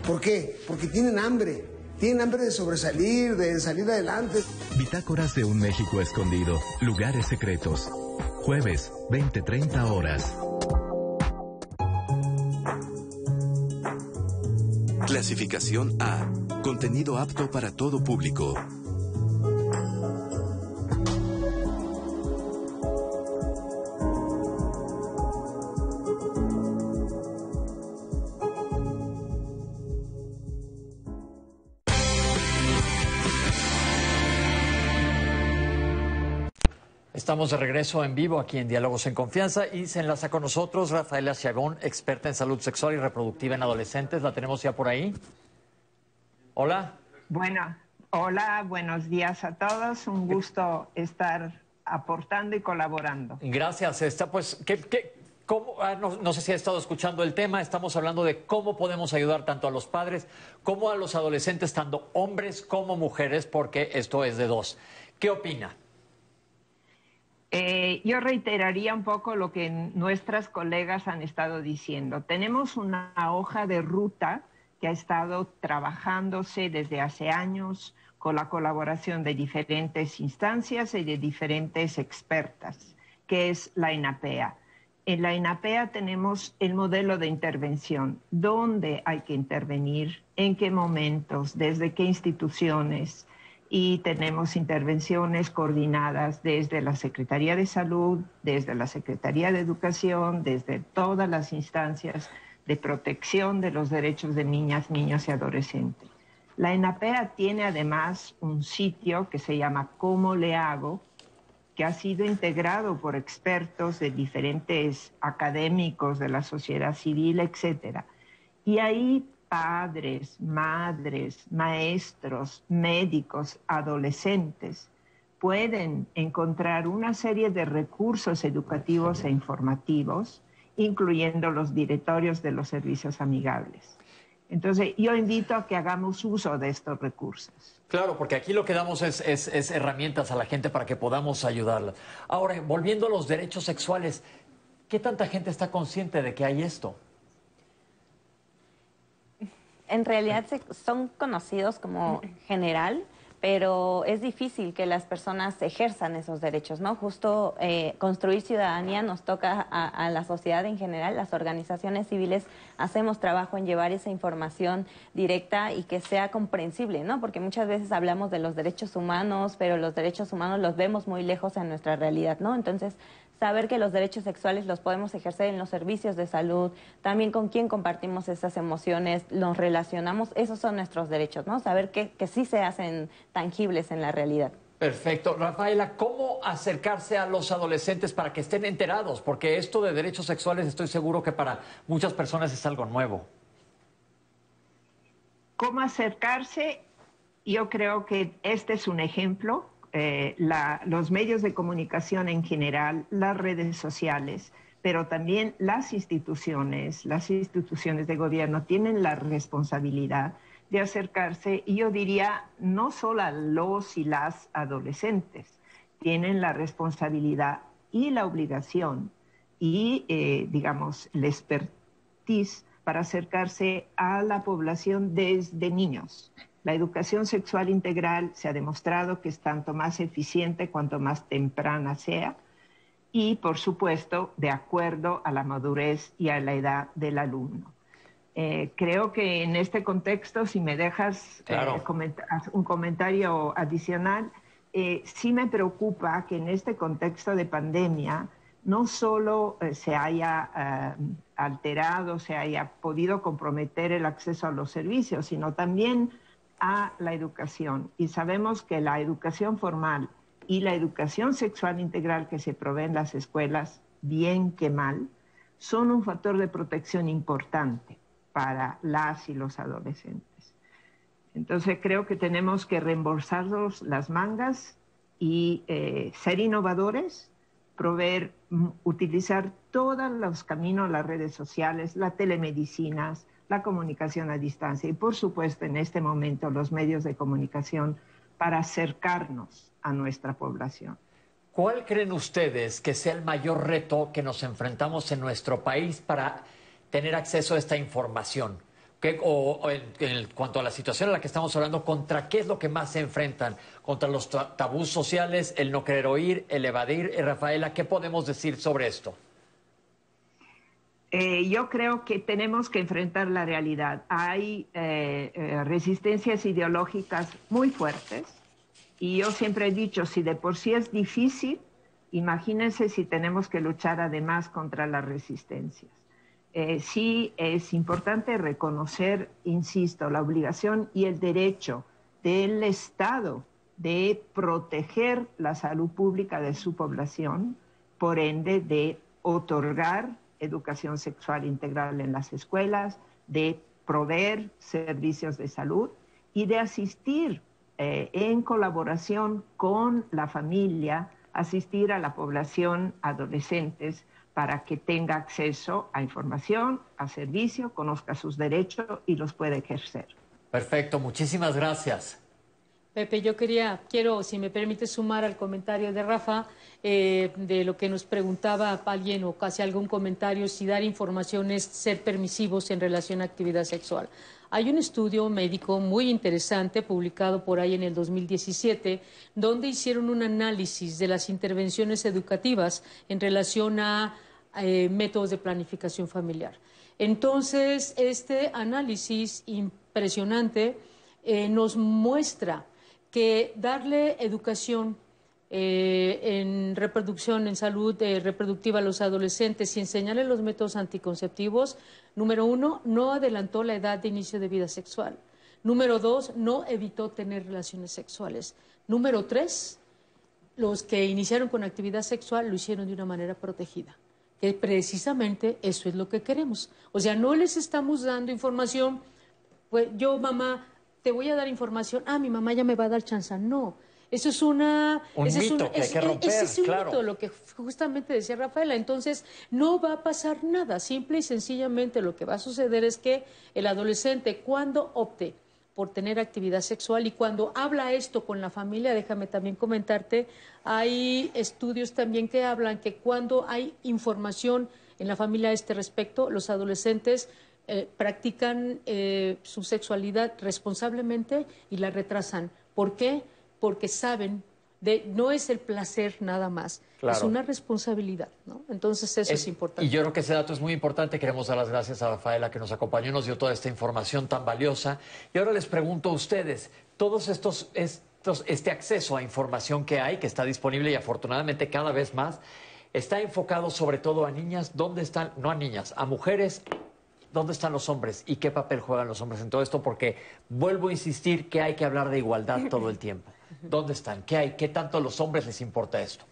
¿Por qué? Porque tienen hambre. tienen hambre de sobresalir, de salir adelante. Bitácoras de un México escondido, lugares secretos. Jueves, 20-30 horas. Clasificación A. Contenido apto para todo público. Estamos de regreso en vivo aquí en Diálogos en Confianza y se enlaza con nosotros Rafaela Chiagón, experta en salud sexual y reproductiva en adolescentes. ¿La tenemos ya por ahí? Hola. Bueno, hola, buenos días a todos. Un gusto estar aportando y colaborando. Gracias. Esta, pues, ¿qué, qué, cómo, ah, no, no sé si ha estado escuchando el tema. Estamos hablando de cómo podemos ayudar tanto a los padres como a los adolescentes, tanto hombres como mujeres, porque esto es de dos. ¿Qué opina? Eh, yo reiteraría un poco lo que nuestras colegas han estado diciendo. Tenemos una hoja de ruta que ha estado trabajándose desde hace años con la colaboración de diferentes instancias y de diferentes expertas, que es la INAPEA. En la INAPEA tenemos el modelo de intervención, dónde hay que intervenir, en qué momentos, desde qué instituciones, y tenemos intervenciones coordinadas desde la Secretaría de Salud, desde la Secretaría de Educación, desde todas las instancias de protección de los derechos de niñas, niños y adolescentes. La ENAPEA tiene además un sitio que se llama ¿Cómo le hago? que ha sido integrado por expertos de diferentes académicos de la sociedad civil, etc. Y ahí padres, madres, maestros, médicos, adolescentes pueden encontrar una serie de recursos educativos e informativos, incluyendo los directorios de los servicios amigables. Entonces, yo invito a que hagamos uso de estos recursos. Claro, porque aquí lo que damos es, es, herramientas a la gente para que podamos ayudarla. Ahora, volviendo a los derechos sexuales, ¿qué tanta gente está consciente de que hay esto? En realidad se, son conocidos como general, pero es difícil que las personas ejerzan esos derechos, ¿no? Justo eh, construir ciudadanía nos toca a, a, la sociedad en general, las organizaciones civiles hacemos trabajo en llevar esa información directa y que sea comprensible, ¿no? Porque muchas veces hablamos de los derechos humanos, pero los derechos humanos los vemos muy lejos en nuestra realidad, ¿no? Entonces, saber que los derechos sexuales los podemos ejercer en los servicios de salud, también con quién compartimos esas emociones, nos relacionamos, esos son nuestros derechos, ¿no? Saber que, que sí se hacen tangibles en la realidad. Perfecto. Rafaela, ¿cómo acercarse a los adolescentes para que estén enterados? Porque esto de derechos sexuales estoy seguro que para muchas personas es algo nuevo. ¿Cómo acercarse? Yo creo que este es un ejemplo eh, los medios de comunicación en general, las redes sociales, pero también las instituciones, las instituciones de gobierno tienen la responsabilidad de acercarse, y yo diría, no solo a los y las adolescentes, tienen la responsabilidad y la obligación y, eh, digamos, la expertise para acercarse a la población desde niños. La educación sexual integral se ha demostrado que es tanto más eficiente cuanto más temprana sea y, por supuesto, de acuerdo a la madurez y a la edad del alumno. Eh, creo que en este contexto, si me dejas claro. eh, un comentario adicional, eh, sí me preocupa que en este contexto de pandemia no solo eh, se haya alterado, se haya podido comprometer el acceso a los servicios, sino también a la educación. Y sabemos que la educación formal y la educación sexual integral que se provee en las escuelas, bien que mal, son un factor de protección importante para las y los adolescentes. Entonces creo que tenemos que reembolsarnos las mangas y eh, ser innovadores, proveer, utilizar todos los caminos, las redes sociales, las telemedicinas, la comunicación a distancia y, por supuesto, en este momento los medios de comunicación para acercarnos a nuestra población. ¿Cuál creen ustedes que sea el mayor reto que nos enfrentamos en nuestro país para tener acceso a esta información? ¿Qué- o, en, en cuanto a la situación en la que estamos hablando, ¿contra qué es lo que más se enfrentan? ¿Contra los ta- tabús sociales, el no querer oír, el evadir? Eh, Rafaela, ¿qué podemos decir sobre esto? Eh, yo creo que tenemos que enfrentar la realidad. Hay eh, eh, resistencias ideológicas muy fuertes y yo siempre he dicho, si de por sí es difícil, imagínense si tenemos que luchar además contra las resistencias. Eh, sí es importante reconocer, insisto, la obligación y el derecho del Estado de proteger la salud pública de su población, por ende de otorgar educación sexual integral en las escuelas, de proveer servicios de salud y de asistir eh, en colaboración con la familia, asistir a la población adolescentes para que tenga acceso a información, a servicio, conozca sus derechos y los pueda ejercer. Perfecto, muchísimas gracias. Pepe, yo quería, quiero, si me permite, sumar al comentario de Rafa, eh, de lo que nos preguntaba alguien o casi algún comentario, si dar información es ser permisivos en relación a actividad sexual. Hay un estudio médico muy interesante publicado por ahí en el 2017, donde hicieron un análisis de las intervenciones educativas en relación a eh, métodos de planificación familiar. Entonces, este análisis impresionante eh, nos muestra que darle educación eh, en reproducción, en salud eh, reproductiva a los adolescentes y enseñarles los métodos anticonceptivos, número uno, no adelantó la edad de inicio de vida sexual. Número dos, no evitó tener relaciones sexuales. Número tres, los que iniciaron con actividad sexual lo hicieron de una manera protegida, que precisamente eso es lo que queremos. O sea, no les estamos dando información, pues yo mamá, te voy a dar información, ah, mi mamá ya me va a dar chance. No, eso es una... Un ese es mito que hay que romper, ese es un claro. mito, lo que justamente decía Rafaela. Entonces, no va a pasar nada. Simple y sencillamente lo que va a suceder es que el adolescente, cuando opte por tener actividad sexual y cuando habla esto con la familia, déjame también comentarte, hay estudios también que hablan que cuando hay información en la familia a este respecto, los adolescentes eh, practican eh, su sexualidad responsablemente y la retrasan. ¿Por qué? Porque saben de no es el placer nada más, Claro. es una responsabilidad, ¿no? Entonces eso es, Es- importante. Y yo creo que ese dato es muy importante. Queremos dar las gracias a Rafaela que nos acompañó y nos dio toda esta información tan valiosa. Y ahora les pregunto a ustedes, todos estos, estos, este acceso a información que hay, que está disponible y afortunadamente cada vez más, está enfocado sobre todo a niñas. ¿Dónde están? No a niñas, a mujeres. ¿Dónde están los hombres y qué papel juegan los hombres en todo esto? Porque vuelvo a insistir que hay que hablar de igualdad todo el tiempo. ¿Dónde están? ¿Qué hay? ¿Qué tanto a los hombres les importa esto?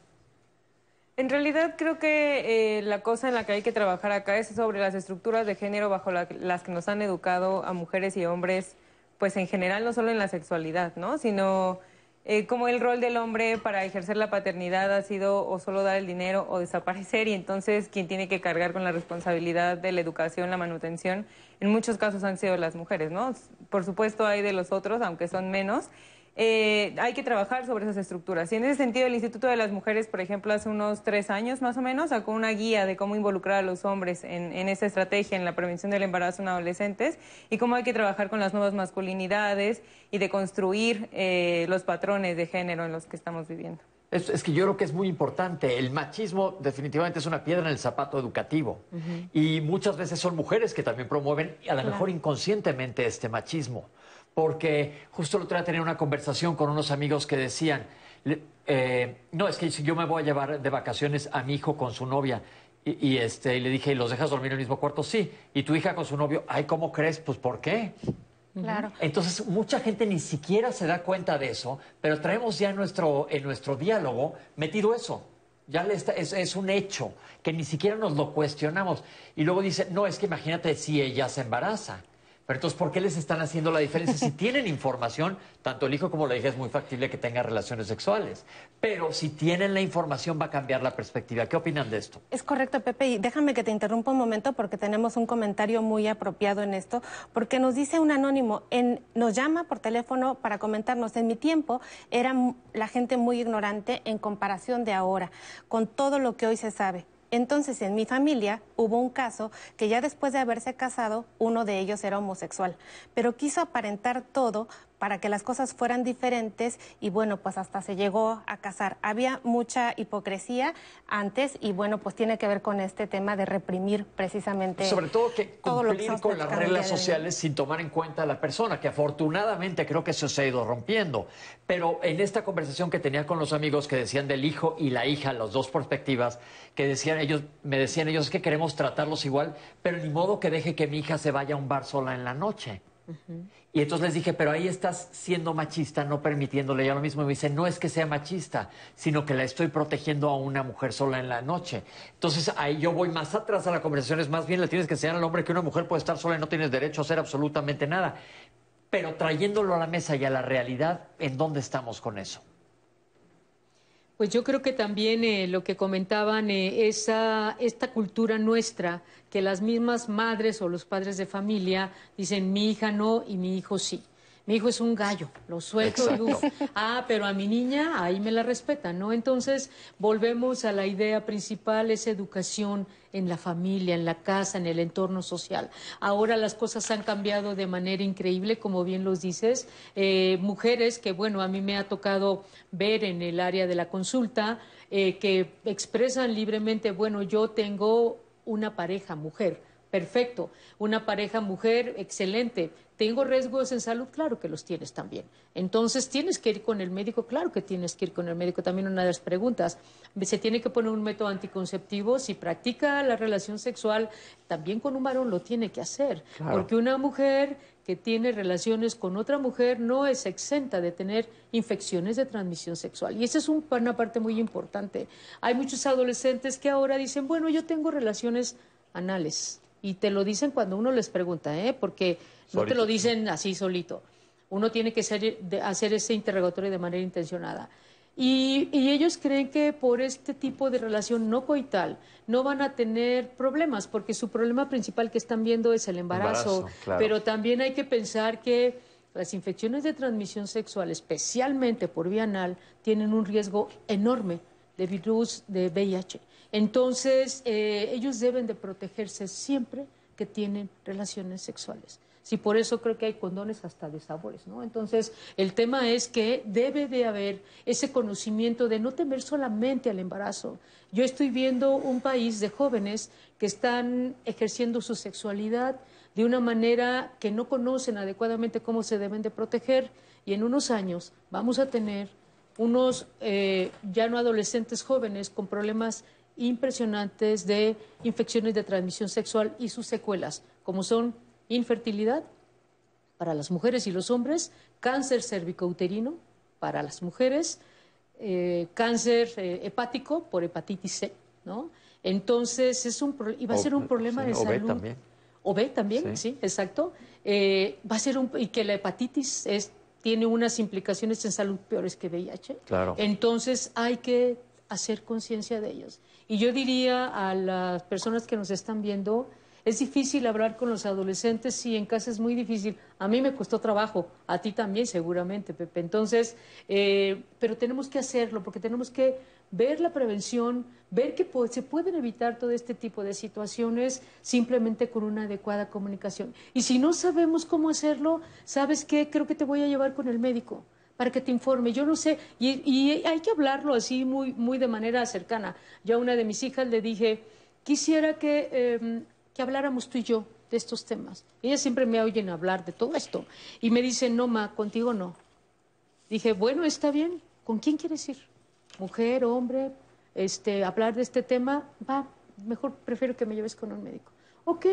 En realidad creo que eh, la cosa en la que hay que trabajar acá es sobre las estructuras de género bajo la- las que nos han educado a mujeres y hombres, pues en general no solo en la sexualidad, ¿no? Sino eh, como el rol del hombre para ejercer la paternidad ha sido o solo dar el dinero o desaparecer y entonces quien tiene que cargar con la responsabilidad de la educación, la manutención, en muchos casos han sido las mujeres, ¿no? Por supuesto hay de los otros, aunque son menos. Eh, hay que trabajar sobre esas estructuras. Y en ese sentido, el Instituto de las Mujeres, por ejemplo, hace unos tres años más o menos, sacó una guía de cómo involucrar a los hombres en, en esa estrategia, en la prevención del embarazo en adolescentes, y cómo hay que trabajar con las nuevas masculinidades y de construir eh, los patrones de género en los que estamos viviendo. Es, es que yo creo que es muy importante. El machismo definitivamente es una piedra en el zapato educativo. Y muchas veces son mujeres que también promueven, a lo Claro. mejor inconscientemente, este machismo. Porque justo el otro día tenía una conversación con unos amigos que decían, eh, no, es que yo me voy a llevar de vacaciones a mi hijo con su novia. Y, y, este, y le dije, ¿y los dejas dormir en el mismo cuarto? Sí. ¿Y tu hija con su novio? Ay, ¿cómo crees? Pues, ¿por qué? Claro. Entonces, mucha gente ni siquiera se da cuenta de eso, pero traemos ya en nuestro, en nuestro diálogo metido eso. Ya le está- es, es un hecho que ni siquiera nos lo cuestionamos. Y luego dice, no, es que imagínate si ella se embaraza. Pero entonces, ¿por qué les están haciendo la diferencia? Si tienen información, tanto el hijo como la hija es muy factible que tenga relaciones sexuales. Pero si tienen la información, va a cambiar la perspectiva. ¿Qué opinan de esto? Es correcto, Pepe, y déjame que te interrumpa un momento porque tenemos un comentario muy apropiado en esto, porque nos dice un anónimo, en, nos llama por teléfono para comentarnos, en mi tiempo era la gente muy ignorante en comparación de ahora, con todo lo que hoy se sabe. Entonces, en mi familia hubo un caso que ya después de haberse casado, uno de ellos era homosexual, pero quiso aparentar todo para que las cosas fueran diferentes y bueno, pues hasta se llegó a casar. Había mucha hipocresía antes y bueno, pues tiene que ver con este tema de reprimir precisamente. Sobre todo que todo lo que cumplir con las reglas sociales sin tomar en cuenta a la persona, que afortunadamente creo que eso se ha ido rompiendo. Pero en esta conversación que tenía con los amigos que decían del hijo y la hija, las dos perspectivas, que decían ellos, me decían ellos es que queremos tratarlos igual, pero ni modo que deje que mi hija se vaya a un bar sola en la noche. Y entonces les dije, pero ahí estás siendo machista, no permitiéndole ya lo mismo. Y me dice, no es que sea machista, sino que la estoy protegiendo a una mujer sola en la noche. Entonces ahí yo voy más atrás a la conversación, es más bien le tienes que enseñar al hombre que una mujer puede estar sola y no tienes derecho a hacer absolutamente nada. Pero trayéndolo a la mesa y a la realidad, ¿en dónde estamos con eso? Pues yo creo que también eh, lo que comentaban, eh, esa, esta cultura nuestra, que las mismas madres o los padres de familia dicen mi hija no y mi hijo sí. Mi hijo es un gallo, lo suelto y uf, ah, pero a mi niña ahí me la respetan, ¿no? Entonces volvemos a la idea principal, es educación en la familia, en la casa, en el entorno social. Ahora las cosas han cambiado de manera increíble, como bien los dices. Eh, mujeres que, bueno, a mí me ha tocado ver en el área de la consulta, eh, que expresan libremente, bueno, yo tengo una pareja mujer, perfecto, una pareja mujer, excelente. ¿Tengo riesgos en salud? Claro que los tienes también. Entonces, ¿tienes que ir con el médico? Claro que tienes que ir con el médico. También una de las preguntas, ¿se tiene que poner un método anticonceptivo? Si practica la relación sexual, también con un varón lo tiene que hacer. Claro. Porque una mujer que tiene relaciones con otra mujer no es exenta de tener infecciones de transmisión sexual. Y esa es un- una parte muy importante. Hay muchos adolescentes que ahora dicen, bueno, yo tengo relaciones anales. Y te lo dicen cuando uno les pregunta, ¿eh? porque no te lo dicen así solito. Uno tiene que ser- de- hacer ese interrogatorio de manera intencionada. Y, y ellos creen que por este tipo de relación no coital no van a tener problemas, porque su problema principal que están viendo es el embarazo. Embarazo, claro. Pero también hay que pensar que las infecciones de transmisión sexual, especialmente por vía anal, tienen un riesgo enorme de virus de VIH. Entonces, eh, ellos deben de protegerse siempre que tienen relaciones sexuales. Sí, por eso creo que hay condones hasta de sabores, ¿no? Entonces, el tema es que debe de haber ese conocimiento de no temer solamente al embarazo. Yo estoy viendo un país de jóvenes que están ejerciendo su sexualidad de una manera que no conocen adecuadamente cómo se deben de proteger y en unos años vamos a tener unos eh, ya no adolescentes jóvenes con problemas impresionantes de infecciones de transmisión sexual y sus secuelas, como son infertilidad para las mujeres y los hombres, cáncer cervicouterino para las mujeres, eh, cáncer eh, hepático por hepatitis C, ¿no? Entonces es un pro- y va a ser un problema sí, de o B salud. también. O B también, sí, exacto. Eh, va a ser un y que la hepatitis es, tiene unas implicaciones en salud peores que VIH. Claro. Entonces hay que hacer conciencia de ellos. Y yo diría a las personas que nos están viendo, es difícil hablar con los adolescentes, sí, en casa es muy difícil. A mí me costó trabajo, a ti también seguramente, Pepe. Entonces, eh, pero tenemos que hacerlo porque tenemos que ver la prevención, ver que se pueden evitar todo este tipo de situaciones simplemente con una adecuada comunicación. Y si no sabemos cómo hacerlo, ¿sabes qué? Creo que te voy a llevar con el médico para que te informe. Yo no sé, y, hay que hablarlo así muy, muy de manera cercana. Yo a una de mis hijas le dije, quisiera que, eh, que habláramos tú y yo de estos temas. Ellas siempre me oyen hablar de todo esto. Y me dicen, no, ma, contigo no. Dije, bueno, está bien. ¿Con quién quieres ir? Mujer, hombre, este, hablar de este tema, va, mejor prefiero que me lleves con un médico. Ok,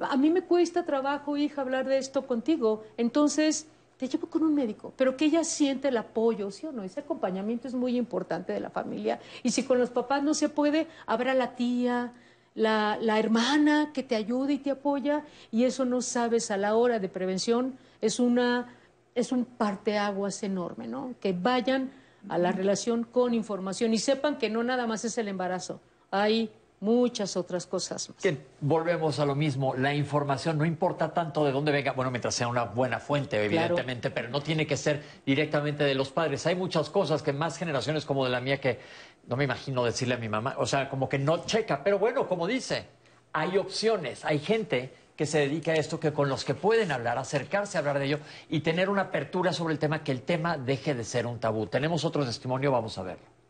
a mí me cuesta trabajo, hija, hablar de esto contigo. Entonces, te llevo con un médico, pero que ella siente el apoyo, ¿sí o no? Ese acompañamiento es muy importante de la familia. Y si con los papás no se puede, habrá la tía, la, la hermana que te ayude y te apoya, y eso no sabes a la hora de prevención, es una es un parteaguas enorme, ¿no? Que vayan a la relación con información y sepan que no nada más es el embarazo, hay muchas otras cosas más. Volvemos a lo mismo, la información no importa tanto de dónde venga, bueno, mientras sea una buena fuente, evidentemente, pero no tiene que ser directamente de los padres. Hay muchas cosas que más generaciones como de la mía que no me imagino decirle a mi mamá, o sea, como que no checa, pero bueno, como dice, hay opciones, hay gente que se dedica a esto, que con los que pueden hablar, acercarse a hablar de ello y tener una apertura sobre el tema, que el tema deje de ser un tabú. Tenemos otro testimonio, vamos a verlo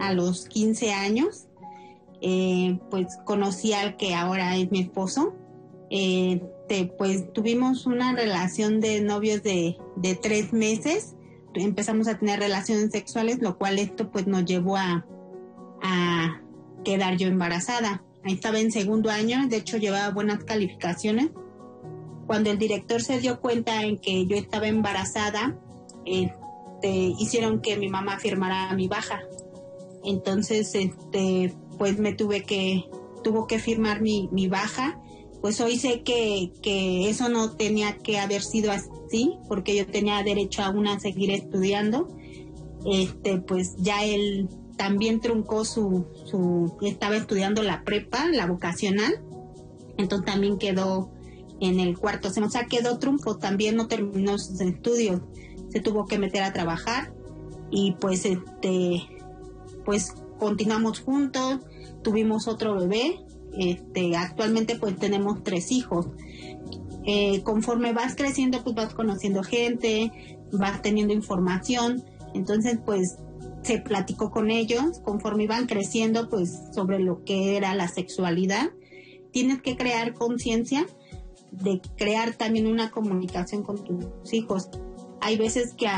a los 15 años, eh, pues conocí al que ahora es mi esposo. Eh, pues tuvimos una relación de novios de, de, tres meses. Empezamos a tener relaciones sexuales, lo cual esto pues nos llevó a, a quedar yo embarazada. Estaba en segundo año, de hecho llevaba buenas calificaciones. Cuando el director se dio cuenta en que yo estaba embarazada, este, hicieron que mi mamá firmara mi baja. Entonces, este, pues me tuve que, tuvo que firmar mi, mi baja. Pues hoy sé que, que eso no tenía que haber sido así, porque yo tenía derecho aún a seguir estudiando. Este, pues ya él también truncó su, su, estaba estudiando la prepa, la vocacional, entonces también quedó en el cuarto, o sea, quedó trunco, también no terminó sus estudios, se tuvo que meter a trabajar y pues este pues continuamos juntos, tuvimos otro bebé, este, actualmente pues tenemos tres hijos. Eh, conforme vas creciendo, pues vas conociendo gente, vas teniendo información, entonces pues se platicó con ellos, conforme iban creciendo pues sobre lo que era la sexualidad. Tienes que crear conciencia de crear también una comunicación con tus hijos. Hay veces que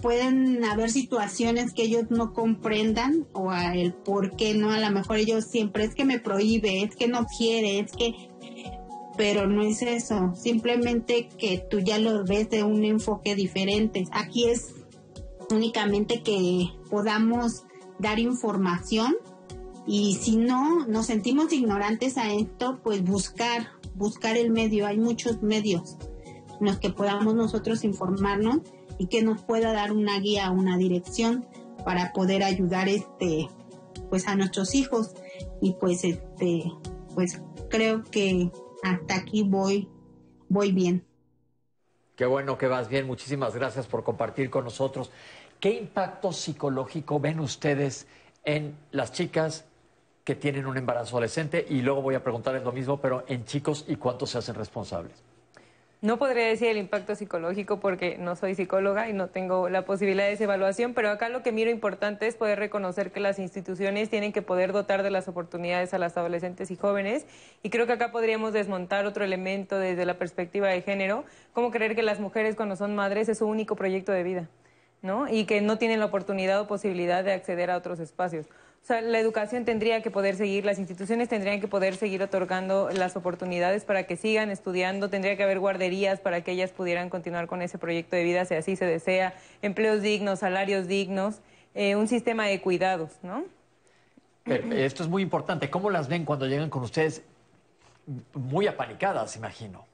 pueden haber situaciones que ellos no comprendan o el por qué no, a lo mejor ellos siempre es que me prohíbe, es que no quiere, es que, pero no es eso, simplemente que tú ya lo ves de un enfoque diferente. Aquí es únicamente que podamos dar información y si no nos sentimos ignorantes a esto, pues buscar, buscar el medio, hay muchos medios en los que podamos nosotros informarnos y que nos pueda dar una guía, una dirección para poder ayudar este pues a nuestros hijos y pues este pues creo que hasta aquí voy voy bien. Qué bueno que vas bien, muchísimas gracias por compartir con nosotros. ¿Qué impacto psicológico ven ustedes en las chicas que tienen un embarazo adolescente? Y luego voy a preguntarles lo mismo, pero en chicos y cuántos se hacen responsables. No podría decir el impacto psicológico porque no soy psicóloga y no tengo la posibilidad de esa evaluación, pero acá lo que miro importante es poder reconocer que las instituciones tienen que poder dotar de las oportunidades a las adolescentes y jóvenes y creo que acá podríamos desmontar otro elemento desde la perspectiva de género, como creer que las mujeres cuando son madres es su único proyecto de vida, ¿no? Y que no tienen la oportunidad o posibilidad de acceder a otros espacios. Sea, la educación tendría que poder seguir, las instituciones tendrían que poder seguir otorgando las oportunidades para que sigan estudiando, tendría que haber guarderías para que ellas pudieran continuar con ese proyecto de vida, si así se desea, empleos dignos, salarios dignos, eh, un sistema de cuidados, ¿no? esto es muy importante. ¿Cómo las ven cuando llegan con ustedes muy apanicadas, imagino?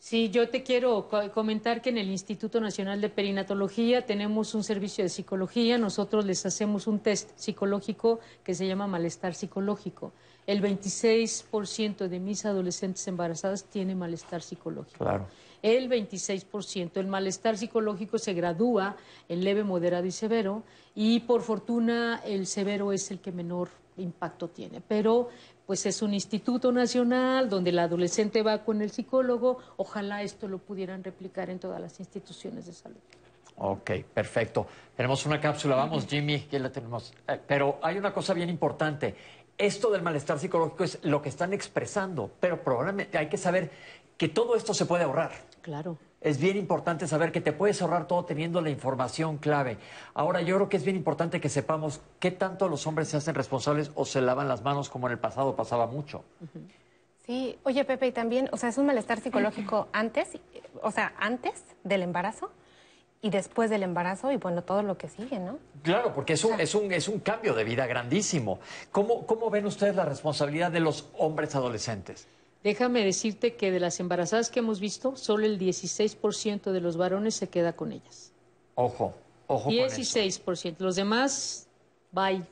Sí, yo te quiero comentar que en el Instituto Nacional de Perinatología tenemos un servicio de psicología. Nosotros les hacemos un test psicológico que se llama malestar psicológico. El 26% de mis adolescentes embarazadas tiene malestar psicológico. Claro. El 26%. El malestar psicológico se gradúa en leve, moderado y severo. Y por fortuna, el severo es el que menor impacto tiene. Pero pues es un instituto nacional donde el adolescente va con el psicólogo. Ojalá esto lo pudieran replicar en todas las instituciones de salud. Ok, perfecto. Tenemos una cápsula, vamos Jimmy, que la tenemos. Eh, pero hay una cosa bien importante. Esto del malestar psicológico es lo que están expresando, pero probablemente hay que saber que todo esto se puede ahorrar. Claro es bien importante saber que te puedes ahorrar todo teniendo la información clave. Ahora, yo creo que es bien importante que sepamos qué tanto los hombres se hacen responsables o se lavan las manos como en el pasado pasaba mucho. Sí, oye Pepe, y también, o sea, es un malestar psicológico antes, o sea, antes del embarazo y después del embarazo y bueno, todo lo que sigue, ¿no? Claro, porque es un, es un, es un cambio de vida grandísimo. ¿Cómo, ¿Cómo ven ustedes la responsabilidad de los hombres adolescentes? Déjame decirte que de las embarazadas que hemos visto, solo el 16% de los varones se queda con ellas. Ojo, ojo. 16%. Los demás, bye.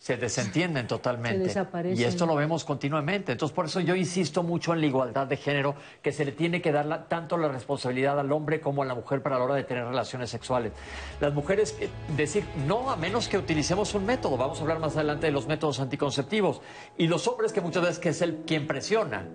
Se desentienden totalmente. Se. Y esto lo vemos continuamente. Entonces, por eso yo insisto mucho en la igualdad de género, que se le tiene que dar la- tanto la responsabilidad al hombre como a la mujer para la hora de tener relaciones sexuales. Las mujeres, eh, decir no a menos que utilicemos un método. Vamos a hablar más adelante de los métodos anticonceptivos. Y los hombres, que muchas veces que es el quien presiona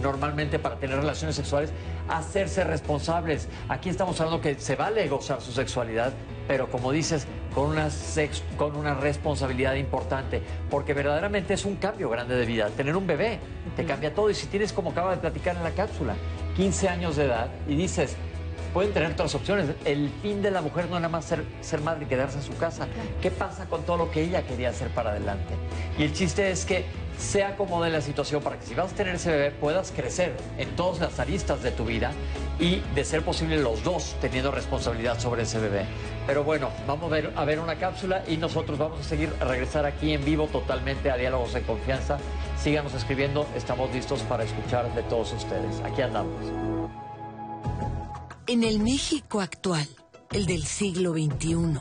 normalmente para tener relaciones sexuales, hacerse responsables. Aquí estamos hablando que se vale gozar su sexualidad, pero como dices, con una, sex- con una responsabilidad importante, porque verdaderamente es un cambio grande de vida. Tener un bebé te cambia todo y si tienes, como acaba de platicar en la cápsula, 15 años de edad y dices, pueden tener otras opciones. El fin de la mujer no es nada más ser, ser madre y quedarse en su casa. ¿Qué pasa con todo lo que ella quería hacer para adelante? Y el chiste es que se acomode la situación para que si vas a tener ese bebé puedas crecer en todas las aristas de tu vida y de ser posible los dos teniendo responsabilidad sobre ese bebé. Pero bueno, vamos a ver, a ver una cápsula y nosotros vamos a seguir a regresar aquí en vivo totalmente a Diálogos de Confianza. Síganos escribiendo, estamos listos para escuchar de todos ustedes. Aquí andamos. En el México actual, el del siglo XXI,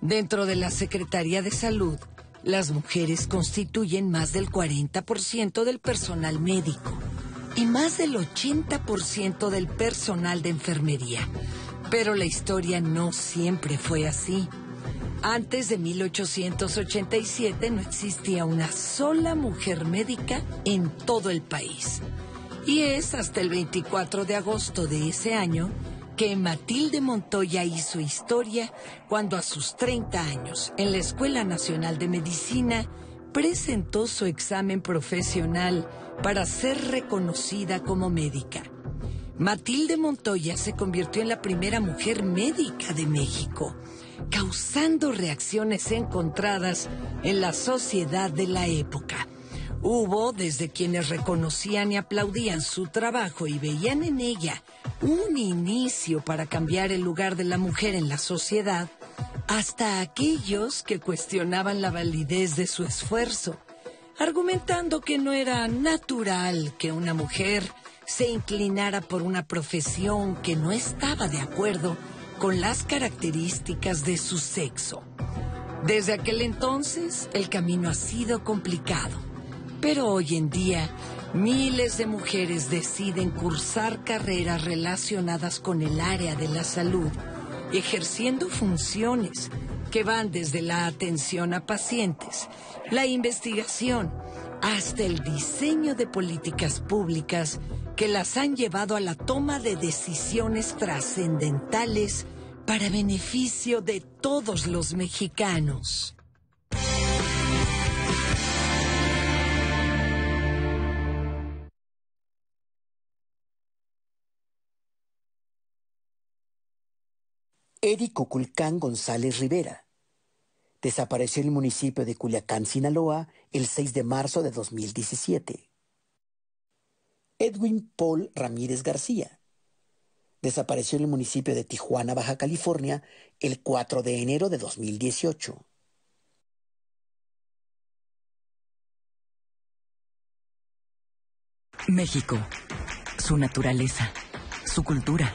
dentro de la Secretaría de Salud, las mujeres constituyen más del 40% del personal médico y más del 80% del personal de enfermería. Pero la historia no siempre fue así. Antes de 1887 no existía una sola mujer médica en todo el país. Y es hasta el 24 de agosto de ese año que Matilde Montoya hizo historia cuando a sus 30 años, en la Escuela Nacional de Medicina, presentó su examen profesional para ser reconocida como médica. Matilde Montoya se convirtió en la primera mujer médica de México, causando reacciones encontradas en la sociedad de la época. Hubo desde quienes reconocían y aplaudían su trabajo y veían en ella un inicio para cambiar el lugar de la mujer en la sociedad, hasta aquellos que cuestionaban la validez de su esfuerzo, argumentando que no era natural que una mujer se inclinara por una profesión que no estaba de acuerdo con las características de su sexo. Desde aquel entonces, el camino ha sido complicado. Pero hoy en día, miles de mujeres deciden cursar carreras relacionadas con el área de la salud, ejerciendo funciones que van desde la atención a pacientes, la investigación, hasta el diseño de políticas públicas que las han llevado a la toma de decisiones trascendentales para beneficio de todos los mexicanos. Eric Cuculcán González Rivera. Desapareció en el municipio de Culiacán, Sinaloa, el 6 de marzo de 2017. Edwin Paul Ramírez García. Desapareció en el municipio de Tijuana, Baja California, el 4 de enero de 2018. México, su naturaleza, su cultura,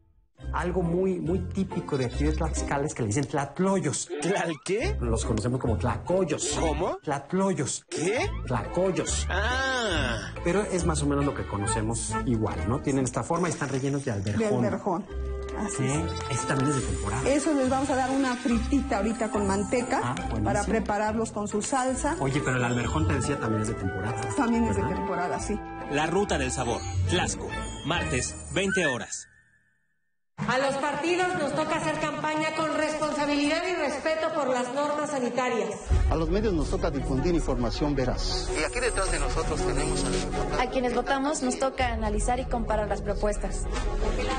Algo muy, muy típico de aquí de Tlaxcala es que le dicen tlatloyos. ¿Tlal qué? Los conocemos como tlacoyos. ¿Cómo? Tlatloyos. ¿Qué? Tlacoyos. Ah. Pero es más o menos lo que conocemos igual, ¿no? Tienen esta forma y están rellenos de alberjón. De alberjón. Así ¿Eh? es. Este también es de temporada. Eso les vamos a dar una fritita ahorita con manteca Ah, para prepararlos con su salsa. Oye, pero el alberjón te decía también es de temporada. También es de temporada, sí. La Ruta del Sabor, Tlasco, martes, 20 horas. A los partidos nos toca hacer campaña con responsabilidad y respeto por las normas sanitarias. A los medios nos toca difundir información veraz. Y aquí detrás de nosotros tenemos a quienes votamos nos toca analizar y comparar las propuestas.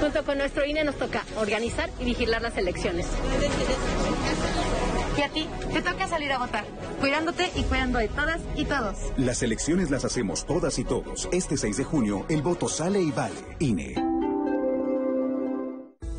Junto con nuestro INE nos toca organizar y vigilar las elecciones. Y a ti, te toca salir a votar, cuidándote y cuidando de todas y todos. Las elecciones las hacemos todas y todos. Este 6 de junio, el voto sale y vale. INE.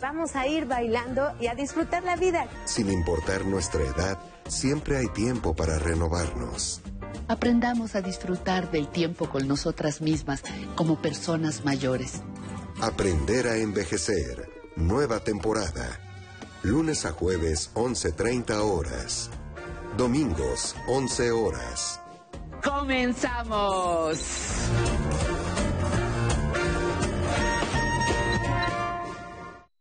Vamos a ir bailando y a disfrutar la vida. Sin importar nuestra edad, siempre hay tiempo para renovarnos. Aprendamos a disfrutar del tiempo con nosotras mismas como personas mayores. Aprender a envejecer. Nueva temporada. Lunes a jueves, 11.30 horas. Domingos, 11 horas. ¡Comenzamos!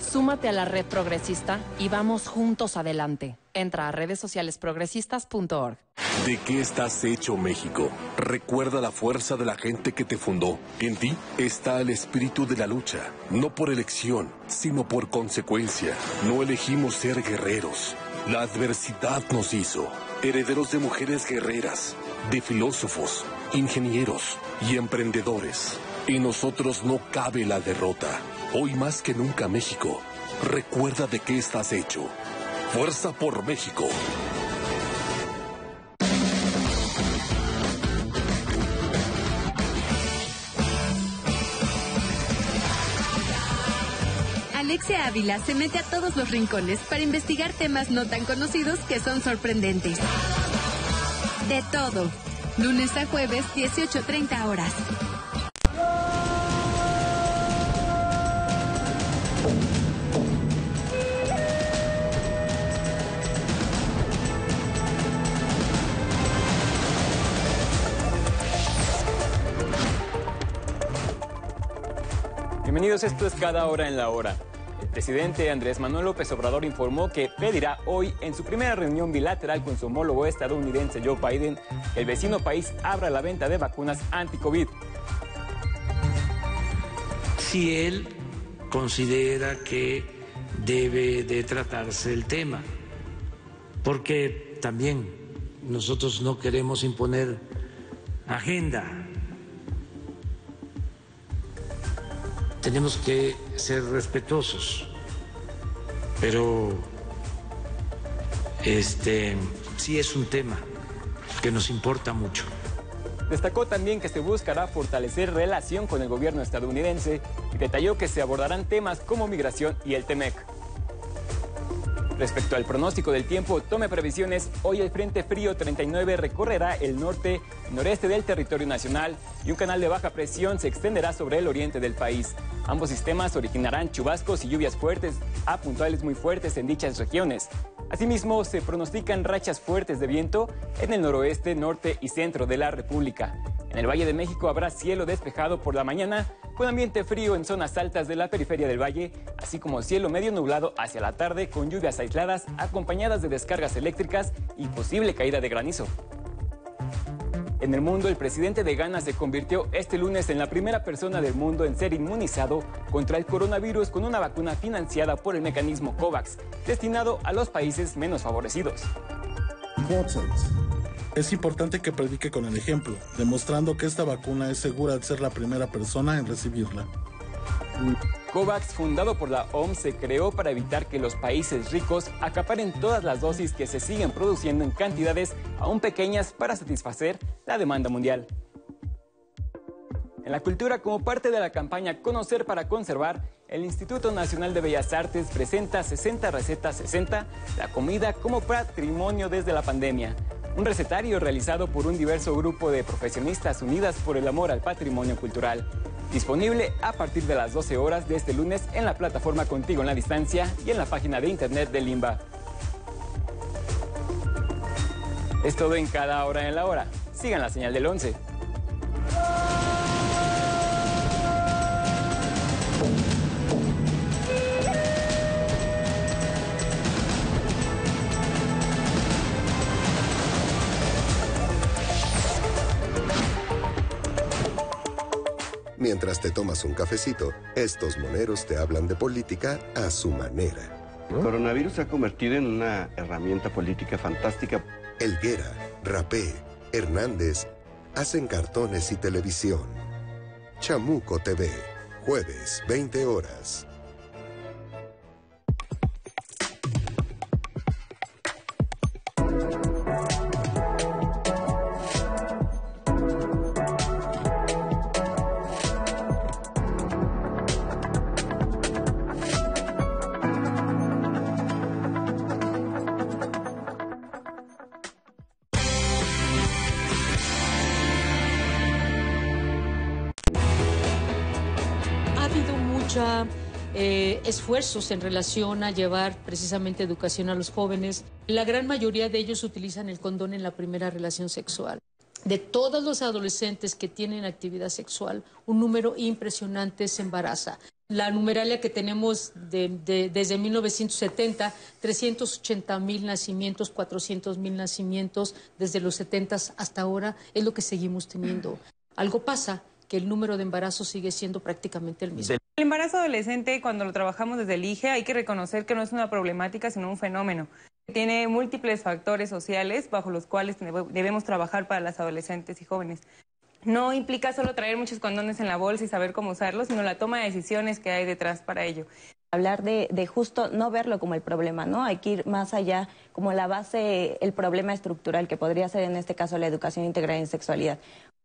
súmate a la red progresista y vamos juntos adelante. Entra a redes sociales progresistas.org. ¿De qué estás hecho, México? Recuerda la fuerza de la gente que te fundó. En ti está el espíritu de la lucha, no por elección, sino por consecuencia. No elegimos ser guerreros. La adversidad nos hizo. Herederos de mujeres guerreras, de filósofos, ingenieros y emprendedores. En nosotros no cabe la derrota. Hoy más que nunca, México, recuerda de qué estás hecho. Fuerza por México. Alexia Ávila se mete a todos los rincones para investigar temas no tan conocidos que son sorprendentes. De todo. Lunes a jueves, 18.30 horas. Bienvenidos, esto es Cada Hora en la Hora. El presidente Andrés Manuel López Obrador informó que pedirá hoy, en su primera reunión bilateral con su homólogo estadounidense Joe Biden, que el vecino país abra la venta de vacunas anti-COVID. Si él considera que debe de tratarse el tema, porque también nosotros no queremos imponer agenda tenemos que ser respetuosos, pero este sí es un tema que nos importa mucho. Destacó también que se buscará fortalecer relación con el gobierno estadounidense y detalló que se abordarán temas como migración y el TEMEC. Respecto al pronóstico del tiempo, tome previsiones. Hoy el Frente Frío 39 recorrerá el norte noreste del territorio nacional y un canal de baja presión se extenderá sobre el oriente del país. Ambos sistemas originarán chubascos y lluvias fuertes a puntuales muy fuertes en dichas regiones. Asimismo, se pronostican rachas fuertes de viento en el noroeste, norte y centro de la República. En el Valle de México habrá cielo despejado por la mañana, con ambiente frío en zonas altas de la periferia del valle, así como cielo medio nublado hacia la tarde con lluvias aisladas acompañadas de descargas eléctricas y posible caída de granizo. En el mundo, el presidente de Ghana se convirtió este lunes en la primera persona del mundo en ser inmunizado contra el coronavirus con una vacuna financiada por el mecanismo COVAX, destinado a los países menos favorecidos. Es importante que predique con el ejemplo, demostrando que esta vacuna es segura al ser la primera persona en recibirla. COVAX, fundado por la OMS, se creó para evitar que los países ricos acaparen todas las dosis que se siguen produciendo en cantidades aún pequeñas para satisfacer la demanda mundial. En la cultura, como parte de la campaña Conocer para Conservar, el Instituto Nacional de Bellas Artes presenta 60 recetas 60, la comida como patrimonio desde la pandemia. Un recetario realizado por un diverso grupo de profesionistas unidas por el amor al patrimonio cultural. Disponible a partir de las 12 horas de este lunes en la plataforma Contigo en la Distancia y en la página de internet de Limba. Es todo en cada hora en la hora. Sigan la señal del 11. Mientras te tomas un cafecito, estos moneros te hablan de política a su manera. El coronavirus se ha convertido en una herramienta política fantástica. Elguera, Rapé, Hernández hacen cartones y televisión. Chamuco TV, jueves, 20 horas. Esfuerzos en relación a llevar precisamente educación a los jóvenes. La gran mayoría de ellos utilizan el condón en la primera relación sexual. De todos los adolescentes que tienen actividad sexual, un número impresionante se embaraza. La numeralia que tenemos de- de- desde 1970, 380 mil nacimientos, 400 mil nacimientos desde los 70 hasta ahora, es lo que seguimos teniendo. Algo pasa que el número de embarazos sigue siendo prácticamente el mismo. El embarazo adolescente, cuando lo trabajamos desde el IGE, hay que reconocer que no es una problemática, sino un fenómeno. Tiene múltiples factores sociales bajo los cuales debe- debemos trabajar para las adolescentes y jóvenes. No implica solo traer muchos condones en la bolsa y saber cómo usarlos, sino la toma de decisiones que hay detrás para ello. Hablar de, de justo no verlo como el problema, ¿no? Hay que ir más allá, como la base, el problema estructural, que podría ser en este caso la educación integral en sexualidad.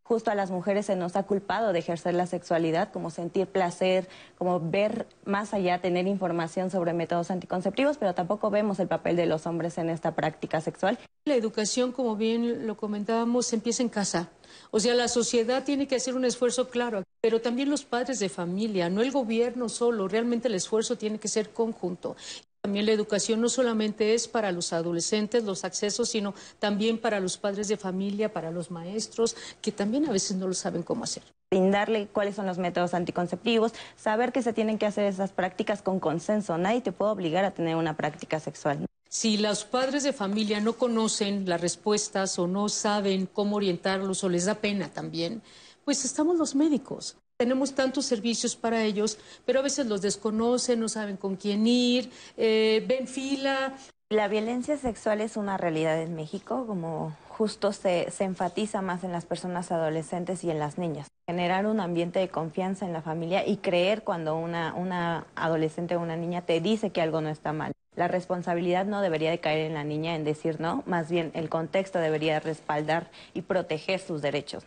Justo a las mujeres se nos ha culpado de ejercer la sexualidad, como sentir placer, como ver más allá, tener información sobre métodos anticonceptivos, pero tampoco vemos el papel de los hombres en esta práctica sexual. La educación, como bien lo comentábamos, empieza en casa. O sea, la sociedad tiene que hacer un esfuerzo claro, pero también los padres de familia, no el gobierno solo. Realmente el esfuerzo tiene que ser conjunto. También la educación no solamente es para los adolescentes, los accesos, sino también para los padres de familia, para los maestros, que también a veces no lo saben cómo hacer. brindarle cuáles son los métodos anticonceptivos, saber que se tienen que hacer esas prácticas con consenso. Nadie te puede obligar a tener una práctica sexual. Si los padres de familia no conocen las respuestas o no saben cómo orientarlos o les da pena también, pues estamos los médicos. Tenemos tantos servicios para ellos, pero a veces los desconocen, no saben con quién ir, eh, ven fila. La violencia sexual es una realidad en México, como justo se, se enfatiza más en las personas adolescentes y en las niñas. Generar un ambiente de confianza en la familia y creer cuando una, una adolescente o una niña te dice que algo no está mal. La responsabilidad no debería de caer en la niña en decir no, más bien el contexto debería respaldar y proteger sus derechos.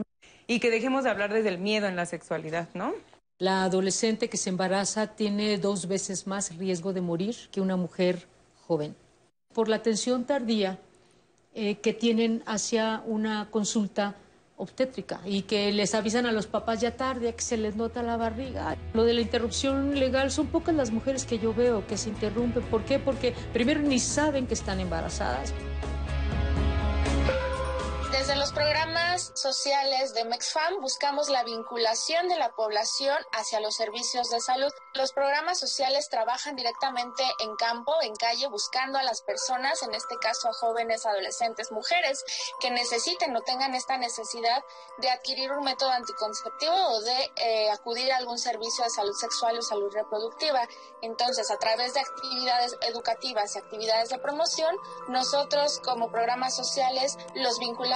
Y que dejemos de hablar desde el miedo en la sexualidad, ¿no? La adolescente que se embaraza tiene dos veces más riesgo de morir que una mujer joven. Por la atención tardía eh, que tienen hacia una consulta obstétrica y que les avisan a los papás ya tarde, que se les nota la barriga. Lo de la interrupción legal son pocas las mujeres que yo veo que se interrumpen. ¿Por qué? Porque primero ni saben que están embarazadas. Desde los programas sociales de MEXFAM buscamos la vinculación de la población hacia los servicios de salud. Los programas sociales trabajan directamente en campo, en calle, buscando a las personas, en este caso a jóvenes, adolescentes, mujeres, que necesiten o tengan esta necesidad de adquirir un método anticonceptivo o de eh, acudir a algún servicio de salud sexual o salud reproductiva. Entonces, a través de actividades educativas y actividades de promoción, nosotros como programas sociales los vinculamos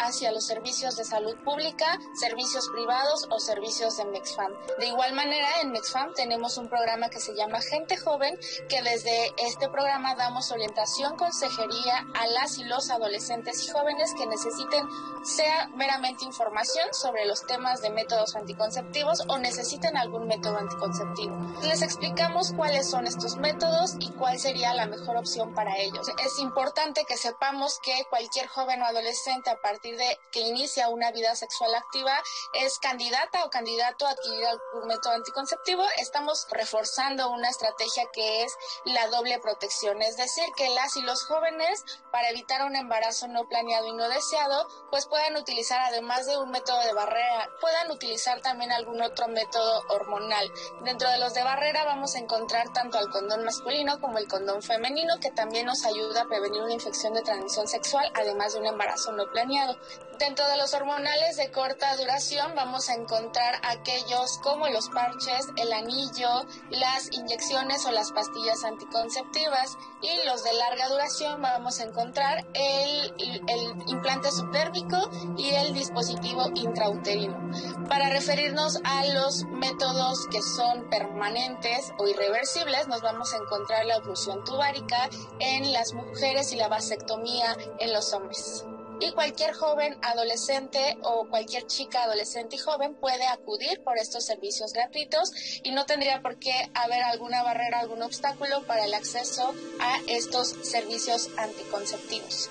hacia los servicios de salud pública, servicios privados o servicios de MexFam. De igual manera, en MexFam tenemos un programa que se llama Gente Joven, que desde este programa damos orientación, consejería a las y los adolescentes y jóvenes que necesiten sea meramente información sobre los temas de métodos anticonceptivos o necesiten algún método anticonceptivo. Les explicamos cuáles son estos métodos y cuál sería la mejor opción para ellos. Es importante que sepamos que cualquier joven o adolescente a partir de que inicia una vida sexual activa es candidata o candidato a adquirir algún método anticonceptivo. Estamos reforzando una estrategia que es la doble protección, es decir, que las y los jóvenes para evitar un embarazo no planeado y no deseado, pues puedan utilizar además de un método de barrera, puedan utilizar también algún otro método hormonal. Dentro de los de barrera vamos a encontrar tanto al condón masculino como el condón femenino que también nos ayuda a prevenir una infección de transmisión sexual, además de un embarazo no planeado. Dentro de los hormonales de corta duración vamos a encontrar aquellos como los parches, el anillo, las inyecciones o las pastillas anticonceptivas y los de larga duración vamos a encontrar el, el implante subdérmico y el dispositivo intrauterino. Para referirnos a los métodos que son permanentes o irreversibles, nos vamos a encontrar la oclusión tubárica en las mujeres y la vasectomía en los hombres y cualquier joven adolescente o cualquier chica adolescente y joven puede acudir por estos servicios gratuitos y no tendría por qué haber alguna barrera, algún obstáculo para el acceso a estos servicios anticonceptivos.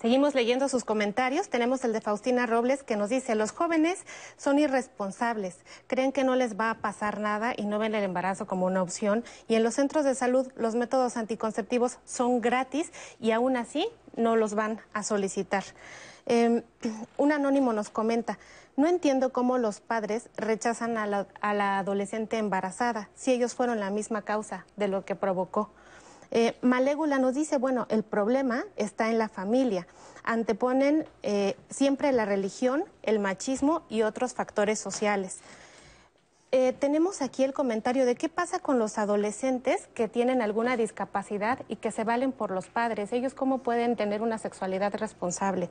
Seguimos leyendo sus comentarios. Tenemos el de Faustina Robles que nos dice, los jóvenes son irresponsables, creen que no les va a pasar nada y no ven el embarazo como una opción. Y en los centros de salud los métodos anticonceptivos son gratis y aún así no los van a solicitar. Em, [clears throat] un anónimo nos comenta, no entiendo cómo los padres rechazan a la, a la adolescente embarazada si ellos fueron la misma causa de lo que provocó. Eh, Malégula nos dice, bueno, el problema está en la familia. Anteponen eh, siempre la religión, el machismo y otros factores sociales. Eh, tenemos aquí el comentario de qué pasa con los adolescentes que tienen alguna discapacidad y que se valen por los padres. Ellos cómo pueden tener una sexualidad responsable.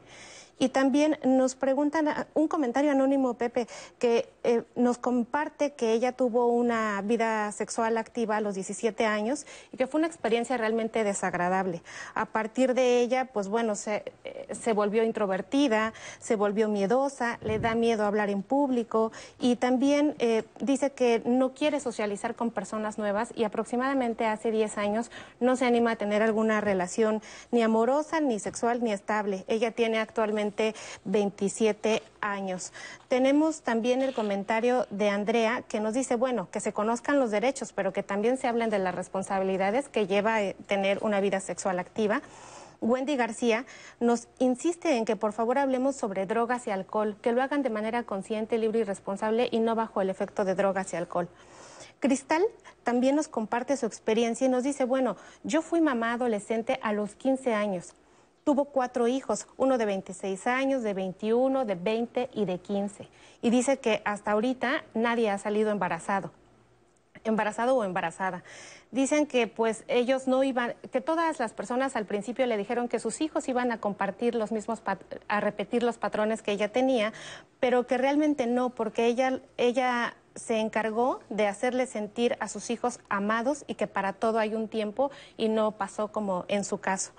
Y también nos preguntan, un comentario anónimo, Pepe, que eh, nos comparte que ella tuvo una vida sexual activa a los 17 años y que fue una experiencia realmente desagradable. A partir de ella, pues bueno, se, eh, se volvió introvertida, se volvió miedosa, le da miedo hablar en público y también eh, dice que no quiere socializar con personas nuevas y aproximadamente hace 10 años no se anima a tener alguna relación ni amorosa, ni sexual, ni estable. Ella tiene actualmente 27 años. Tenemos también el comentario de Andrea que nos dice, bueno, que se conozcan los derechos, pero que también se hablen de las responsabilidades que lleva a tener una vida sexual activa. Wendy García nos insiste en que por favor hablemos sobre drogas y alcohol, que lo hagan de manera consciente, libre y responsable y no bajo el efecto de drogas y alcohol. Cristal también nos comparte su experiencia y nos dice, bueno, yo fui mamá adolescente a los 15 años. Tuvo cuatro hijos, uno de 26 años, de 21, de 20 y de 15. Y dice que hasta ahorita nadie ha salido embarazado embarazado o embarazada. Dicen que pues ellos no iban, que todas las personas al principio le dijeron que sus hijos iban a compartir los mismos, a repetir los patrones que ella tenía, pero que realmente no, porque ella, ella se encargó de hacerle sentir a sus hijos amados y que para todo hay un tiempo y no pasó como en su caso.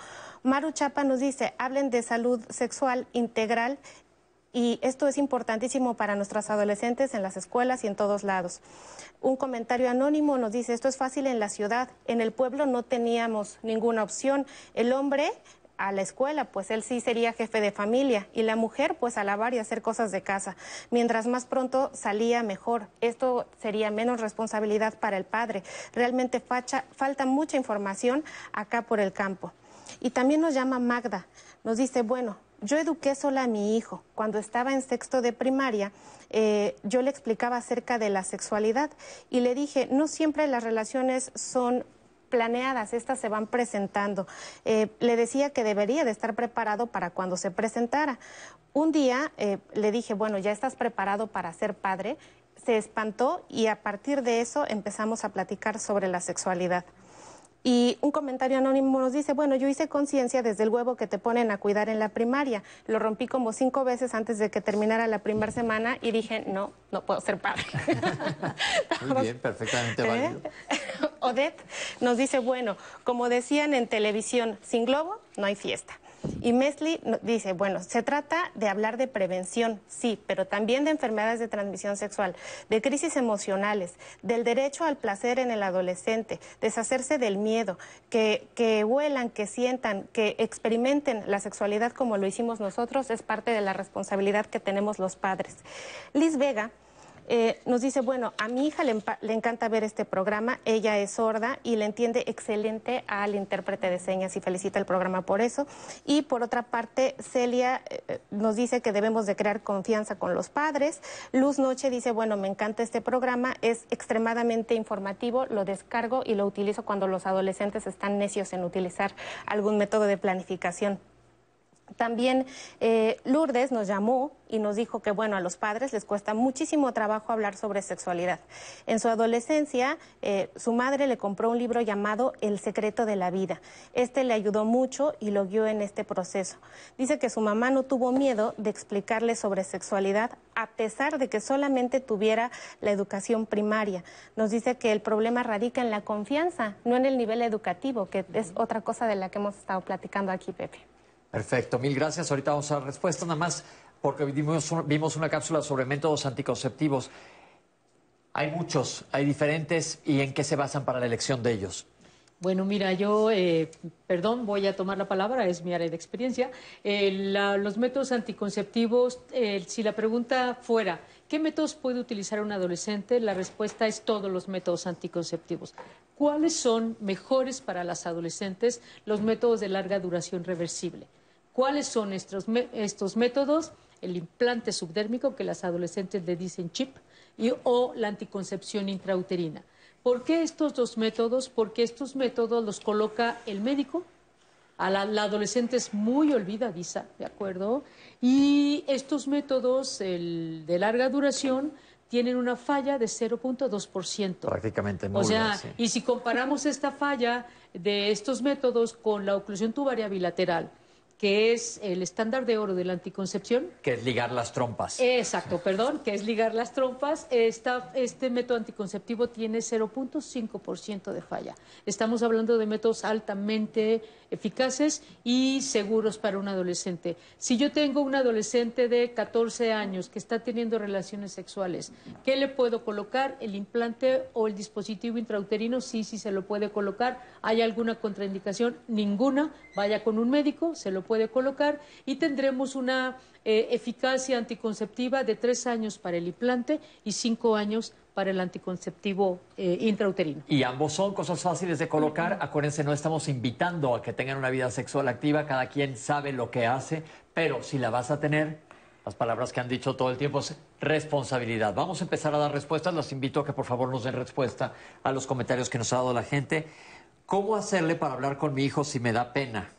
Maru Chapa nos dice, hablen de salud sexual integral y esto es importantísimo para nuestras adolescentes en las escuelas y en todos lados. Un comentario anónimo nos dice, esto es fácil en la ciudad, en el pueblo no teníamos ninguna opción. El hombre a la escuela, pues él sí sería jefe de familia y la mujer pues a lavar y hacer cosas de casa. Mientras más pronto salía mejor. Esto sería menos responsabilidad para el padre. Realmente falta mucha información acá por el campo. Y también nos llama Magda, nos dice, bueno, yo eduqué sola a mi hijo. Cuando estaba en sexto de primaria, eh, yo le explicaba acerca de la sexualidad y le dije, no siempre las relaciones son planeadas, estas se van presentando. Eh, le decía que debería de estar preparado para cuando se presentara. Un día eh, le dije, bueno, ya estás preparado para ser padre. Se espantó y a partir de eso empezamos a platicar sobre la sexualidad. Y un comentario anónimo nos dice, bueno, yo hice conciencia desde el huevo que te ponen a cuidar en la primaria. Lo rompí como cinco veces antes de que terminara la primera semana y dije, no, no puedo ser padre. [laughs] Muy bien, perfectamente válido. [laughs] Odette nos dice, bueno, como decían en televisión, sin globo no hay fiesta. Y Mesli dice, bueno, se trata de hablar de prevención, sí, pero también de enfermedades de transmisión sexual, de crisis emocionales, del derecho al placer en el adolescente, deshacerse del miedo, que, que huelan, que sientan, que experimenten la sexualidad como lo hicimos nosotros, es parte de la responsabilidad que tenemos los padres. Liz Vega eh, nos dice, bueno, a mi hija le, encanta ver este programa, ella es sorda y le entiende excelente al intérprete de señas y felicita el programa por eso. Y por otra parte, Celia eh, nos dice que debemos de crear confianza con los padres. Luz Noche dice, bueno, me encanta este programa, es extremadamente informativo, lo descargo y lo utilizo cuando los adolescentes están necios en utilizar algún método de planificación. También eh, Lourdes nos llamó y nos dijo que, bueno, a los padres les cuesta muchísimo trabajo hablar sobre sexualidad. En su adolescencia, eh, su madre le compró un libro llamado El secreto de la vida. Este le ayudó mucho y lo guió en este proceso. Dice que su mamá no tuvo miedo de explicarle sobre sexualidad a pesar de que solamente tuviera la educación primaria. Nos dice que el problema radica en la confianza, no en el nivel educativo, que es otra cosa de la que hemos estado platicando aquí, Pepe. Perfecto, mil gracias. Ahorita vamos a dar respuesta, nada más porque vimos, un- vimos una cápsula sobre métodos anticonceptivos. Hay muchos, hay diferentes, ¿y en qué se basan para la elección de ellos? Bueno, mira, yo, eh, perdón, voy a tomar la palabra, es mi área de experiencia. Eh, la- los métodos anticonceptivos, eh, si la pregunta fuera, ¿qué métodos puede utilizar un adolescente? La respuesta es todos los métodos anticonceptivos. ¿Cuáles son mejores para las adolescentes? Los métodos de larga duración reversible. ¿Cuáles son estos, estos métodos? El implante subdérmico, que las adolescentes le dicen chip, y, o la anticoncepción intrauterina. ¿Por qué estos dos métodos? Porque estos métodos los coloca el médico. A la, la adolescente es muy olvidadiza, ¿de acuerdo? Y estos métodos el de larga duración tienen una falla de 0.2%. Prácticamente O nula, sea, sí. y si comparamos esta falla de estos métodos con la oclusión tubaria bilateral, que es el estándar de oro de la anticoncepción, Que es ligar las trompas. Exacto, perdón, que es ligar las trompas. Esta- este método anticonceptivo tiene 0.5% de falla. Estamos hablando de métodos altamente eficaces y seguros para un adolescente. Si yo tengo un adolescente de 14 años que está teniendo relaciones sexuales, ¿qué le puedo colocar? ¿El implante o el dispositivo intrauterino? Sí, sí se lo puede colocar. ¿Hay alguna contraindicación? Ninguna. Vaya con un médico, se lo puede colocar y tendremos una eh, eficacia anticonceptiva de tres años para el implante y cinco años para el anticonceptivo eh, intrauterino. Y ambos son cosas fáciles de colocar. Acuérdense, no estamos invitando a que tengan una vida sexual activa. Cada quien sabe lo que hace. Pero si la vas a tener, las palabras que han dicho todo el tiempo es responsabilidad. Vamos a empezar a dar respuestas. Los invito a que por favor nos den respuesta a los comentarios que nos ha dado la gente. ¿Cómo hacerle para hablar con mi hijo si me da pena?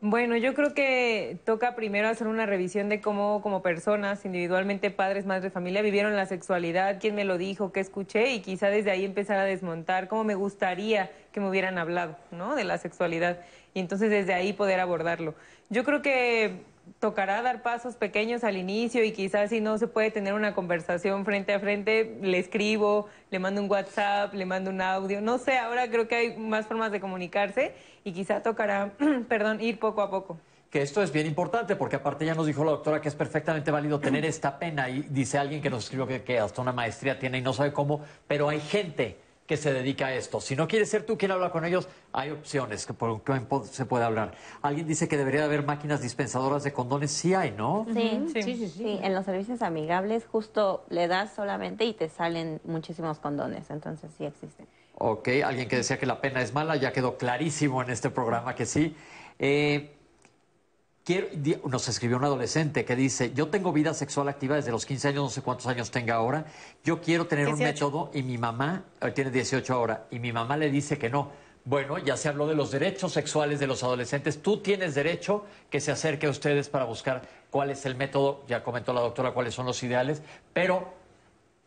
Bueno, yo creo que toca primero hacer una revisión de cómo como personas, individualmente padres, madres, familia, vivieron la sexualidad, quién me lo dijo, qué escuché y quizá desde ahí empezar a desmontar cómo me gustaría que me hubieran hablado, ¿no? De la sexualidad y entonces desde ahí poder abordarlo. Yo creo que tocará dar pasos pequeños al inicio y quizás si no se puede tener una conversación frente a frente, le escribo, le mando un WhatsApp, le mando un audio, no sé, ahora creo que hay más formas de comunicarse y quizá tocará, [clears throat] perdón, ir poco a poco. Que esto es bien importante porque aparte ya nos dijo la doctora que es perfectamente válido tener esta pena y dice alguien que nos escribió que, que hasta una maestría tiene y no sabe cómo, pero hay gente que se dedica a esto. Si no quieres ser tú quien habla con ellos, hay opciones que por que se puede hablar. Alguien dice que debería haber máquinas dispensadoras de condones, sí hay, ¿no? Sí, Sí, sí, sí. sí, en los servicios amigables justo le das solamente y te salen muchísimos condones, entonces sí existen. Ok, alguien que decía que la pena es mala, ya quedó clarísimo en este programa que sí. Eh, quiero- nos escribió un adolescente que dice, yo tengo vida sexual activa desde los 15 años, no sé cuántos años tenga ahora, yo quiero tener un 18. método y mi mamá, eh, tiene 18 ahora, y mi mamá le dice que no. Bueno, ya se habló de los derechos sexuales de los adolescentes. Tú tienes derecho que se acerque a ustedes para buscar cuál es el método. Ya comentó la doctora cuáles son los ideales, pero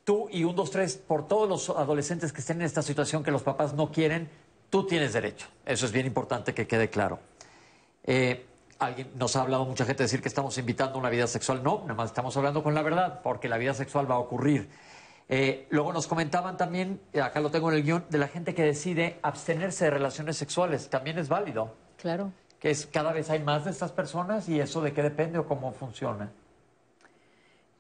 tú y un, dos, tres, por todos los adolescentes que estén en esta situación que los papás no quieren, tú tienes derecho. Eso es bien importante que quede claro. Eh, alguien nos ha hablado mucha gente decir que estamos invitando a una vida sexual. No, nada más estamos hablando con la verdad, porque la vida sexual va a ocurrir. Eh, luego nos comentaban también, eh, acá lo tengo en el guion, de la gente que decide abstenerse de relaciones sexuales. También es válido. Claro. Que es cada vez hay más de estas personas y eso de qué depende o cómo funciona.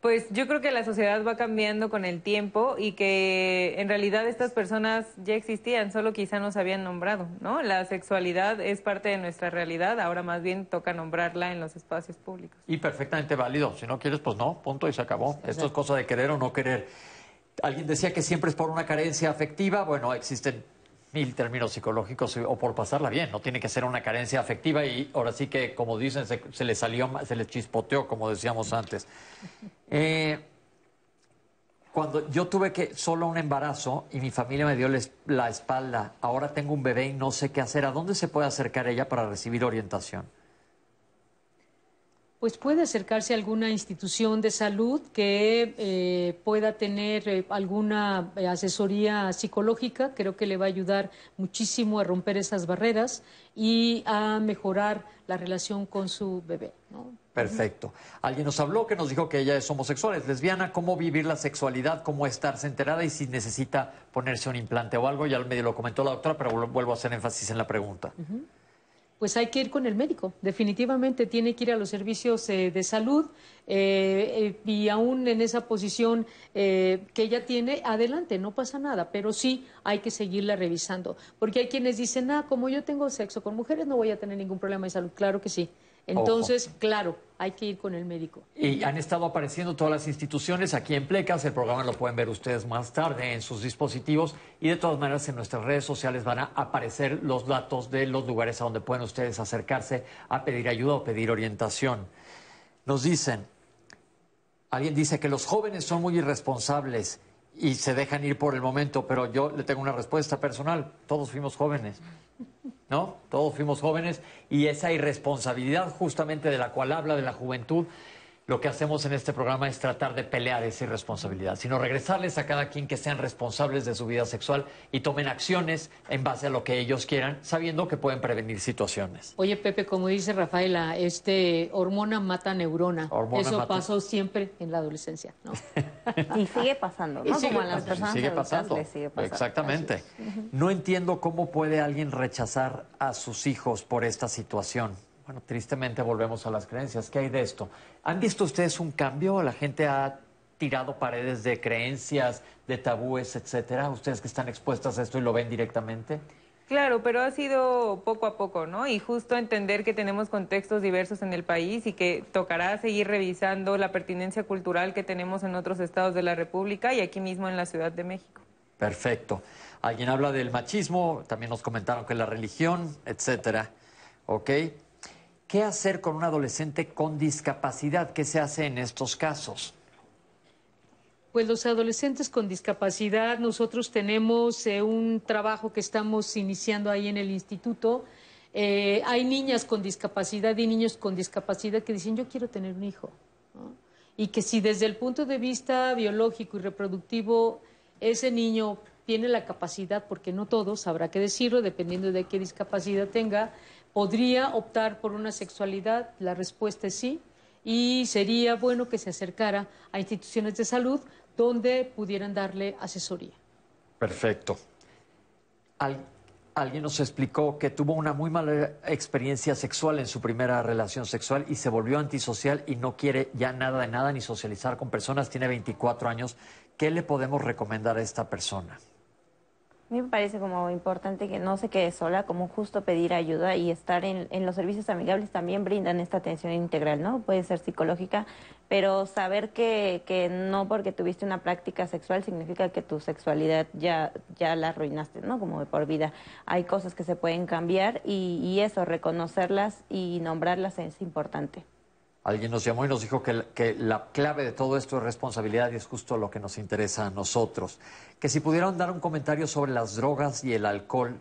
Pues yo creo que la sociedad va cambiando con el tiempo y que en realidad estas personas ya existían, solo quizá no se habían nombrado, ¿no? La sexualidad es parte de nuestra realidad, ahora más bien toca nombrarla en los espacios públicos. Y perfectamente válido. Si no quieres, pues no, punto y se acabó. Esto es cosa de querer o no querer. Alguien decía que siempre es por una carencia afectiva. Bueno, existen mil términos psicológicos o por pasarla bien. No tiene que ser una carencia afectiva y ahora sí que, como dicen, se, se le salió, se le chispoteó, como decíamos antes. Eh, cuando yo tuve que solo un embarazo y mi familia me dio la espalda, ahora tengo un bebé y no sé qué hacer. ¿A dónde se puede acercar ella para recibir orientación? Pues puede acercarse a alguna institución de salud que eh, pueda tener eh, alguna eh, asesoría psicológica. Creo que le va a ayudar muchísimo a romper esas barreras y a mejorar la relación con su bebé. ¿no? Perfecto. Alguien nos habló que nos dijo que ella es homosexual, es lesbiana, cómo vivir la sexualidad, cómo estarse enterada y si necesita ponerse un implante o algo. Ya medio lo comentó la doctora, pero vuel- vuelvo a hacer énfasis en la pregunta. Pues hay que ir con el médico. Definitivamente tiene que ir a los servicios eh, de salud eh, eh, y aún en esa posición eh, que ella tiene, adelante, no pasa nada, pero sí hay que seguirla revisando. Porque hay quienes dicen, ah, como yo tengo sexo con mujeres no voy a tener ningún problema de salud. Claro que sí. Entonces, claro, hay que ir con el médico. Y han estado apareciendo todas las instituciones aquí en Plecas. El programa lo pueden ver ustedes más tarde en sus dispositivos. Y de todas maneras, en nuestras redes sociales van a aparecer los datos de los lugares a donde pueden ustedes acercarse a pedir ayuda o pedir orientación. Nos dicen, alguien dice que los jóvenes son muy irresponsables y se dejan ir por el momento, pero yo le tengo una respuesta personal. Todos fuimos jóvenes. ¿No? Todos fuimos jóvenes y esa irresponsabilidad justamente de la cual habla de la juventud, lo que hacemos en este programa es tratar de pelear esa irresponsabilidad, sino regresarles a cada quien que sean responsables de su vida sexual y tomen acciones en base a lo que ellos quieran, sabiendo que pueden prevenir situaciones. Oye, Pepe, como dice Rafaela, este hormona mata neurona. Hormona Eso mata- pasó siempre en la adolescencia, ¿no? [laughs] Y sigue pasando, Y ¿no? sigue Como a las personas sigue pasando. les sigue pasando. Exactamente. No entiendo cómo puede alguien rechazar a sus hijos por esta situación. Bueno, tristemente volvemos a las creencias. ¿Qué hay de esto? ¿Han visto ustedes un cambio? La gente ha tirado paredes de creencias, de tabúes, etcétera. Ustedes que están expuestas a esto y lo ven directamente. Claro, pero ha sido poco a poco, ¿no? Y justo entender que tenemos contextos diversos en el país y que tocará seguir revisando la pertinencia cultural que tenemos en otros estados de la República y aquí mismo en la Ciudad de México. Perfecto. Alguien habla del machismo, también nos comentaron que la religión, etcétera. ¿Ok? ¿Qué hacer con un adolescente con discapacidad? ¿Qué se hace en estos casos? Pues los adolescentes con discapacidad, nosotros tenemos eh, un trabajo que estamos iniciando ahí en el instituto. Eh, hay niñas con discapacidad y niños con discapacidad que dicen, yo quiero tener un hijo. Y que si desde el punto de vista biológico y reproductivo ese niño tiene la capacidad, porque no todos, habrá que decirlo, dependiendo de qué discapacidad tenga, podría optar por una sexualidad, la respuesta es sí, y sería bueno que se acercara a instituciones de salud donde pudieran darle asesoría. Perfecto. Al- alguien nos explicó que tuvo una muy mala experiencia sexual en su primera relación sexual y se volvió antisocial y no quiere ya nada de nada ni socializar con personas. Tiene 24 años. ¿Qué le podemos recomendar a esta persona? A mí me parece como importante que no se quede sola, como justo pedir ayuda y estar en, los servicios amigables también brindan esta atención integral, ¿no? Puede ser psicológica, pero saber que, que no porque tuviste una práctica sexual significa que tu sexualidad ya, ya la arruinaste, ¿no? Como de por vida. Hay cosas que se pueden cambiar y, y eso, reconocerlas y nombrarlas es importante. Alguien nos llamó y nos dijo que, la- clave de todo esto es responsabilidad y es justo lo que nos interesa a nosotros. Que si pudieran dar un comentario sobre las drogas y el alcohol.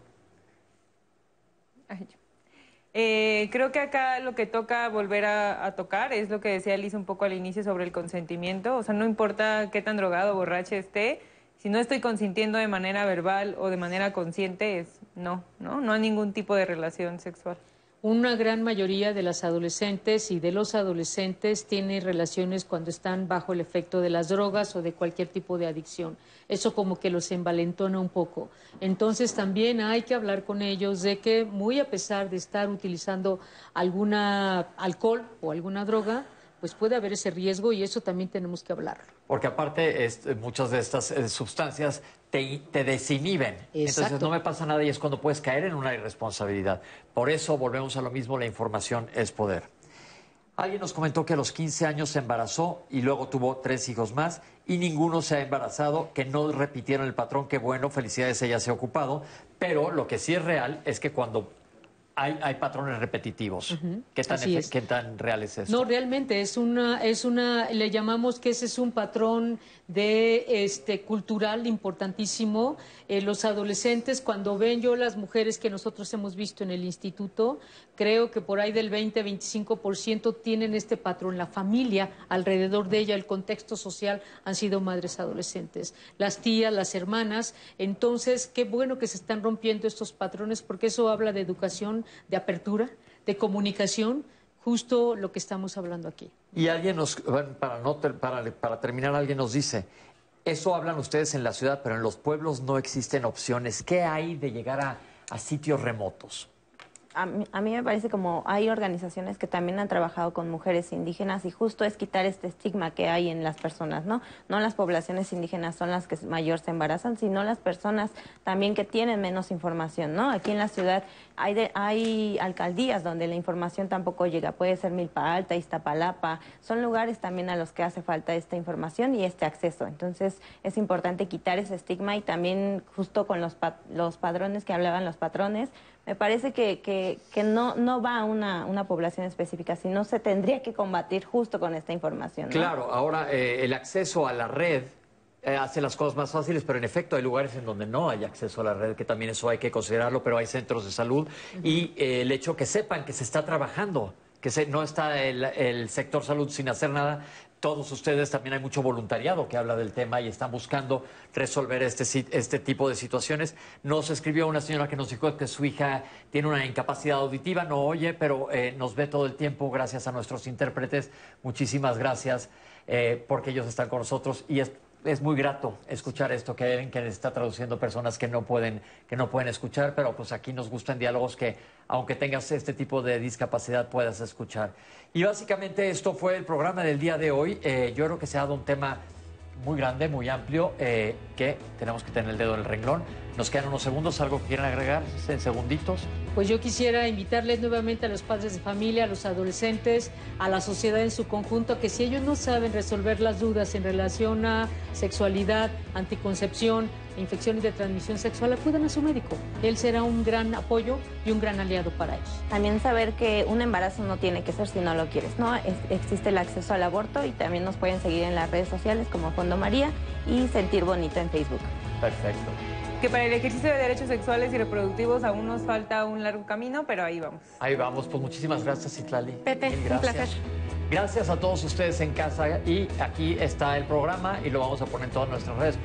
Eh, creo que acá lo que toca volver a, a, tocar es lo que decía Liz un poco al inicio sobre el consentimiento. O sea, no importa qué tan drogado o borracho esté, si no estoy consintiendo de manera verbal o de manera consciente, es no, ¿no? No hay ningún tipo de relación sexual. Una gran mayoría de las adolescentes y de los adolescentes tiene relaciones cuando están bajo el efecto de las drogas o de cualquier tipo de adicción. Eso como que los envalentona un poco. Entonces también hay que hablar con ellos de que muy a pesar de estar utilizando alguna alcohol o alguna droga, pues puede haber ese riesgo y eso también tenemos que hablar. Porque aparte muchas de estas eh, sustancias te, te desinhiben. Entonces no me pasa nada y es cuando puedes caer en una irresponsabilidad. Por eso volvemos a lo mismo, la información es poder. Alguien nos comentó que a los 15 años se embarazó y luego tuvo tres hijos más y ninguno se ha embarazado, que no repitieron el patrón, que bueno, felicidades, ella se ha ocupado, pero lo que sí es real es que cuando hay, patrones repetitivos. ¿Qué, tan ¿Qué tan real es eso? No, realmente es una, es una, le llamamos que ese es un patrón de este cultural importantísimo. Eh, los adolescentes, cuando ven yo las mujeres que nosotros hemos visto en el instituto, creo que por ahí del 20-25% tienen este patrón. La familia alrededor de ella, el contexto social, han sido madres adolescentes. Las tías, las hermanas. Entonces, qué bueno que se están rompiendo estos patrones porque eso habla de educación, de apertura, de comunicación justo lo que estamos hablando aquí. Y alguien nos, para, no, para, terminar, alguien nos dice, eso hablan ustedes en la ciudad, pero en los pueblos no existen opciones. ¿Qué hay de llegar a sitios remotos? A mí, me parece como hay organizaciones que también han trabajado con mujeres indígenas y justo es quitar este estigma que hay en las personas, ¿no? No las poblaciones indígenas son las que mayor se embarazan, sino las personas también que tienen menos información, ¿no? Aquí en la ciudad hay, hay alcaldías donde la información tampoco llega, puede ser Milpa Alta, Iztapalapa, son lugares también a los que hace falta esta información y este acceso. Entonces es importante quitar ese estigma y también justo con los, los padrones que hablaban los patrones, me parece que, que, no, no va a una, una, población específica, sino se tendría que combatir justo con esta información. Claro, ahora eh, el acceso a la red eh, hace las cosas más fáciles, pero en efecto hay lugares en donde no hay acceso a la red, que también eso hay que considerarlo, pero hay centros de salud y eh, el hecho que sepan que se está trabajando que se, no está el, el, sector salud sin hacer nada, todos ustedes también hay mucho voluntariado que habla del tema y están buscando resolver este, este tipo de situaciones. Nos escribió una señora que nos dijo que su hija tiene una incapacidad auditiva, no oye, pero eh, nos ve todo el tiempo gracias a nuestros intérpretes. Muchísimas gracias eh, porque ellos están con nosotros y es es muy grato escuchar esto que que está traduciendo personas que no pueden que no pueden escuchar, pero pues aquí nos gustan diálogos que aunque tengas este tipo de discapacidad puedas escuchar. Y básicamente esto fue el programa del día de hoy. Eh, yo creo que se ha dado un tema muy grande, muy amplio, eh, que tenemos que tener el dedo en el renglón. Nos quedan unos segundos, algo que quieran agregar en segunditos. Pues yo quisiera invitarles nuevamente a los padres de familia, a los adolescentes, a la sociedad en su conjunto, que si ellos no saben resolver las dudas en relación a sexualidad, anticoncepción, infecciones de transmisión sexual, acudan a su médico. Él será un gran apoyo y un gran aliado para ellos. También saber que un embarazo no tiene que ser si no lo quieres, ¿no? existe el acceso al aborto y también nos pueden seguir en las redes sociales como Fondo María y Sentir Bonito en Facebook. Perfecto. Que para el ejercicio de derechos sexuales y reproductivos aún nos falta un largo camino, pero ahí vamos. Ahí vamos, pues muchísimas gracias, Itlali. Pepe, un placer. Gracias a todos ustedes en casa y aquí está el programa y lo vamos a poner en todas nuestras redes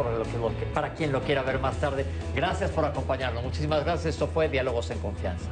para quien lo quiera ver más tarde. Gracias por acompañarnos. Muchísimas gracias. Esto fue Diálogos en Confianza.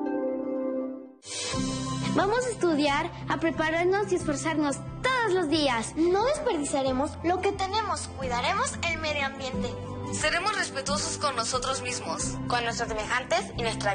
Vamos a estudiar, a prepararnos y esforzarnos todos los días. No desperdiciaremos lo que tenemos, cuidaremos el medio ambiente. Seremos respetuosos con nosotros mismos, con nuestros semejantes y nuestra